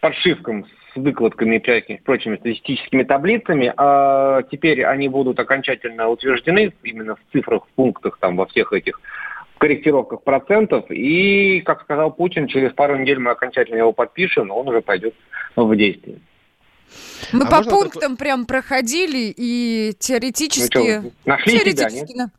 [SPEAKER 16] подшивкам с выкладками и всякими прочими статистическими таблицами, а теперь они будут окончательно утверждены именно в цифрах, в пунктах, там, во всех этих корректировках процентов. И, как сказал Путин, через пару недель мы окончательно его подпишем, он уже пойдет в действие.
[SPEAKER 3] Мы
[SPEAKER 16] А
[SPEAKER 3] по пунктам прям проходили и теоретически...
[SPEAKER 16] Ну что, нашли
[SPEAKER 3] теоретически на-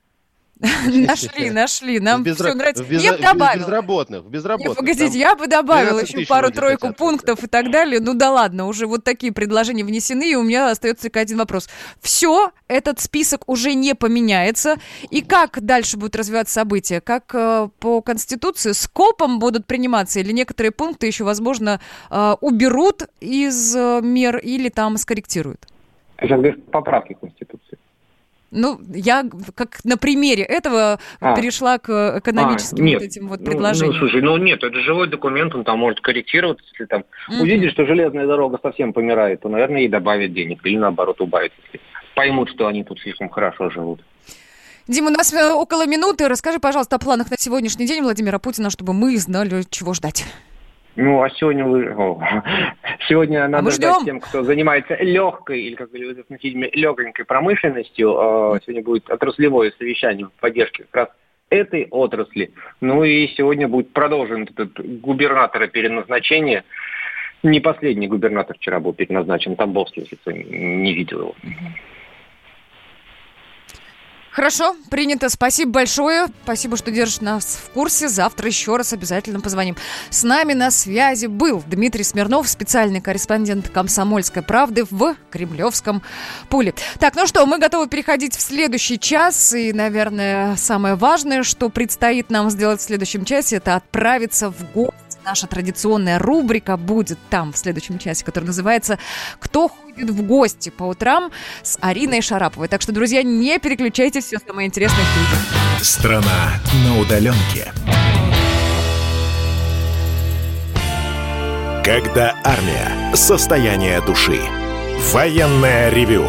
[SPEAKER 3] Нашли, нашли. Нам
[SPEAKER 2] безра-
[SPEAKER 3] все нравится. Я бы добавила.
[SPEAKER 2] безработных, безработных.
[SPEAKER 3] погодите, я бы добавила
[SPEAKER 2] 12
[SPEAKER 3] еще пару-тройку пунктов и так далее. Ну да ладно, уже вот такие предложения внесены, и у меня остается только один вопрос. Все, этот список уже не поменяется. И как дальше будут развиваться события? Как э, по Конституции скопом будут приниматься? Или некоторые пункты еще, возможно, э, уберут из э, мер или там скорректируют?
[SPEAKER 16] Сейчас без поправки Конституции.
[SPEAKER 3] Ну, я как на примере этого
[SPEAKER 16] А.
[SPEAKER 3] перешла к экономическим
[SPEAKER 16] А, нет.
[SPEAKER 3] вот этим вот
[SPEAKER 16] Ну,
[SPEAKER 3] предложениям.
[SPEAKER 16] Ну, слушай, ну нет, это живой документ, он там может корректироваться, если там
[SPEAKER 3] Мгм.
[SPEAKER 16] увидишь, что железная дорога совсем помирает, то, наверное, ей добавят денег, или наоборот убавят, если поймут, что они тут слишком хорошо живут.
[SPEAKER 3] Дима, у нас э, около минуты. Расскажи, пожалуйста, о планах на сегодняшний день Владимира Путина, чтобы мы знали, чего ждать.
[SPEAKER 16] Ну, а сегодня вы... о, Сегодня надо
[SPEAKER 3] мы
[SPEAKER 16] ждать
[SPEAKER 3] ждем.
[SPEAKER 16] тем, кто занимается легкой, или, как говорится в фильме, легонькой промышленностью. Э, Сегодня будет отраслевое совещание в поддержке как раз этой отрасли. Ну и сегодня будет продолжен этот губернатора переназначение. Не последний губернатор вчера был переназначен, Тамбовский, если кто не видел его.
[SPEAKER 3] Хорошо, принято. Спасибо большое. Спасибо, что держишь нас в курсе. Завтра еще раз обязательно позвоним. С нами на связи был Дмитрий Смирнов, специальный корреспондент «Комсомольской правды» в Кремлевском пуле. Так, ну что, мы готовы переходить в следующий час. И, наверное, самое важное, что предстоит нам сделать в следующем часе, это отправиться в гости. Наша традиционная рубрика будет там в следующем часе, которая называется «Кто ходит в гости по утрам» с Ариной Шараповой. Так что, друзья, не переключайтесь, все самое интересное впереди.
[SPEAKER 1] Страна на удаленке. Когда армия. Состояние души. Военное ревю.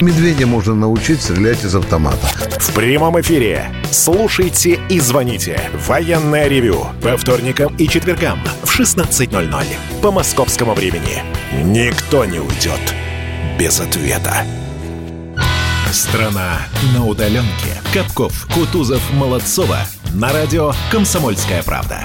[SPEAKER 18] Медведя можно научить стрелять из автомата.
[SPEAKER 1] В прямом эфире. Слушайте и звоните. Военное ревю. По вторникам и четвергам в 16.00 по московскому времени. Никто не уйдет без ответа. Страна на удаленке. Капков, Кутузов, Молодцова. На радио «Комсомольская правда».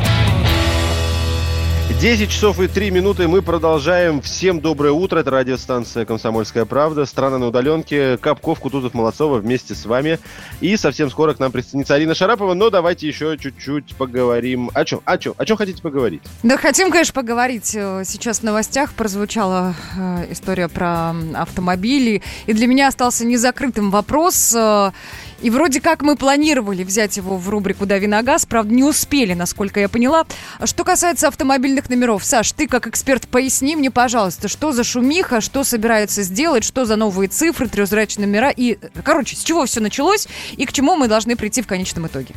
[SPEAKER 2] 10 часов и 3 минуты мы продолжаем. Всем доброе утро. Это радиостанция «Комсомольская правда». Страна на удаленке. Капков, Кутузов, Молодцова вместе с вами. И совсем скоро к нам присоединится Арина Шарапова. Но давайте еще чуть-чуть поговорим. О чем? О чем? О чем хотите поговорить?
[SPEAKER 3] Да, хотим, конечно, поговорить. Э, Сейчас в новостях прозвучала э, история про автомобили. И для меня остался незакрытым вопрос. э, и вроде как мы планировали взять его в рубрику «Дави на газ», правда, не успели, насколько я поняла. Что касается автомобильных номеров, Саш, ты как эксперт поясни мне, пожалуйста, что за шумиха, что собираются сделать, что за новые цифры, трехзрачные номера и, короче, с чего все началось и к чему мы должны прийти в конечном итоге.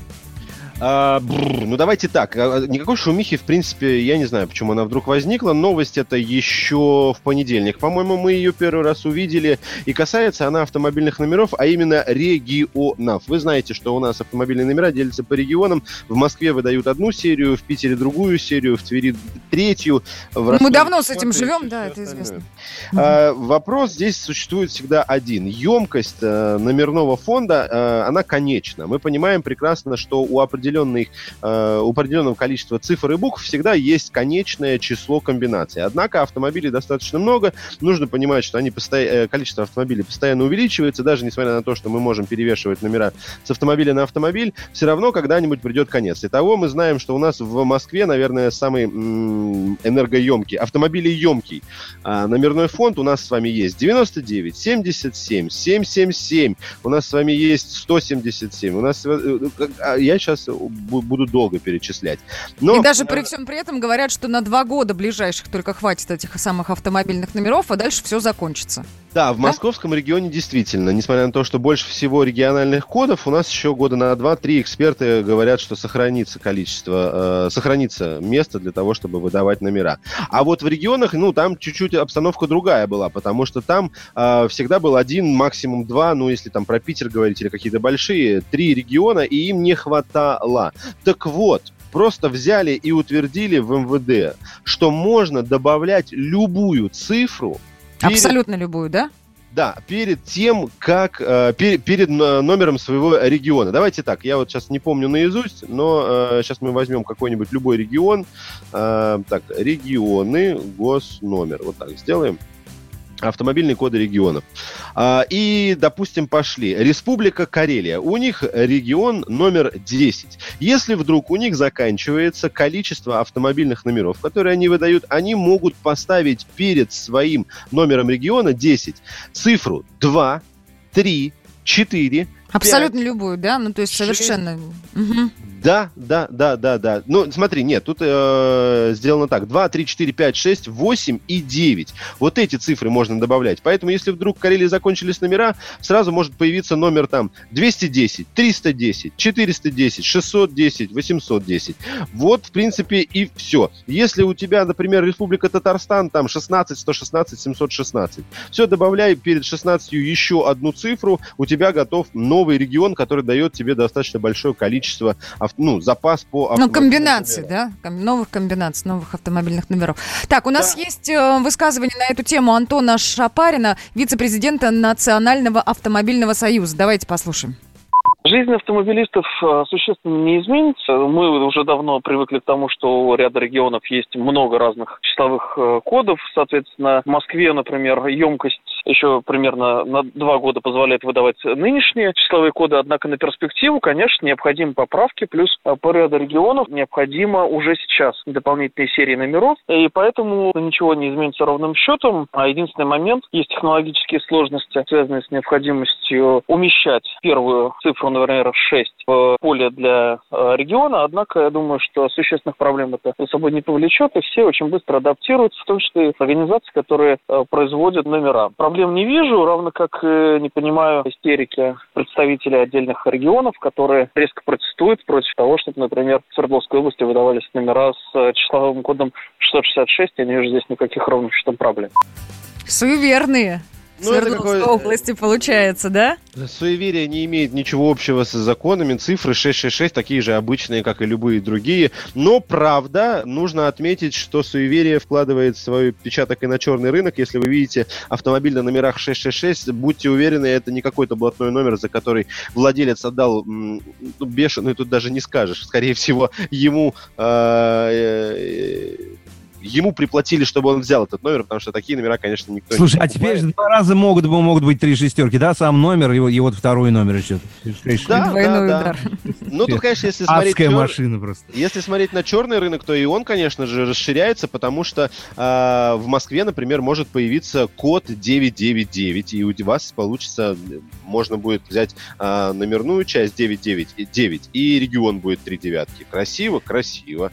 [SPEAKER 2] А, бррр, ну давайте так. А, Никакой шумихи, в принципе, я не знаю, почему она вдруг возникла. Новость это еще в понедельник. По-моему, мы ее первый раз увидели. И касается она автомобильных номеров, а именно регионов. Вы знаете, что у нас автомобильные номера делятся по регионам. В Москве выдают одну серию, в Питере другую серию, в Твери третью. в
[SPEAKER 3] Мы
[SPEAKER 2] Ростове
[SPEAKER 3] давно с этим живем, да, это известно.
[SPEAKER 2] А, вопрос здесь существует всегда один. Емкость э, номерного фонда, э, она конечна. Мы понимаем прекрасно, что у определенных определенных, э, у определенного количества цифр и букв всегда есть конечное число комбинаций. Однако автомобилей достаточно много. Нужно понимать, что они посто... э, количество автомобилей постоянно увеличивается, даже несмотря на то, что мы можем перевешивать номера с автомобиля на автомобиль, все равно когда-нибудь придет конец. Итого мы знаем, что у нас в Москве, наверное, самый м- энергоемкий, автомобилеемкий а, номерной фонд у нас с вами есть 99, 77, 777. У нас с вами есть 177. У нас... э, э, а, Я сейчас буду долго перечислять. Но...
[SPEAKER 3] И даже при всем при этом говорят, что на два года ближайших только хватит этих самых автомобильных номеров, а дальше все закончится.
[SPEAKER 2] Да, в московском регионе действительно, несмотря на то, что больше всего региональных кодов, у нас еще года на 2-3 эксперты говорят, что сохранится количество, э, сохранится место для того, чтобы выдавать номера. А вот в регионах, ну, там чуть-чуть обстановка другая была, потому что там э, всегда был один, максимум два, ну, если там про Питер говорить или какие-то большие, три региона, и им не хватало. Так вот, просто взяли и утвердили в МВД, что можно добавлять любую цифру перед-
[SPEAKER 3] Абсолютно любую, да?
[SPEAKER 2] да, перед тем, как э, пер- перед но- номером своего региона. Давайте так, я вот сейчас не помню наизусть, но э, сейчас мы возьмем какой-нибудь любой регион. Э, так, регионы, госномер. Вот так сделаем. Автомобильные коды регионов. А, и, допустим, пошли. Республика Карелия. У них регион номер 10. Если вдруг у них заканчивается количество автомобильных номеров, которые они выдают, они могут поставить перед своим номером региона 10 цифру 2, 3, 4,
[SPEAKER 3] Абсолютно любую, да? Ну, то есть совершенно... Мгм.
[SPEAKER 2] Да, да, да, да, да. Ну, смотри, нет, тут э, сделано так. 2, 3, 4, 5, 6, 8 и 9. Вот эти цифры можно добавлять. Поэтому, если вдруг в Карелии закончились номера, сразу может появиться номер там 210, 310, 410, 610, 810. Вот, в принципе, и все. Если у тебя, например, Республика Татарстан, там 16, 116, 716. Все, добавляй перед 16 еще одну цифру, у тебя готов новый регион, который дает тебе достаточно большое количество ну, запас по
[SPEAKER 3] Ну, комбинации,
[SPEAKER 2] номерам.
[SPEAKER 3] да? Новых комбинаций, новых автомобильных номеров. Так, у нас есть э, высказывание на эту тему Антона Шапарина, вице-президента Национального автомобильного союза. Давайте послушаем.
[SPEAKER 19] Жизнь автомобилистов э, существенно не изменится. Мы уже давно привыкли к тому, что у ряда регионов есть много разных числовых э, кодов. Соответственно, в Москве, например, емкость еще примерно на два года позволяет выдавать нынешние числовые коды. Однако на перспективу, конечно, необходимы поправки. Плюс по ряду регионов необходимо уже сейчас дополнительные серии номеров. И поэтому ничего не изменится ровным счетом. А единственный момент, есть технологические сложности, связанные с необходимостью умещать первую цифру, например, 6 в поле для э, региона. Однако я думаю, что существенных проблем это за собой не повлечет, и все очень быстро адаптируются, в том числе и организации, которые э, производят номера. Проблем не вижу, равно как э, не понимаю истерики представителей отдельных регионов, которые резко протестуют против того, чтобы, например, в Свердловской области выдавались номера с э, числовым кодом 666. Я не вижу здесь никаких ровным счетом проблем.
[SPEAKER 3] Суеверные.
[SPEAKER 2] Ну,
[SPEAKER 3] Свердловской
[SPEAKER 2] какой-
[SPEAKER 3] области получается, да?
[SPEAKER 2] Суеверие не имеет ничего общего с законами. Цифры 666 такие же обычные, как и любые другие. Но, правда, нужно отметить, что суеверие вкладывает свой отпечаток и на черный рынок. Если вы видите автомобиль на номерах 666, будьте уверены, это не какой-то блатной номер, за который владелец отдал м, ну, бешеную, тут даже не скажешь. Скорее всего, ему... э, э, Ему приплатили, чтобы он взял этот номер, потому что такие номера, конечно, никто
[SPEAKER 4] Слушай,
[SPEAKER 2] не
[SPEAKER 4] а теперь же два раза могут, могут быть три шестерки, да? Сам номер и, вот- и вот второй номер еще.
[SPEAKER 2] Да, да, да. Ну, тут, конечно, если смотреть...
[SPEAKER 4] Адская машина просто.
[SPEAKER 2] Если смотреть на черный рынок, то и он, конечно же, расширяется, потому что а, в Москве, например, может появиться код 999, и у вас получится, можно будет взять а, номерную часть 999 и регион будет три девятки. Красиво? Красиво.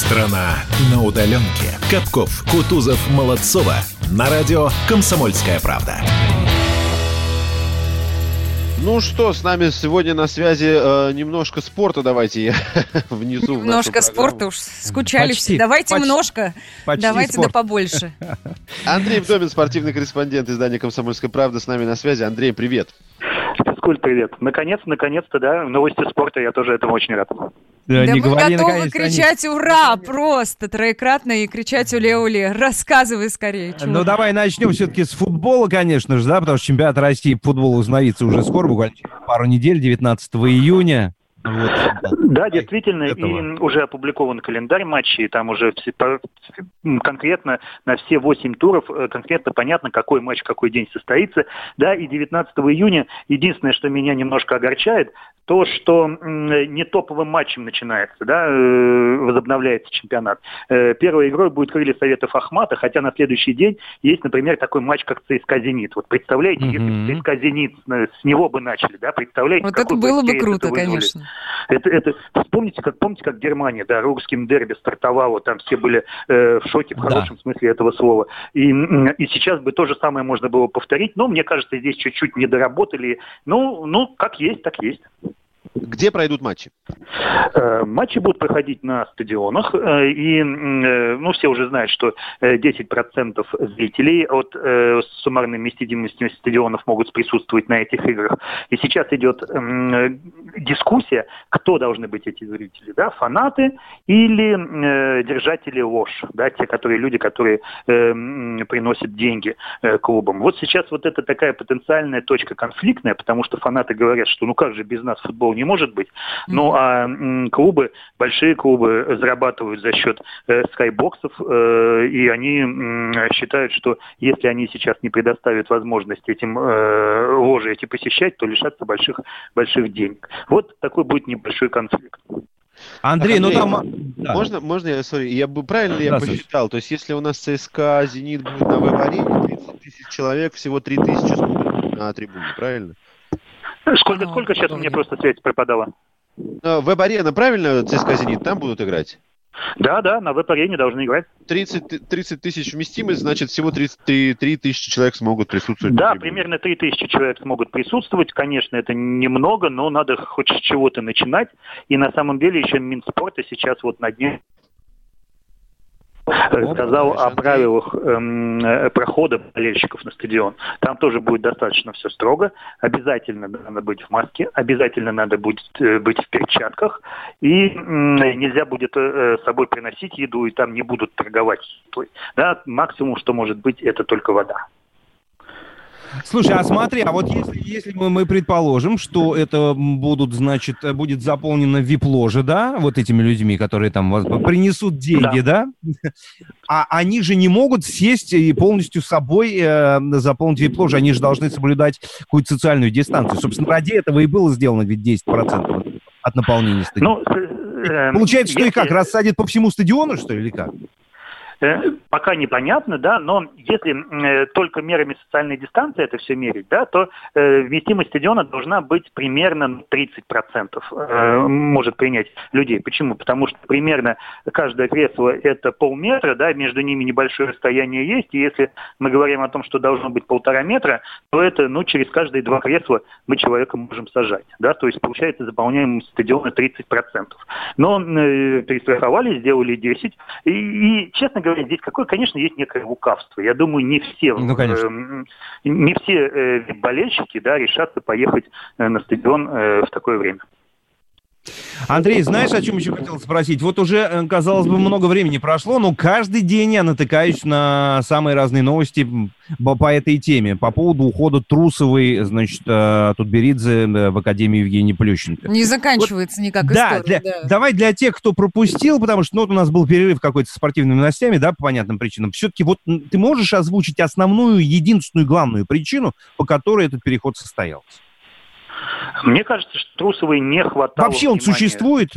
[SPEAKER 1] Страна на удаленке. Капков, Кутузов, Молодцова. На радио «Комсомольская правда».
[SPEAKER 2] Ну что, с нами сегодня на связи э, немножко спорта. Давайте я внизу.
[SPEAKER 3] Немножко спорта уж скучали
[SPEAKER 2] Почти,
[SPEAKER 3] все. Давайте
[SPEAKER 2] почти,
[SPEAKER 3] немножко.
[SPEAKER 2] почти
[SPEAKER 3] Давайте
[SPEAKER 2] спорт.
[SPEAKER 3] да побольше.
[SPEAKER 2] Андрей Вдовин, спортивный корреспондент издания «Комсомольская правда» с нами на связи. Андрей, привет.
[SPEAKER 20] Физкульт, привет. Наконец, наконец-то, да, новости спорта, я тоже этому очень рад.
[SPEAKER 4] Да,
[SPEAKER 3] Да
[SPEAKER 4] не
[SPEAKER 3] мы
[SPEAKER 4] говори,
[SPEAKER 3] готовы кричать «Ура!» просто троекратно и кричать «Уле-уле!» Рассказывай скорее. чего
[SPEAKER 4] Ну давай начнем все-таки с футбола, конечно же, да, потому что чемпионат России по футболу возобновится уже скоро, буквально через пару недель, 19 июня. Вот.
[SPEAKER 20] Да, действительно,
[SPEAKER 4] этого.
[SPEAKER 20] и уже опубликован календарь матчей, там уже все по- м, конкретно на все 8 туров э, конкретно понятно, какой матч какой день состоится. Да, и 19 июня единственное, что меня немножко огорчает, то, что не топовым матчем начинается, да, э, возобновляется чемпионат. Э, Первой игрой будет крылья Советов Ахмата, хотя на следующий день есть, например, такой матч, как ЦСКА «Зенит». Вот представляете, если бы ЦСКА «Зенит» с него бы начали, да, представляете,
[SPEAKER 3] Вот это было бы круто, конечно.
[SPEAKER 20] Это, это, вспомните, как, помните, как Германия, да, русским дерби стартовало, там все были э, в шоке в
[SPEAKER 4] Да.
[SPEAKER 20] хорошем смысле этого слова. И, и сейчас бы то же самое можно было повторить, но мне кажется, здесь чуть-чуть не доработали. Ну, ну, как есть, так есть.
[SPEAKER 2] Где пройдут матчи?
[SPEAKER 20] Э, Матчи будут проходить на стадионах, э, и э, ну, все уже знают, что э, 10% зрителей от суммарной вместимости стадионов могут присутствовать на этих играх. И сейчас идет дискуссия, кто должны быть эти зрители, да, фанаты или держатели ложь, да, те, которые люди, которые приносят деньги клубам. Вот сейчас вот это такая потенциальная точка конфликтная, потому что фанаты говорят, что ну как же без нас футбол не может быть. Ну а клубы, большие клубы зарабатывают за счет э, скайбоксов, э, и они м, считают, что если они сейчас не предоставят возможность этим э, ложи эти посещать, то лишатся больших, больших денег. Вот такой будет небольшой конфликт.
[SPEAKER 4] Андрей, ну
[SPEAKER 2] Андрей,
[SPEAKER 4] там... да.
[SPEAKER 2] Можно, можно я, сори, я бы правильно ли я
[SPEAKER 4] Да,
[SPEAKER 2] посчитал? То есть, если у нас ЦСКА Зенит будет на веб-арене, 30 тысяч человек, всего 3 тысячи на трибуне, правильно?
[SPEAKER 20] Сколько, сколько сейчас у меня просто связь пропадала?
[SPEAKER 2] Веб-арена, правильно, ЦСКА Зенит, там будут играть?
[SPEAKER 20] Да, да, на веб-арене должны играть.
[SPEAKER 2] 30, ты- 30 тысяч вместимость, значит, всего 33 3 тысячи человек смогут присутствовать.
[SPEAKER 20] Да, примерно 3000 человек смогут присутствовать. Конечно, это немного, но надо хоть с чего-то начинать. И на самом деле еще Минспорта сейчас вот на дне э, сказал о правилах эм, э, прохода болельщиков на стадион. Там тоже будет достаточно все строго. Обязательно надо быть в маске, обязательно надо будет э, быть в перчатках. И м, нельзя будет э, с собой приносить еду, и там не будут торговать. едой. Да, максимум, что может быть, это только вода.
[SPEAKER 4] Слушай, а смотри, а вот если, если мы, мы предположим, что это будут, значит, будет заполнено вип-ложи, да, вот этими людьми, которые там вас- принесут деньги, да? А они же не могут сесть и полностью собой э, заполнить вип-ложи, они же должны соблюдать какую-то социальную дистанцию. Собственно, ради этого и было сделано ведь 10% от наполнения стадиона.
[SPEAKER 20] Ну, э,
[SPEAKER 4] Получается, что и как, рассадят по всему стадиону, что ли, или как?
[SPEAKER 20] Э, Пока непонятно, да, но если э, только мерами социальной дистанции это все мерить, да, то э, вместимость стадиона должна быть примерно ну, 30% э, может принять людей. Почему? Потому что примерно каждое кресло это полметра, да, между ними небольшое расстояние есть, и если мы говорим о том, что должно быть полтора метра, то это, ну, через каждые два кресла мы человека можем сажать, да, то есть получается заполняем стадиона 30%. Но перестраховали, сделали 10, и, и, честно говоря, здесь какое, конечно, есть некое лукавство. Я думаю, не все,
[SPEAKER 4] Ну, конечно.
[SPEAKER 20] эм, не все э, болельщики, да, решатся поехать э, на стадион э, в такое время.
[SPEAKER 4] Андрей, знаешь, о чем еще хотел спросить? Вот уже, э, казалось бы, много времени прошло, но каждый день я натыкаюсь на самые разные новости по этой теме. По поводу ухода Трусовой, значит, э, Тутберидзе в Академию Евгения Плющенко.
[SPEAKER 3] Не заканчивается никак
[SPEAKER 4] Да,
[SPEAKER 3] история.
[SPEAKER 4] для- давай для тех, кто пропустил, потому что ну, вот у нас был перерыв какой-то с спортивными новостями, да, по понятным причинам. Все-таки вот ты можешь озвучить основную, единственную, главную причину, по которой этот переход состоялся?
[SPEAKER 20] Мне кажется, что Трусовой не хватало
[SPEAKER 4] Вообще он
[SPEAKER 20] внимания.
[SPEAKER 4] существует?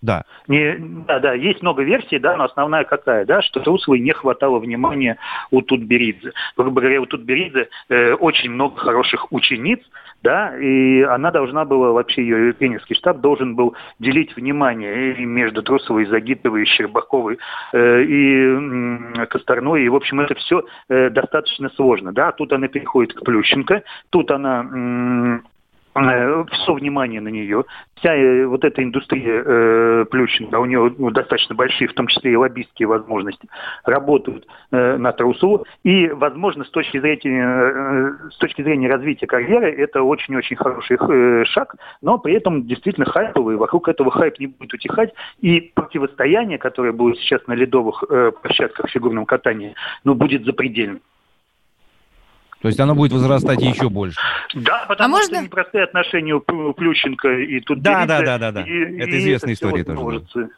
[SPEAKER 4] Да.
[SPEAKER 20] Не, да, да, есть много версий, да, но основная какая, да, что Трусовой не хватало внимания у Тутберидзе. Грубо говоря, у Тутберидзе э, очень много хороших учениц, да, и она должна была, вообще ее тренерский штаб должен был делить внимание и между Трусовой, Загитовой, Щербаковой э, и м, Косторной, и, в общем, это все достаточно сложно, да, тут она переходит к Плющенко, тут она э, все внимание на нее. Вся э, вот эта индустрия э, Плющенко, у нее ну, достаточно большие, в том числе и лоббистские возможности, работают э, на трусу. И, возможно, с точки зрения, э, с точки зрения развития карьеры, это очень-очень хороший э, шаг, но при этом действительно хайповый. Вокруг этого хайп не будет утихать. И противостояние, которое будет сейчас на ледовых э, площадках в фигурном катании, ну, будет запредельным.
[SPEAKER 4] То есть оно будет возрастать еще больше.
[SPEAKER 20] Да, потому
[SPEAKER 3] А
[SPEAKER 20] что
[SPEAKER 3] можно-
[SPEAKER 20] непростые отношения у Плю- Плющенко и тут
[SPEAKER 4] Да, да, да, да, да. Это известная история тоже, да.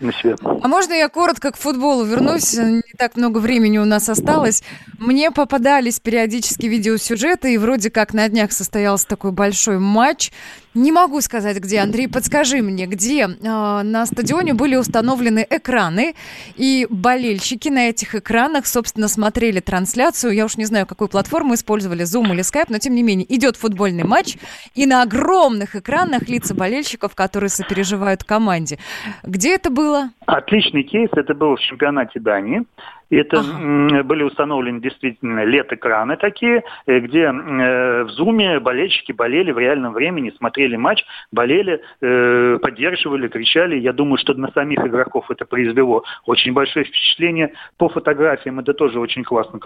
[SPEAKER 20] На себя.
[SPEAKER 3] А можно я коротко к футболу вернусь? Не так много времени у нас осталось. Мне попадались периодически видеосюжеты, и вроде как на днях состоялся такой большой матч. Не могу сказать, где. Андрей, подскажи мне, где э, на стадионе были установлены экраны, и болельщики на этих экранах, собственно, смотрели трансляцию. Я уж не знаю, какую платформу использовали, Zoom или Skype, но тем не менее, идет футбольный матч, и на огромных экранах лица болельщиков, которые сопереживают команде. Где это было?
[SPEAKER 20] Отличный кейс. Это было в чемпионате Дании. Это м, были установлены действительно LED-экраны такие, э, где э, в зуме болельщики болели в реальном времени, смотрели матч, болели, э, поддерживали, кричали. Я думаю, что на самих игроков это произвело очень большое впечатление. По фотографиям это тоже очень классно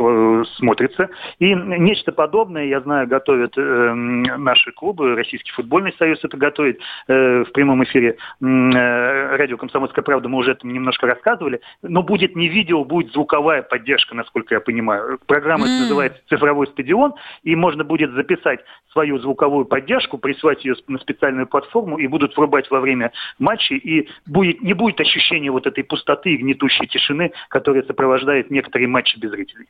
[SPEAKER 20] смотрится. И нечто подобное, я знаю, готовят наши клубы, Российский футбольный союз это готовит в прямом эфире радио «Комсомольская правда», мы уже это немножко рассказывали, но будет не видео, будет звуковая поддержка, насколько я понимаю. Программа
[SPEAKER 21] М.
[SPEAKER 20] называется «Цифровой стадион», и можно будет записать свою звуковую поддержку, прислать ее на специальную платформу, и будут врубать во время матчей, и будет, не будет ощущения вот этой пустоты и гнетущей тишины, которая сопровождает некоторые матчи без зрителей.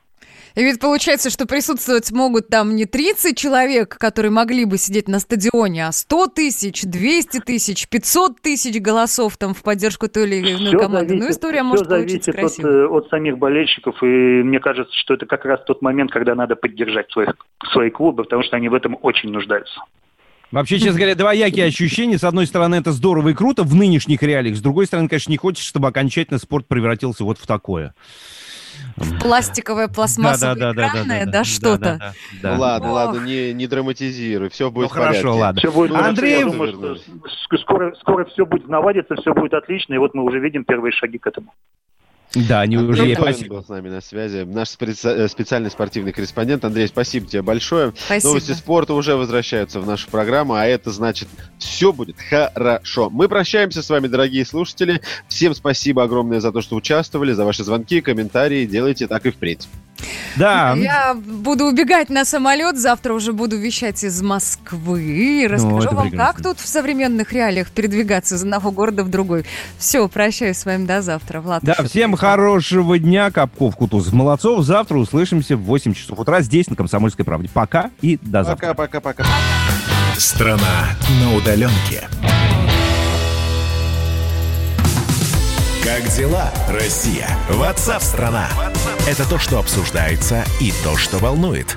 [SPEAKER 3] И ведь получается, что присутствовать могут там не 30 человек, которые могли бы сидеть на стадионе, а 100 тысяч, 200 тысяч, 500 тысяч голосов там в поддержку той или иной
[SPEAKER 20] Всё
[SPEAKER 3] команды. ну,
[SPEAKER 20] зависит-
[SPEAKER 3] история
[SPEAKER 20] всё
[SPEAKER 3] может
[SPEAKER 20] зависит от,
[SPEAKER 3] красивой.
[SPEAKER 20] э, от самих болельщиков, и мне кажется, что это как раз тот момент, когда надо поддержать своих, свои клубы, потому что они в этом очень нуждаются.
[SPEAKER 4] Вообще, честно говоря, двоякие ощущения. С одной стороны, это здорово и круто в нынешних реалиях. С другой стороны, конечно, не хочется, чтобы окончательно спорт превратился вот в такое.
[SPEAKER 3] Пластиковая, пластмассовая,
[SPEAKER 4] Да, да, да, да,
[SPEAKER 3] экранная,
[SPEAKER 4] да,
[SPEAKER 3] да,
[SPEAKER 4] да,
[SPEAKER 3] что-то.
[SPEAKER 4] да, да, да.
[SPEAKER 2] Ну ладно,
[SPEAKER 3] Ох.
[SPEAKER 2] ладно, не, не драматизируй, все будет
[SPEAKER 4] Ну, хорошо,
[SPEAKER 2] в порядке.
[SPEAKER 4] ладно.
[SPEAKER 20] Все будет
[SPEAKER 4] Андрей,
[SPEAKER 20] я думаю, что скоро, скоро все будет наладиться, все будет отлично, и вот мы уже видим первые шаги к этому.
[SPEAKER 4] Да, они уже
[SPEAKER 2] Андрей
[SPEAKER 4] есть.
[SPEAKER 2] Тонин
[SPEAKER 4] Спасибо.
[SPEAKER 2] был с нами на связи. Наш специ- э, специальный спортивный корреспондент. Андрей, спасибо тебе большое.
[SPEAKER 3] Спасибо.
[SPEAKER 2] Новости спорта уже возвращаются в нашу программу, а это значит, все будет хорошо. Мы прощаемся с вами, дорогие слушатели. Всем спасибо огромное за то, что участвовали, за ваши звонки, комментарии. Делайте так и впредь.
[SPEAKER 4] Да.
[SPEAKER 3] Я буду убегать на самолет, завтра уже буду вещать из Москвы. Расскажу
[SPEAKER 4] Ну,
[SPEAKER 3] вам,
[SPEAKER 4] прекрасно.
[SPEAKER 3] как тут в современных реалиях передвигаться из одного города в другой. Все, прощаюсь с вами до завтра. Влад.
[SPEAKER 4] Да, всем хорошего дня, Капков, Кутузов, Молодцов. Завтра услышимся в 8 часов утра здесь, на Комсомольской правде. Пока и до завтра.
[SPEAKER 2] Пока-пока-пока.
[SPEAKER 1] Страна на удаленке. Как дела, Россия? Ватсап-страна! Это то, что обсуждается и то, что волнует.